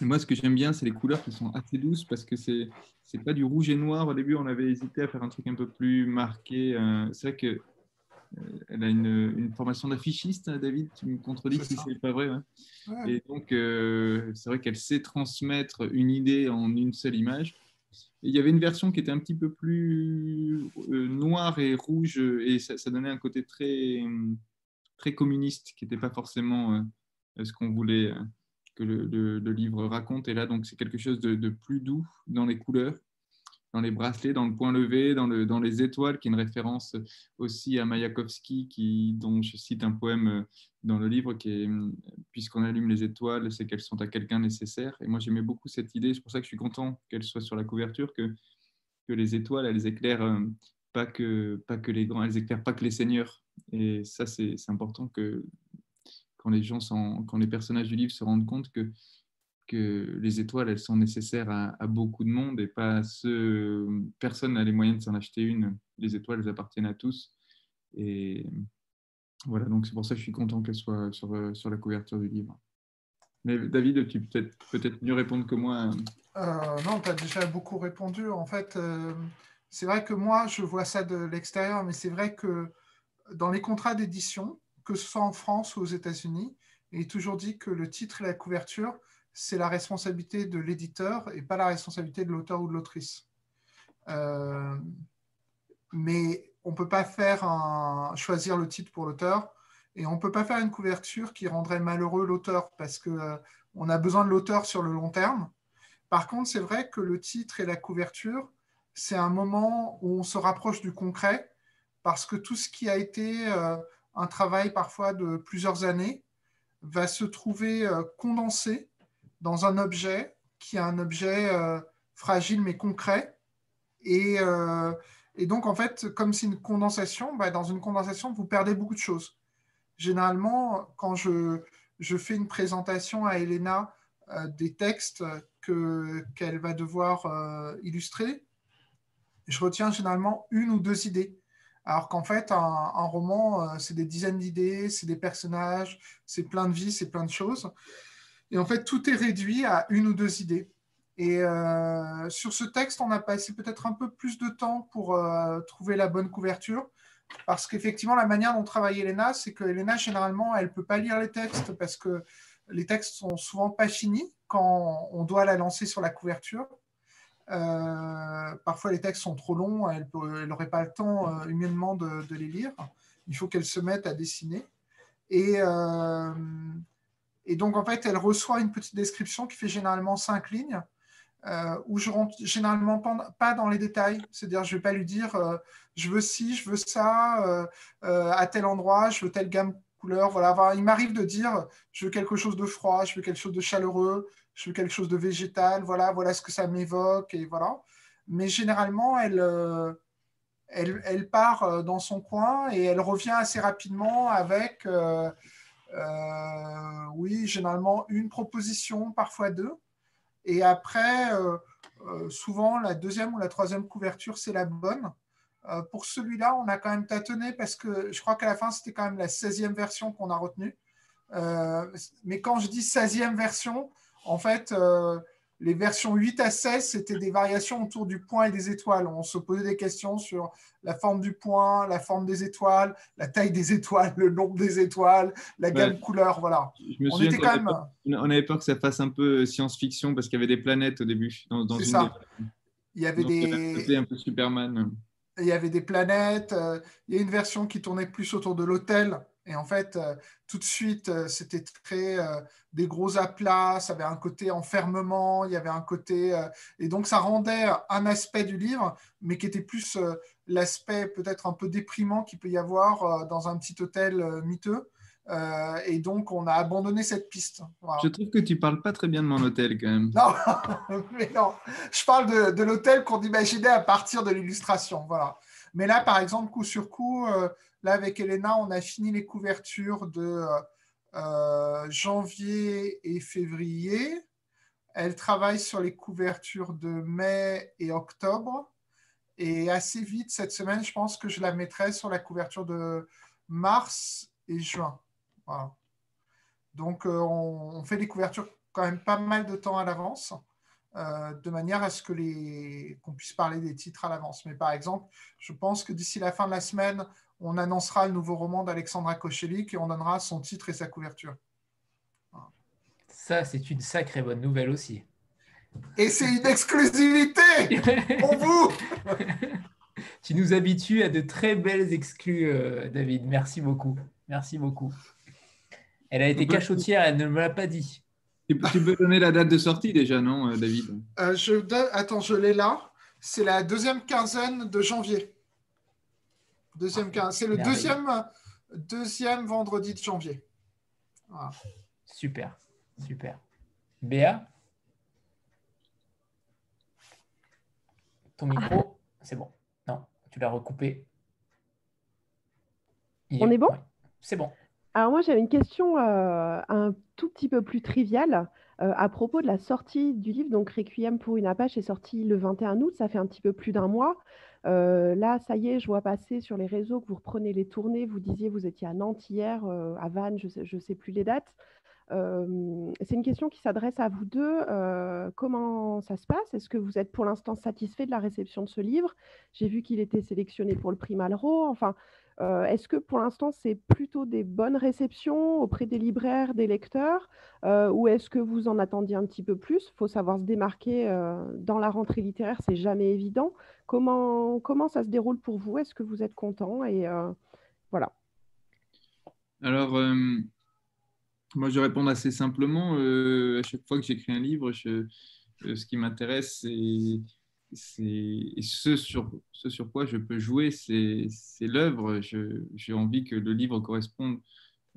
moi, ce que j'aime bien, c'est les couleurs qui sont assez douces parce que c'est c'est pas du rouge et noir. Au début, on avait hésité à faire un truc un peu plus marqué. c'est vrai que elle a une, formation d'affichiste, hein, David, tu me contredis si c'est pas vrai. Et donc, euh, c'est vrai qu'elle sait transmettre une idée en une seule image. Il y avait une version qui était un petit peu plus euh, noire et rouge, et ça, donnait un côté très, très communiste, qui n'était pas forcément euh, ce qu'on voulait que le, livre raconte. Et là, donc, c'est quelque chose de, plus doux dans les couleurs dans les bracelets, dans le point levé, dans, le, dans les étoiles, qui est une référence aussi à Mayakovsky, dont je cite un poème euh, dans le livre qui est Puisqu'on allume les étoiles, c'est qu'elles sont à quelqu'un nécessaire. Et moi, j'aimais beaucoup cette idée. C'est pour ça que je suis content qu'elle soit sur la couverture, que, que les étoiles, elles éclairent euh, pas que, pas que les grands, elles éclairent pas que les seigneurs. Et ça, c'est important que quand les gens, quand les personnages du livre se rendent compte que que les étoiles, elles sont nécessaires à, beaucoup de monde et pas à ceux. Personne n'a les moyens de s'en acheter une. Les étoiles, elles appartiennent à tous. Et voilà, donc c'est pour ça que je suis content qu'elle soit sur, sur la couverture du livre. Mais David, tu peux peut-être peut mieux répondre que moi. Euh, non, tu as déjà beaucoup répondu. En fait, euh, c'est vrai que moi, je vois ça de l'extérieur, mais c'est vrai que dans les contrats d'édition, que ce soit en France ou aux États-Unis, il est toujours dit que le titre et la couverture, c'est la responsabilité de l'éditeur et pas la responsabilité de l'auteur ou de l'autrice. Euh, mais on ne peut pas faire un, choisir le titre pour l'auteur et on ne peut pas faire une couverture qui rendrait malheureux l'auteur parce qu'on euh, a besoin de l'auteur sur le long terme. Par contre, c'est vrai que le titre et la couverture, c'est un moment où on se rapproche du concret parce que tout ce qui a été euh, un travail parfois de plusieurs années va se trouver condensé dans un objet qui est un objet euh, fragile mais concret. Euh, et, donc, en fait, comme c'est une condensation, bah, dans une condensation, vous perdez beaucoup de choses. Généralement, quand je, fais une présentation à Elena euh, des textes qu'elle va devoir illustrer, je retiens généralement une ou deux idées. Alors qu'en fait, un, un roman, c'est des dizaines d'idées, c'est des personnages, c'est plein de vies, c'est plein de choses. Et en fait, tout est réduit à une ou deux idées. Et euh, sur ce texte, on a passé peut-être un peu plus de temps pour euh, trouver la bonne couverture. Parce qu'effectivement, la manière dont travaille Elena, c'est que Elena, généralement, elle ne peut pas lire les textes parce que les textes sont souvent pas finis quand on doit la lancer sur la couverture. Euh, parfois, les textes sont trop longs, elle n'aurait pas le temps humainement de, de, les lire. Il faut qu'elle se mette à dessiner. Et, et donc, en fait, elle reçoit une petite description qui fait généralement cinq lignes euh, où je rentre généralement pas dans les détails. C'est-à-dire, je ne vais pas lui dire euh, je veux ci, je veux ça, euh, à tel endroit, je veux telle gamme couleur. Voilà. il m'arrive de dire je veux quelque chose de froid, je veux quelque chose de chaleureux, je veux quelque chose de végétal. Voilà, voilà ce que ça m'évoque. Et voilà. Mais généralement, elle, elle, elle, part dans son coin et elle revient assez rapidement avec, oui, généralement une proposition, parfois deux. Et après, euh, euh, souvent, la deuxième ou la troisième couverture, c'est la bonne. Euh, pour celui-là, on a quand même tâtonné parce que je crois qu'à la fin, c'était quand même la 16e version qu'on a retenue. mais quand je dis 16e version, en fait, les versions 8 à 16, c'était des variations autour du point et des étoiles. On se posait des questions sur la forme du point, la forme des étoiles, la taille des étoiles, le nombre des étoiles, la gamme couleur. Voilà. on, était quand même... on avait peur que ça fasse un peu science-fiction parce qu'il y avait des planètes au début. Dans, C'est ça. Il y avait des. un peu Superman. Il y avait des planètes. Euh, il y a une version qui tournait plus autour de l'hôtel et en fait, euh, tout de suite, euh, c'était très euh, des gros aplats, ça avait un côté enfermement, il y avait un côté. et donc, ça rendait un aspect du livre, mais qui était plus l'aspect peut-être un peu déprimant qu'il peut y avoir dans un petit hôtel miteux. et donc, on a abandonné cette piste. Je trouve que tu parles pas très bien de mon hôtel quand même. Non, mais non. Je parle de, de l'hôtel qu'on imaginait à partir de l'illustration. Voilà. Mais là, par exemple, coup sur coup, Là, avec Elena, on a fini les couvertures de euh, janvier et février. Elle travaille sur les couvertures de mai et octobre. Et assez vite, cette semaine, je pense que je la mettrai sur la couverture de mars et juin. Donc, euh, on, fait les couvertures quand même pas mal de temps à l'avance, euh, de manière à ce que les qu'on puisse parler des titres à l'avance. Mais par exemple, je pense que d'ici la fin de la semaine, on annoncera le nouveau roman d'Alexandra Kochelik et on donnera son titre et sa couverture. Ça, c'est une sacrée bonne nouvelle aussi. Et c'est une exclusivité pour vous Tu nous habitues à de très belles exclus, euh, David. Merci beaucoup. Merci beaucoup. Elle a été cachotière, elle ne me l'a pas dit. Tu peux donner la date de sortie déjà, non, euh, David? Euh, je Attends, je l'ai là. C'est la deuxième quinzaine de janvier. Deuxième C'est le deuxième, deuxième vendredi de janvier. Super, super. Béa? Ton micro, c'est bon. Non, tu l'as recoupé. On est bon? C'est bon. Alors moi, j'avais une question euh, un tout petit peu plus triviale euh, à propos de la sortie du livre. Donc, Requiem pour une Apache est sorti le 21 août, ça fait un petit peu plus d'un mois. Là, ça y est, je vois passer sur les réseaux que vous reprenez les tournées. Vous disiez vous étiez à Nantes hier, à Vannes, je ne sais, plus les dates. C'est une question qui s'adresse à vous deux. comment ça se passe? Est-ce que vous êtes pour l'instant satisfait de la réception de ce livre? J'ai vu qu'il était sélectionné pour le prix Malraux. Enfin, euh, est-ce que pour l'instant, c'est plutôt des bonnes réceptions auprès des libraires, des lecteurs, euh, ou est-ce que vous en attendiez un petit peu plus? Il faut savoir se démarquer euh, dans la rentrée littéraire, c'est jamais évident. Comment, comment ça se déroule pour vous? Est-ce que vous êtes content Et voilà. Alors, moi, je réponds assez simplement. à chaque fois que j'écris un livre, ce qui m'intéresse, c'est c'est ce sur, quoi je peux jouer, c'est l'œuvre. J'ai envie que le livre corresponde.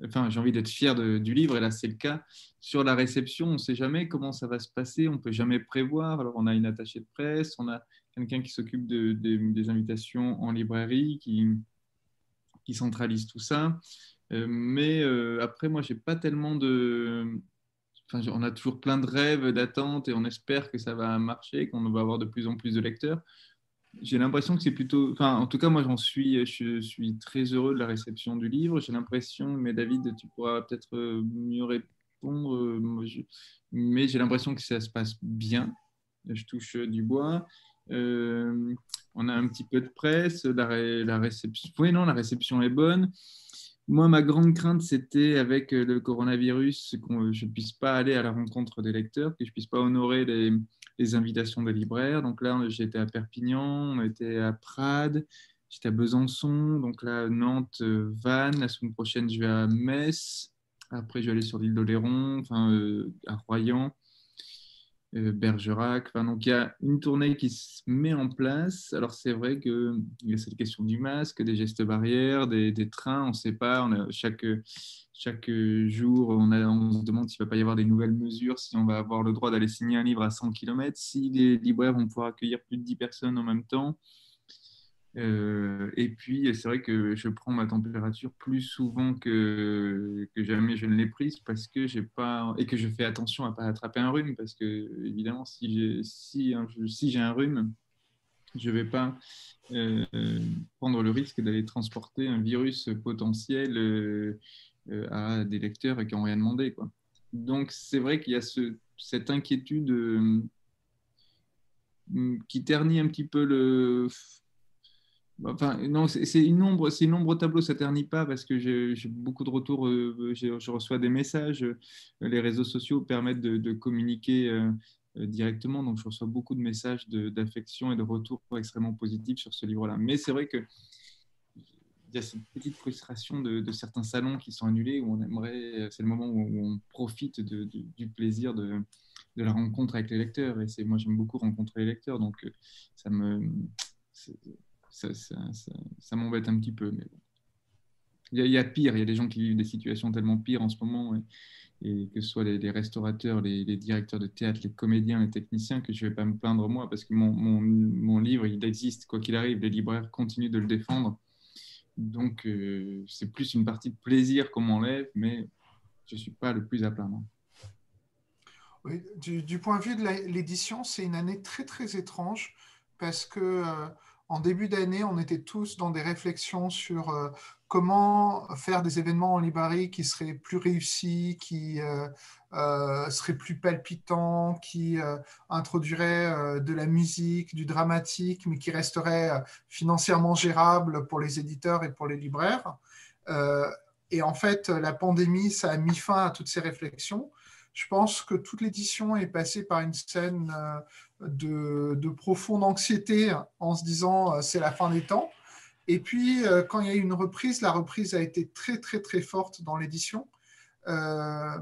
Enfin, j'ai envie d'être fier du livre, et là, c'est le cas. Sur la réception, on ne sait jamais comment ça va se passer, on ne peut jamais prévoir. Alors, on a une attachée de presse, on a quelqu'un qui s'occupe de, des invitations en librairie, qui, qui centralise tout ça. Euh, mais euh, après, moi, je n'ai pas tellement de, on a toujours plein de rêves, d'attentes et on espère que ça va marcher, qu'on va avoir de plus en plus de lecteurs. J'ai l'impression que c'est plutôt, en tout cas, moi, j'en suis, je suis très heureux de la réception du livre. J'ai l'impression, mais David, tu pourras peut-être mieux répondre, mais j'ai l'impression que ça se passe bien. Je touche du bois. on a un petit peu de presse, la réception. Oui, non, la réception est bonne. Moi, ma grande crainte, c'était avec euh, le coronavirus que je ne puisse pas aller à la rencontre des lecteurs, que je ne puisse pas honorer les, invitations des libraires. Donc là, j'étais à Perpignan, on était à Prades, j'étais à Besançon, donc là, Nantes, euh, Vannes. La semaine prochaine, je vais à Metz. Après, je vais aller sur l'île d'Oléron, enfin, euh, à Royan. Euh, Bergerac. Donc il y a une tournée qui se met en place. Alors c'est vrai qu'il y a cette question du masque, des gestes barrières, des, trains, on ne sait pas. Chaque, chaque jour, on, a, on se demande s'il ne va pas y avoir des nouvelles mesures, si on va avoir le droit d'aller signer un livre à 100 km, si les libraires vont pouvoir accueillir plus de 10 personnes en même temps. Euh, et puis, c'est vrai que je prends ma température plus souvent que, jamais je ne l'ai prise parce que j'ai pas et que je fais attention à pas attraper un rhume parce que évidemment, si j'ai si, si j'ai un rhume, je vais pas euh, prendre le risque d'aller transporter un virus potentiel euh, à des lecteurs qui n'ont rien demandé. Quoi. Donc, c'est vrai qu'il y a ce, cette inquiétude qui ternit un petit peu le Enfin, non, c'est une ombre, c'est une ombre au tableau, ça ternit pas parce que j'ai beaucoup de retours, euh, je reçois des messages, euh, les réseaux sociaux permettent de, communiquer euh, directement, donc je reçois beaucoup de messages d'affection et de retours extrêmement positifs sur ce livre-là. Mais c'est vrai que il y a cette petite frustration de, certains salons qui sont annulés où on aimerait, c'est le moment où on profite du plaisir de, la rencontre avec les lecteurs. Et c'est moi j'aime beaucoup rencontrer les lecteurs, donc ça me ça, m'embête un petit peu. Mais il, y a, pire, il y a des gens qui vivent des situations tellement pires en ce moment, et, que ce soit les, restaurateurs, les, directeurs de théâtre, les comédiens, les techniciens, que je ne vais pas me plaindre moi, parce que mon, mon, livre, il existe, quoi qu'il arrive, les libraires continuent de le défendre. Donc, euh, c'est plus une partie de plaisir qu'on m'enlève, mais je ne suis pas le plus à plaindre. Du, point de vue de l'édition, c'est une année très, très étrange parce que euh, en début d'année, on était tous dans des réflexions sur euh, comment faire des événements en librairie qui seraient plus réussis, qui euh, euh, seraient plus palpitants, qui introduiraient de la musique, du dramatique, mais qui resteraient financièrement gérables pour les éditeurs et pour les libraires. et en fait, la pandémie, ça a mis fin à toutes ces réflexions. Je pense que toute l'édition est passée par une scène de, profonde anxiété en se disant euh, c'est la fin des temps. Et puis, euh, quand il y a eu une reprise, la reprise a été très, très, très forte dans l'édition. Euh,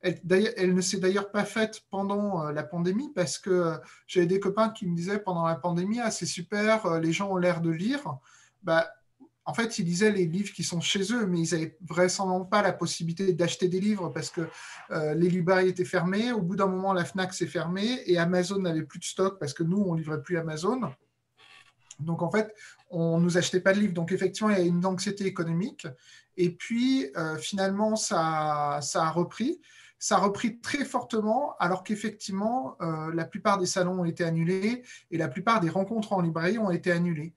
elle, ne s'est d'ailleurs pas faite pendant la pandémie parce que j'avais des copains qui me disaient pendant la pandémie, ah, c'est super, les gens ont l'air de lire. Bah, en fait, ils lisaient les livres qui sont chez eux, mais ils n'avaient vraisemblablement pas la possibilité d'acheter des livres parce que euh, les librairies étaient fermées. Au bout d'un moment, la FNAC s'est fermée et Amazon n'avait plus de stock parce que nous, on ne livrait plus Amazon. Donc, en fait, on ne nous achetait pas de livres. Donc, effectivement, il y a une anxiété économique. Et puis, euh, finalement, ça, a repris. Ça a repris très fortement, alors qu'effectivement, euh, la plupart des salons ont été annulés et la plupart des rencontres en librairie ont été annulées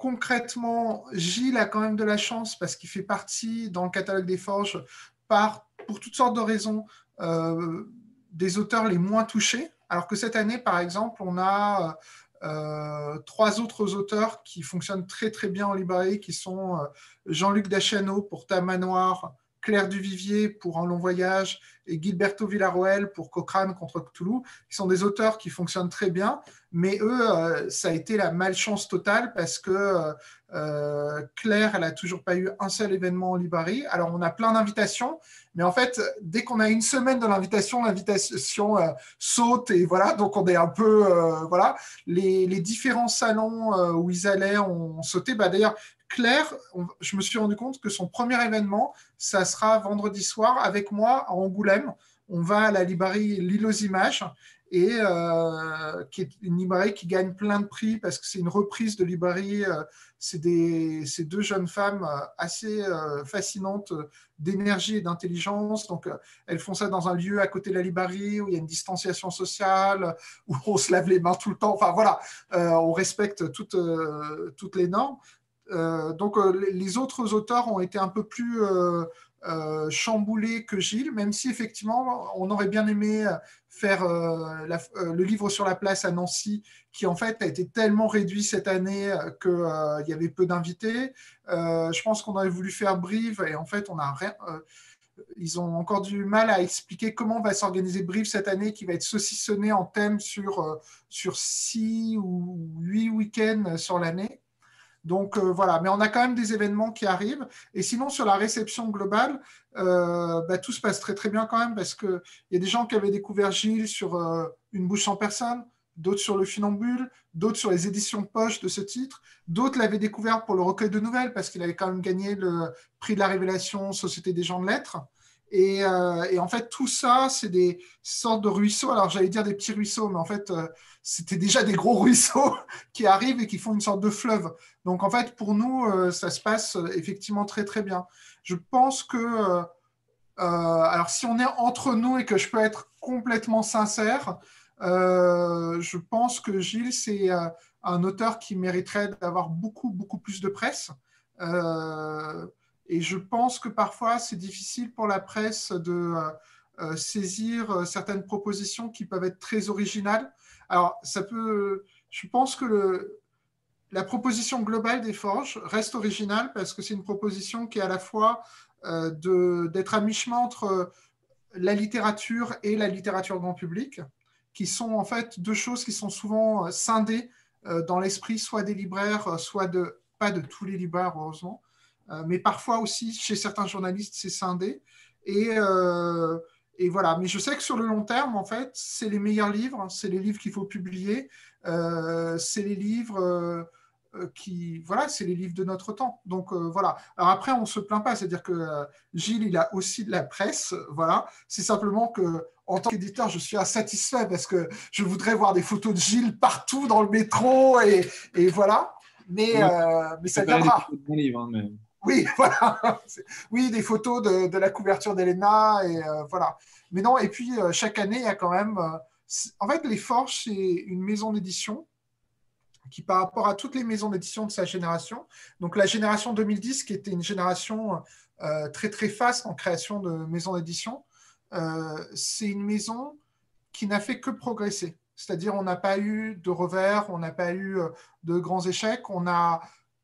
concrètement, Gilles a quand même de la chance parce qu'il fait partie dans le catalogue des forges par, pour toutes sortes de raisons, euh, des auteurs les moins touchés. Alors que cette année, par exemple, on a euh, trois autres auteurs qui fonctionnent très très bien en librairie, qui sont euh, Jean-Luc Dachano pour Tamanoir, Claire Duvivier pour Un long voyage et Gilberto Villarroel pour Cochrane contre Cthulhu, qui sont des auteurs qui fonctionnent très bien, mais eux, euh, ça a été la malchance totale parce que euh, euh, Claire, elle n'a toujours pas eu un seul événement en librairie. Alors, on a plein d'invitations, mais en fait, dès qu'on a une semaine de l'invitation, l'invitation saute et voilà, donc on est un peu, voilà, les, différents salons où ils allaient ont sauté. Bah, D'ailleurs, Claire, je me suis rendu compte que son premier événement, ça sera vendredi soir avec moi à Angoulême. On va à la librairie L'île aux images et euh, qui est une librairie qui gagne plein de prix parce que c'est une reprise de librairie. Euh, c'est deux jeunes femmes euh, assez fascinantes d'énergie et d'intelligence. Donc, elles font ça dans un lieu à côté de la librairie où il y a une distanciation sociale, où on se lave les mains tout le temps. Enfin, voilà, on respecte toutes, toutes les normes. Donc, les autres auteurs ont été un peu plus chamboulé que Gilles, même si effectivement on aurait bien aimé faire le livre sur la place à Nancy, qui en fait a été tellement réduit cette année qu'il y avait peu d'invités. je pense qu'on aurait voulu faire Brive et en fait ils ont encore du mal à expliquer comment va s'organiser Brive cette année, qui va être saucissonné en thème sur, euh, sur six ou huit week-ends sur l'année. Donc euh, voilà, mais on a quand même des événements qui arrivent. Et sinon, sur la réception globale, euh, bah, tout se passe très très bien quand même, parce qu'il y a des gens qui avaient découvert Gilles sur Une bouche sans personne, d'autres sur le funambule, d'autres sur les éditions poche de ce titre, d'autres l'avaient découvert pour le recueil de nouvelles parce qu'il avait quand même gagné le prix de la révélation Société des gens de lettres. Et, euh, en fait, tout ça, c'est des sortes de ruisseaux. Alors, j'allais dire des petits ruisseaux, mais en fait, euh, c'était déjà des gros ruisseaux qui arrivent et qui font une sorte de fleuve. Donc, en fait, pour nous, euh, ça se passe effectivement très, très bien. Je pense que, alors, si on est entre nous et que je peux être complètement sincère, je pense que Gilles, c'est un auteur qui mériterait d'avoir beaucoup, beaucoup plus de presse. Et je pense que parfois, c'est difficile pour la presse de saisir certaines propositions qui peuvent être très originales. Alors, ça peut. Je pense que la proposition globale des Forges reste originale parce que c'est une proposition qui est à la fois d'être à mi-chemin entre la littérature et la littérature grand public qui sont en fait deux choses qui sont souvent euh, scindées euh, dans l'esprit, soit des libraires, euh, soit de, pas de tous les libraires, heureusement, mais parfois aussi chez certains journalistes, c'est scindé. Et, et, voilà. Mais je sais que sur le long terme, en fait, c'est les meilleurs livres, c'est les livres qu'il faut publier, c'est les livres qui, voilà, c'est les livres de notre temps. Donc voilà. Alors après, on se plaint pas, c'est-à-dire que Gilles, il a aussi de la presse, voilà. C'est simplement que en tant qu'éditeur, je suis insatisfait parce que je voudrais voir des photos de Gilles partout dans le métro et, voilà. Mais, euh, mais ça viendra. Livre, hein, Oui, voilà. Oui, des photos de, la couverture d'Elena et euh, voilà. Mais non, et puis euh, chaque année, il y a quand même. en fait, Les Forges, c'est une maison d'édition qui, par rapport à toutes les maisons d'édition de sa génération, donc la génération 2010, qui était une génération très très faste en création de maisons d'édition, euh, c'est une maison qui n'a fait que progresser. C'est-à-dire, on n'a pas eu de revers, on n'a pas eu euh, de grands échecs. On a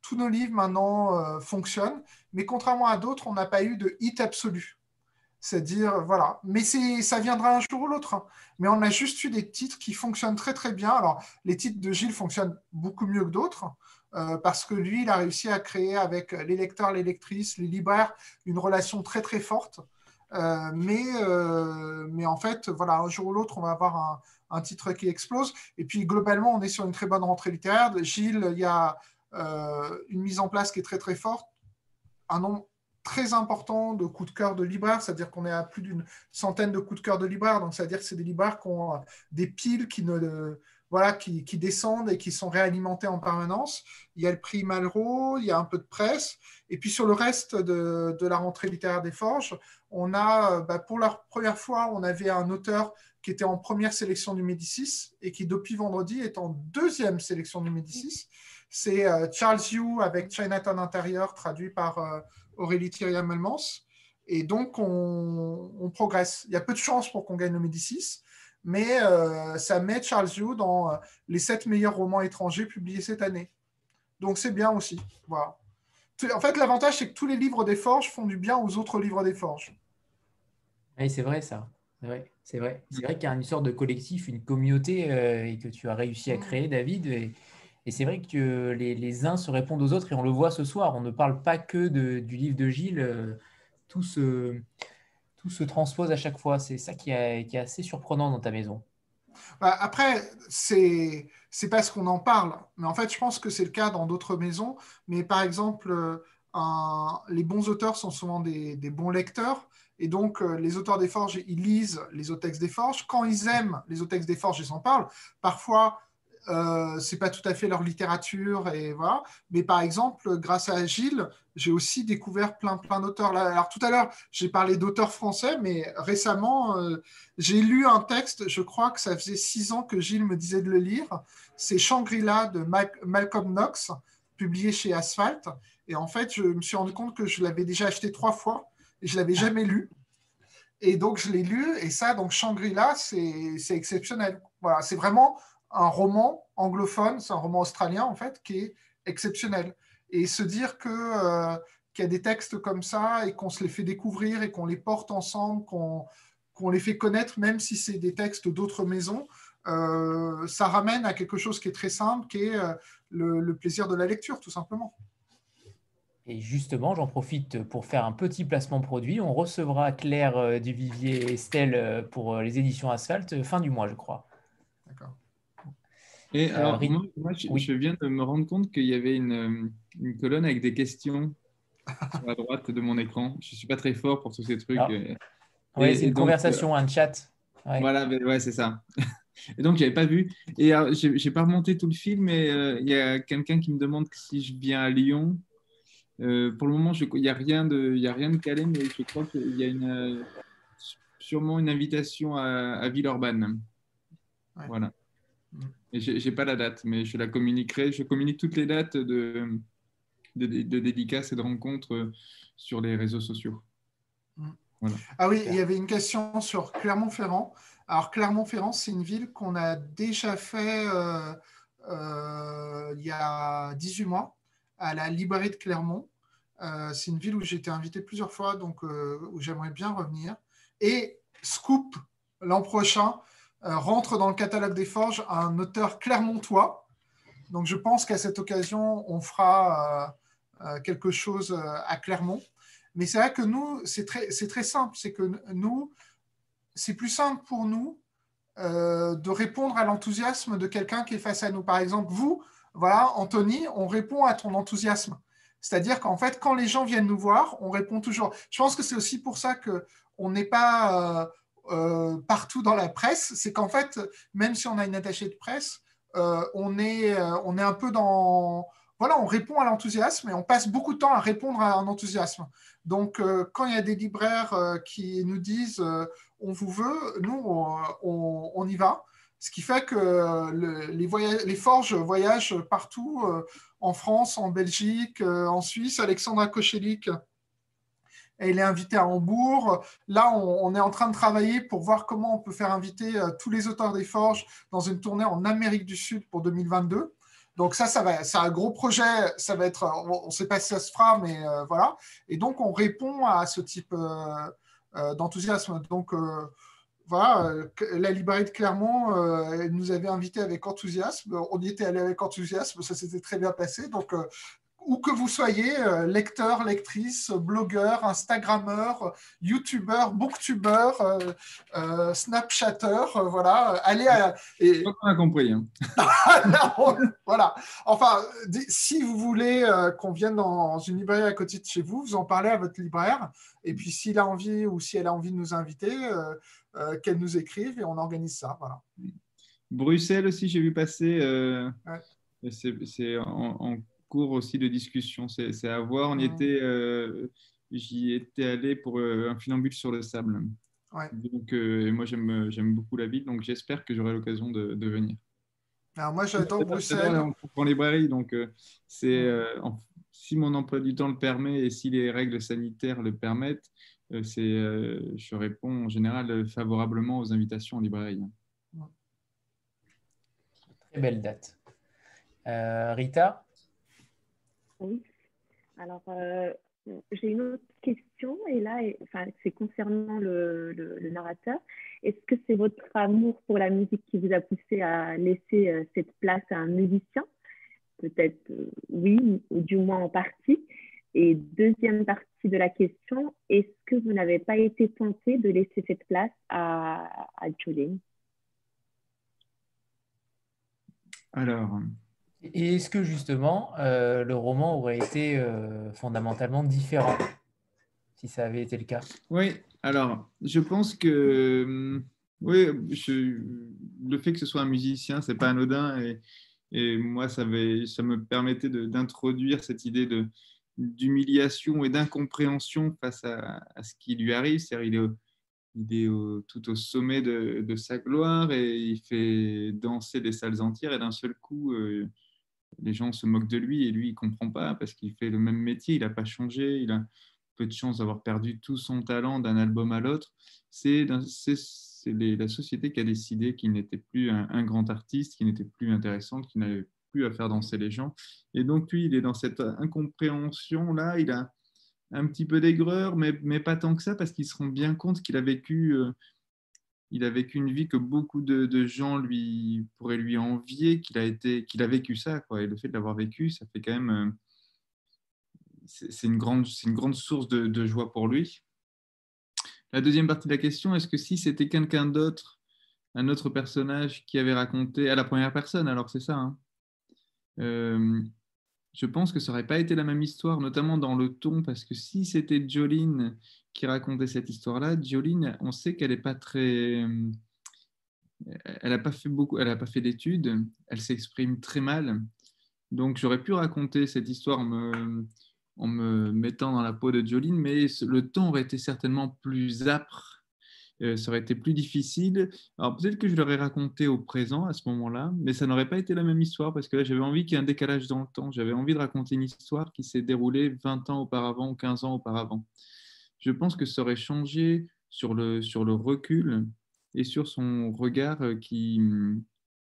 tous nos livres maintenant euh, fonctionnent, mais contrairement à d'autres, on n'a pas eu de hit absolu. C'est-à-dire, voilà. Mais ça viendra un jour ou l'autre. Hein. Mais on a juste eu des titres qui fonctionnent très, très bien. Alors, les titres de Gilles fonctionnent beaucoup mieux que d'autres. parce que lui, il a réussi à créer avec les lecteurs, les lectrices, les libraires, une relation très très forte. Euh, mais, euh, en fait, voilà, un jour ou l'autre, on va avoir un, un, titre qui explose. Et puis, globalement, on est sur une très bonne rentrée littéraire. Gilles, il y a euh, une mise en place qui est très, très forte. Un nombre très important de coups de cœur de libraires, c'est-à-dire qu'on est à plus d'une centaine de coups de cœur de libraires. Donc, c'est-à-dire que c'est des libraires qui ont des piles qui ne voilà, qui, descendent et qui sont réalimentés en permanence. Il y a le prix Malraux, il y a un peu de presse. Et puis sur le reste de, de la rentrée littéraire des Forges, on a, bah, pour la première fois, on avait un auteur qui était en première sélection du Médicis et qui, depuis vendredi, est en deuxième sélection du Médicis. C'est euh, Charles Yu avec Chinatown Intérieur, traduit par euh, Aurélie Thierry-Melmans. Et donc, on, on, progresse. Il y a peu de chances pour qu'on gagne le Médicis, mais euh, ça met Charles Yu dans les sept meilleurs romans étrangers publiés cette année. Donc c'est bien aussi. Voilà. En fait, l'avantage, c'est que tous les livres des forges font du bien aux autres livres des forges. Oui, c'est vrai ça. C'est vrai. C'est vrai, vrai qu'il y a une sorte de collectif, une communauté euh, et que tu as réussi à créer, David. Et, c'est vrai que les, uns se répondent aux autres et on le voit ce soir. On ne parle pas que du livre de Gilles. tout se se transpose à chaque fois. C'est ça qui est, assez surprenant dans ta maison. Bah, après, c'est parce qu'on en parle, mais en fait, je pense que c'est le cas dans d'autres maisons. Mais par exemple, euh, les bons auteurs sont souvent des, des bons lecteurs. Et donc, euh, les auteurs des forges, ils lisent les autres textes des forges. Quand ils aiment les autres textes des forges, ils en parlent. Parfois, euh, c'est pas tout à fait leur littérature et voilà. Mais par exemple, grâce à Gilles, j'ai aussi découvert plein plein d'auteurs. Alors tout à l'heure, j'ai parlé d'auteurs français, mais récemment, euh, j'ai lu un texte. Je crois que ça faisait six ans que Gilles me disait de le lire. C'est Shangri-La de Malcolm Knox, publié chez Asphalt. Et en fait, je me suis rendu compte que je l'avais déjà acheté trois fois et je l'avais jamais lu. Et donc, je l'ai lu, et ça, donc Shangri-La, c'est exceptionnel. Voilà, c'est vraiment un roman anglophone, c'est un roman australien, en fait, qui est exceptionnel. Et se dire que euh, qu'il y a des textes comme ça et qu'on se les fait découvrir et qu'on les porte ensemble, qu'on les fait connaître, même si c'est des textes d'autres maisons, euh, ça ramène à quelque chose qui est très simple, qui est euh, le, plaisir de la lecture, tout simplement. Et justement, j'en profite pour faire un petit placement produit. On recevra Claire Duvivier et Estelle pour les éditions Asphalt fin du mois, je crois. Et alors, moi, je, viens de me rendre compte qu'il y avait une, une colonne avec des questions à droite de mon écran. Je ne suis pas très fort pour tous ces trucs. Ah. Oui, c'est une conversation, un chat. Voilà, ouais, c'est ça. Et donc, je n'avais pas vu. Et je n'ai pas remonté tout le film, mais euh, il y a quelqu'un qui me demande si je viens à Lyon. Euh, pour le moment, il n'y a, rien de, a rien de calé, mais je crois qu'il y a une, euh, sûrement une invitation à, à Villeurbanne. Voilà. N'ai pas la date, mais je la communiquerai. Je communique toutes les dates de, de, de dédicaces et de rencontres sur les réseaux sociaux. Mm. Ah oui, il y avait une question sur Clermont-Ferrand. Alors, Clermont-Ferrand, c'est une ville qu'on a déjà fait euh, euh, il y a 18 mois à la librairie de Clermont. Euh, c'est une ville où j'ai été invité plusieurs fois, donc où j'aimerais bien revenir. Et Scoop, l'an prochain, rentre dans le catalogue des forges un auteur clermontois. Donc, je pense qu'à cette occasion, on fera quelque chose à Clermont. Mais c'est vrai que nous, c'est très, très simple. C'est que nous, c'est plus simple pour nous euh, de répondre à l'enthousiasme de quelqu'un qui est face à nous. Par exemple, vous, voilà, Anthony, on répond à ton enthousiasme. C'est-à-dire qu'en fait, quand les gens viennent nous voir, on répond toujours. Je pense que c'est aussi pour ça qu'on n'est pas euh, euh, partout dans la presse. C'est qu'en fait, même si on a une attachée de presse, on, est, on est un peu dans... Voilà, on répond à l'enthousiasme et on passe beaucoup de temps à répondre à un enthousiasme. Donc, quand il y a des libraires qui nous disent on vous veut, nous, on, y va. Ce qui fait que les, forges voyagent partout euh, en France, en Belgique, euh, en Suisse. Alexandra Kochelik, elle est invitée à Hambourg. Là, on, est en train de travailler pour voir comment on peut faire inviter euh, tous les auteurs des forges dans une tournée en Amérique du Sud pour 2022. Donc ça, ça va, c'est un gros projet. Ça va être, on ne sait pas si ça se fera, mais voilà. Et donc on répond à ce type euh, d'enthousiasme. Donc, euh, voilà, euh, la librairie de Clermont elle nous avait invités avec enthousiasme. On y était allé avec enthousiasme, ça s'était très bien passé. Donc, où que vous soyez, lecteur, lectrice, blogueur, Instagrammeur, YouTuber, Booktuber, euh, Snapchatter, voilà, allez à. Et... On a compris. Hein. voilà. Enfin, si vous voulez qu'on vienne dans une librairie à côté de chez vous, vous en parlez à votre libraire. Et puis, s'il a envie ou si elle a envie de nous inviter, euh, euh, qu'elle nous écrive et on organise ça. Voilà. Bruxelles aussi, j'ai vu passer. Euh, c'est en, cours aussi de discussion. C'est à voir. On était, j'y étais allé pour un funambule sur le sable. Donc, moi, j'aime beaucoup la ville, donc j'espère que j'aurai l'occasion de, venir. Alors moi, j'adore Bruxelles. En librairie, donc c'est si mon emploi du temps le permet et si les règles sanitaires le permettent, euh, c'est, euh, je réponds en général favorablement aux invitations en librairie. Très belle date. Euh, Rita? Oui. Alors, j'ai une autre question et là, enfin, c'est concernant le, narrateur. Est-ce que c'est votre amour pour la musique qui vous a poussé à laisser cette place à un musicien? Peut-être euh, oui, ou du moins en partie. Et deuxième partie de la question, est-ce que vous n'avez pas été tenté de laisser cette place à, à Alors. Et est-ce que justement euh, le roman aurait été euh, fondamentalement différent si ça avait été le cas? Oui, alors je pense que oui, le fait que ce soit un musicien, c'est pas anodin et et moi, ça, ça me permettait d'introduire cette idée d'humiliation et d'incompréhension face à, ce qui lui arrive. C'est-à-dire, il est, tout au sommet de, sa gloire et il fait danser des salles entières et d'un seul coup, euh, les gens se moquent de lui et lui, il comprend pas parce qu'il fait le même métier, il n'a pas changé, il a, peu de chance d'avoir perdu tout son talent d'un album à l'autre. C'est la société qui a décidé qu'il n'était plus un, grand artiste, qu'il n'était plus intéressant, qu'il n'avait plus à faire danser les gens. Et donc, lui, il est dans cette incompréhension-là. Il a un petit peu d'aigreur, mais, mais, pas tant que ça, parce qu'il se rend bien compte qu'il a vécu. Euh, il a vécu une vie que beaucoup de, gens lui pourraient lui envier, qu'il a été, qu'il a vécu ça, quoi. Et le fait de l'avoir vécu, ça fait quand même, euh, c'est une grande, une grande source de, joie pour lui. La deuxième partie de la question, est-ce que si c'était quelqu'un d'autre, un autre personnage qui avait raconté à la première personne, alors c'est ça. Hein, euh, je pense que ça n'aurait pas été la même histoire, notamment dans le ton, parce que si c'était Jolene qui racontait cette histoire-là, Jolene, on sait qu'elle n'est pas très. Elle n'a pas fait beaucoup, elle n'a pas fait d'études, elle s'exprime très mal. Donc j'aurais pu raconter cette histoire en me mettant dans la peau de Jolene, mais le ton aurait été certainement plus âpre euh, ça aurait été plus difficile. Alors peut-être que je l'aurais raconté au présent à ce moment-là, mais ça n'aurait pas été la même histoire parce que là j'avais envie qu'il y ait un décalage dans le temps. J'avais envie de raconter une histoire qui s'est déroulée 20 ans auparavant ou 15 ans auparavant. Je pense que ça aurait changé sur le, sur le recul et sur son regard euh, qui...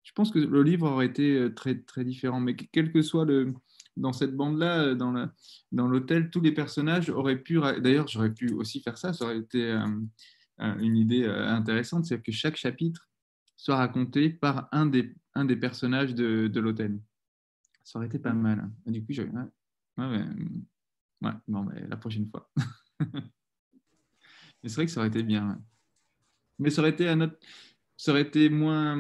Je pense que le livre aurait été euh, très, très différent, mais quel que soit le, dans cette bande-là, dans, dans l'hôtel, tous les personnages auraient pu. D'ailleurs, j'aurais pu aussi faire ça. Ça aurait été une idée euh, intéressante, c'est que chaque chapitre soit raconté par un des, un des personnages de, de l'hôtel. Ça aurait été pas mal. Du coup, je... ouais, ouais, ouais, bon, mais la prochaine fois. mais c'est vrai que ça aurait été bien. Mais ça aurait été un autre ça aurait été moins,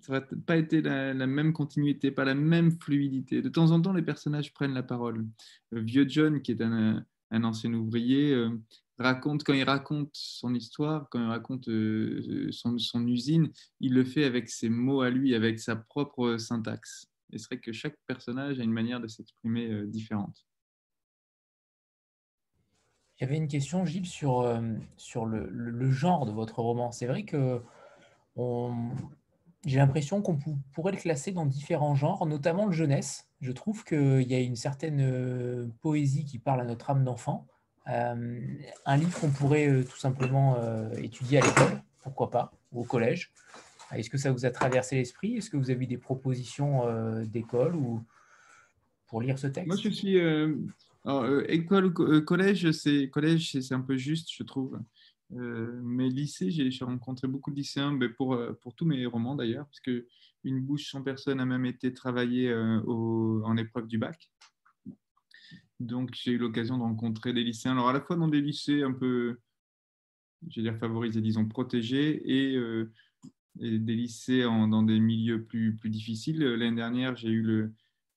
ça aurait pas été la, même continuité, pas la même fluidité. De temps en temps, les personnages prennent la parole. Le vieux John, qui est un, ancien ouvrier, euh, raconte, quand il raconte son histoire, quand il raconte euh, son, usine, il le fait avec ses mots à lui, avec sa propre syntaxe. Et c'est vrai que chaque personnage a une manière de s'exprimer euh, différente. J'avais une question, Gilles, sur, euh, sur le, le, genre de votre roman. C'est vrai que j'ai l'impression qu'on pourrait le classer dans différents genres, notamment le jeunesse. Je trouve qu'il y a une certaine poésie qui parle à notre âme d'enfant euh, un livre qu'on pourrait euh, tout simplement euh, étudier à l'école, pourquoi pas, ou au collège. Est-ce que ça vous a traversé l'esprit? Est-ce que vous avez des propositions d'école ou pour lire ce texte? Moi, je suis école, collège, c'est collège, c'est un peu juste, je trouve. mais lycée, j'ai rencontré beaucoup de lycéens, mais pour, pour tous mes romans d'ailleurs, parce que Une bouche sans personne a même été travaillée en épreuve du bac. Donc, j'ai eu l'occasion de rencontrer des lycéens, alors à la fois dans des lycées un peu, je vais dire, favorisés, disons, protégés, et, euh, des lycées dans des milieux plus, plus difficiles. L'année dernière, j'ai eu le,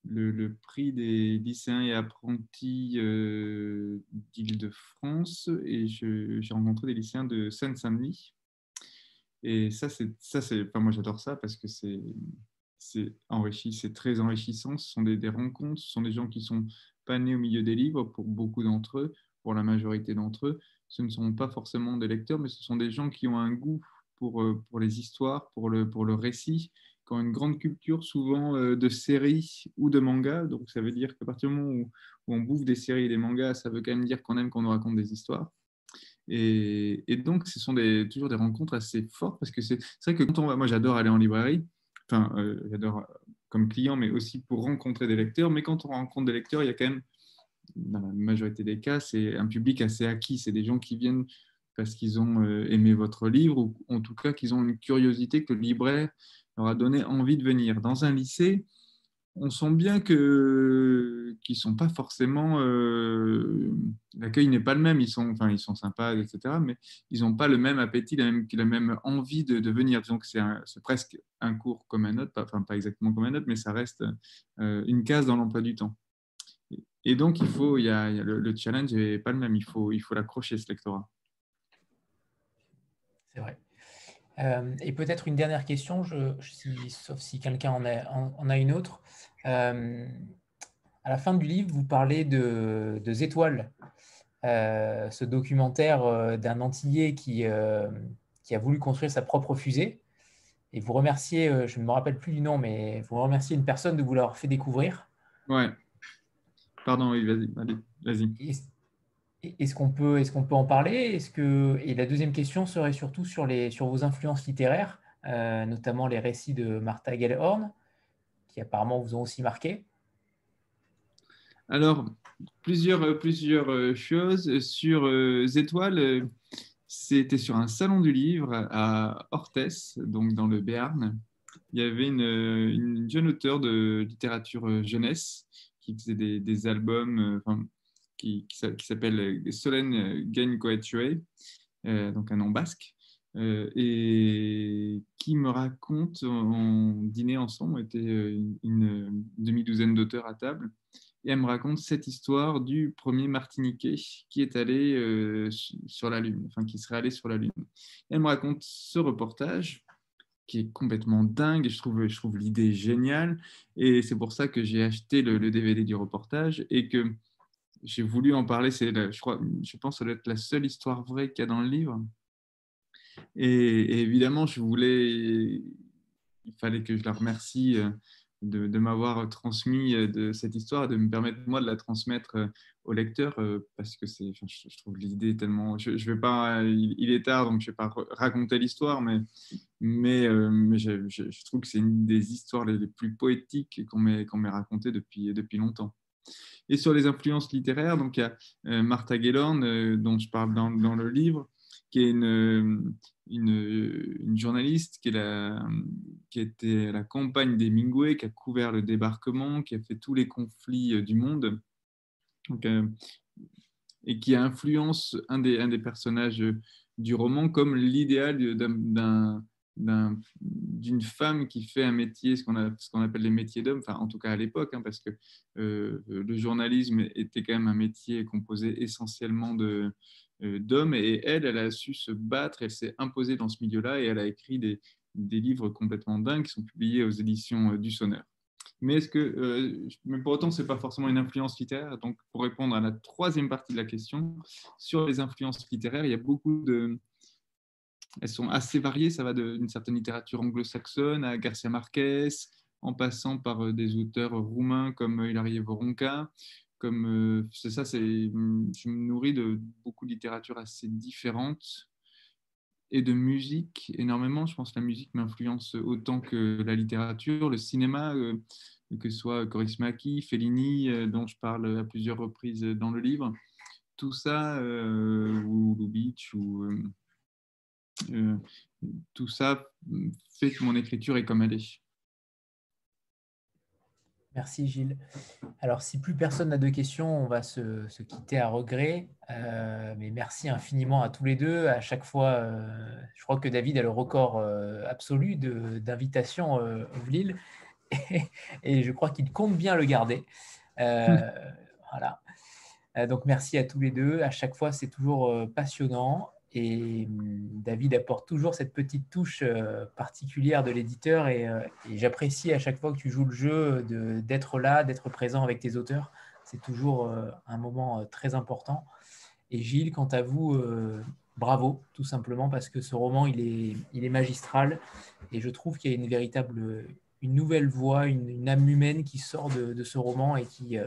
le, prix des lycéens et apprentis euh, d'Île-de-France, et j'ai rencontré des lycéens de Seine-Saint-Denis. Et ça, c'est, ça, c'est, enfin, moi, j'adore ça parce que c'est, c'est enrichi, c'est très enrichissant. Ce sont des, des, rencontres, ce sont des gens qui sont pas nés au milieu des livres pour beaucoup d'entre eux, pour la majorité d'entre eux. Ce ne sont pas forcément des lecteurs, mais ce sont des gens qui ont un goût pour, euh, pour les histoires, pour le, pour le récit, une grande culture souvent euh, de séries ou de mangas. Donc ça veut dire qu'à partir du moment où, on bouffe des séries et des mangas, ça veut quand même dire qu'on aime qu'on nous raconte des histoires. Et, donc, ce sont des, toujours des rencontres assez fortes parce que c'est vrai que quand on va, moi j'adore aller en librairie, enfin, euh, j'adore comme client, mais aussi pour rencontrer des lecteurs. Mais quand on rencontre des lecteurs, il y a quand même, dans la majorité des cas, c'est un public assez acquis. C'est des gens qui viennent parce qu'ils ont euh, aimé votre livre ou en tout cas qu'ils ont une curiosité que le libraire leur a donné envie de venir. Dans un lycée, on sent bien que qu'ils sont pas forcément euh, l'accueil n'est pas le même. Ils sont enfin ils sont sympas etc mais ils n'ont pas le même appétit la même envie de, de venir. Que c'est presque un cours comme un autre pas, enfin pas exactement comme un autre mais ça reste euh, une case dans l'emploi du temps. Et donc il faut il y a, le, challenge n'est pas le même. Il faut il faut l'accrocher ce lectorat c'est vrai euh, et peut-être une dernière question, je, sauf si quelqu'un en, en, a une autre. Euh, à la fin du livre, vous parlez de, de Étoiles, euh, ce documentaire d'un Antillais qui, qui a voulu construire sa propre fusée. Et vous remerciez, je ne me rappelle plus du nom, mais vous remerciez une personne de vous l'avoir fait découvrir. Ouais. Pardon, oui, vas-y. Vas est-ce qu'on peut, est peut en parler? Que... Et la deuxième question serait surtout sur, les, sur vos influences littéraires, notamment les récits de Martha Gellhorn, qui apparemment vous ont aussi marqué. Alors, plusieurs, plusieurs choses. Sur Étoiles, c'était sur un salon du livre à Orthès, donc dans le Béarn. Il y avait une, jeune auteure de littérature jeunesse qui faisait des, albums enfin, qui, qui, s'appelle Solène Gagne euh, donc un nom basque, euh, et qui me raconte, on dînait ensemble, on était une, demi-douzaine d'auteurs à table, et elle me raconte cette histoire du premier Martiniquais qui est allé euh, sur la Lune, enfin qui serait allé sur la Lune. elle me raconte ce reportage qui est complètement dingue, je trouve, je trouve l'idée géniale, et c'est pour ça que j'ai acheté le, DVD du reportage et que j'ai voulu en parler. C'est, je, crois, je pense que ça doit être la seule histoire vraie qu'il y a dans le livre. Et, évidemment, je voulais, il fallait que je la remercie euh, de, m'avoir transmis euh, de cette histoire de me permettre moi de la transmettre euh, au lecteur parce que c'est, je, trouve l'idée tellement. Je, vais pas, il, est tard donc je vais pas raconter l'histoire, mais mais, mais je, trouve que c'est une des histoires les, plus poétiques qu'on m'ait qu'on m'ait racontées depuis depuis longtemps. Et sur les influences littéraires, donc il y a Martha Gellhorn dont je parle dans, le livre, qui est une, journaliste qui, est la, qui était la campagne des Mingwe, qui a couvert le débarquement, qui a fait tous les conflits euh, du monde, euh, et qui influence un des, un des personnages du roman comme l'idéal d'une femme qui fait un métier, ce qu'on appelle les métiers d'hommes, enfin en tout cas à l'époque, hein, parce que euh, le journalisme était quand même un métier composé essentiellement euh, d'hommes et elle, elle a su se battre, elle s'est imposée dans ce milieu-là et elle a écrit des, livres complètement dingues qui sont publiés aux éditions euh, du Sonneur. Mais que, euh, mais pour autant, c'est pas forcément une influence littéraire. Donc, pour répondre à la troisième partie de la question, sur les influences littéraires, il y a beaucoup de, elles sont assez variées. Ça va d'une certaine littérature anglo-saxonne à Garcia Marquez, en passant par des auteurs roumains comme Hilarie Voronka, comme euh, ça, c'est, mm, je me nourris de beaucoup de littérature assez différente et de musique énormément. Je pense que la musique m'influence autant que la littérature, le cinéma, euh, que ce soit Coris Maki, Fellini, euh, dont je parle à plusieurs reprises dans le livre. Tout ça, ou Lubitsch, ou tout ça fait que mon écriture est comme elle est. Merci Gilles. Alors, si plus personne n'a de questions, on va se, quitter à regret. Euh, mais merci infiniment à tous les deux. À chaque fois, euh, je crois que David a le record euh, absolu d'invitation au Vlil. Et, je crois qu'il compte bien le garder. voilà. donc, merci à tous les deux. À chaque fois, c'est toujours passionnant. Et hum, David apporte toujours cette petite touche euh, particulière de l'éditeur euh, et, j'apprécie à chaque fois que tu joues le jeu d'être là, d'être présent avec tes auteurs. C'est toujours euh, un moment très important. Et Gilles, quant à vous, bravo, tout simplement, parce que ce roman, il est, il est magistral et je trouve qu'il y a une véritable, une nouvelle voix, une, âme humaine qui sort de, ce roman et qui,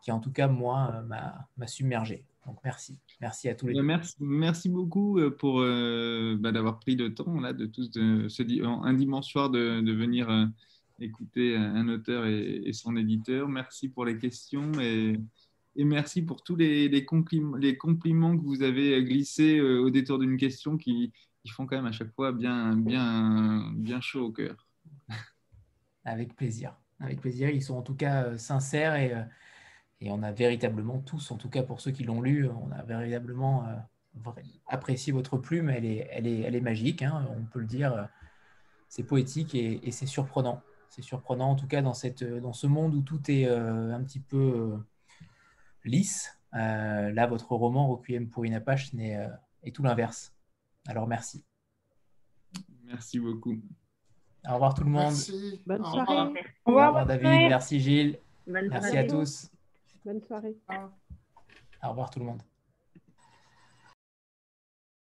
qui, en tout cas, moi, m'a submergé. Donc merci, merci à tous les deux. Merci, merci beaucoup euh, pour euh, bah, d'avoir pris le temps là de tous de, ce, un dimanche soir de, de venir euh, écouter un auteur et, son éditeur. Merci pour les questions et, et merci pour tous les, les, compliments, les, compliments, que vous avez glissés au détour d'une question qui, qui, font quand même à chaque fois bien, bien, bien chaud au cœur. Avec plaisir, avec plaisir. Ils sont en tout cas sincères et et on a véritablement tous, en tout cas pour ceux qui l'ont lu, on a véritablement euh, apprécié votre plume. Elle est, elle est, elle est magique, hein, on peut le dire. C'est poétique et, c'est surprenant. C'est surprenant, en tout cas, dans, cette, dans ce monde où tout est euh, un petit peu euh, lisse. là, votre roman, Requiem pour une Apache, est tout l'inverse. Alors, merci. Merci beaucoup. Au revoir tout le monde. Merci. Bonne soirée. Au revoir, Au revoir David. Merci Gilles. merci à tous. Bonne soirée. Au revoir tout le monde.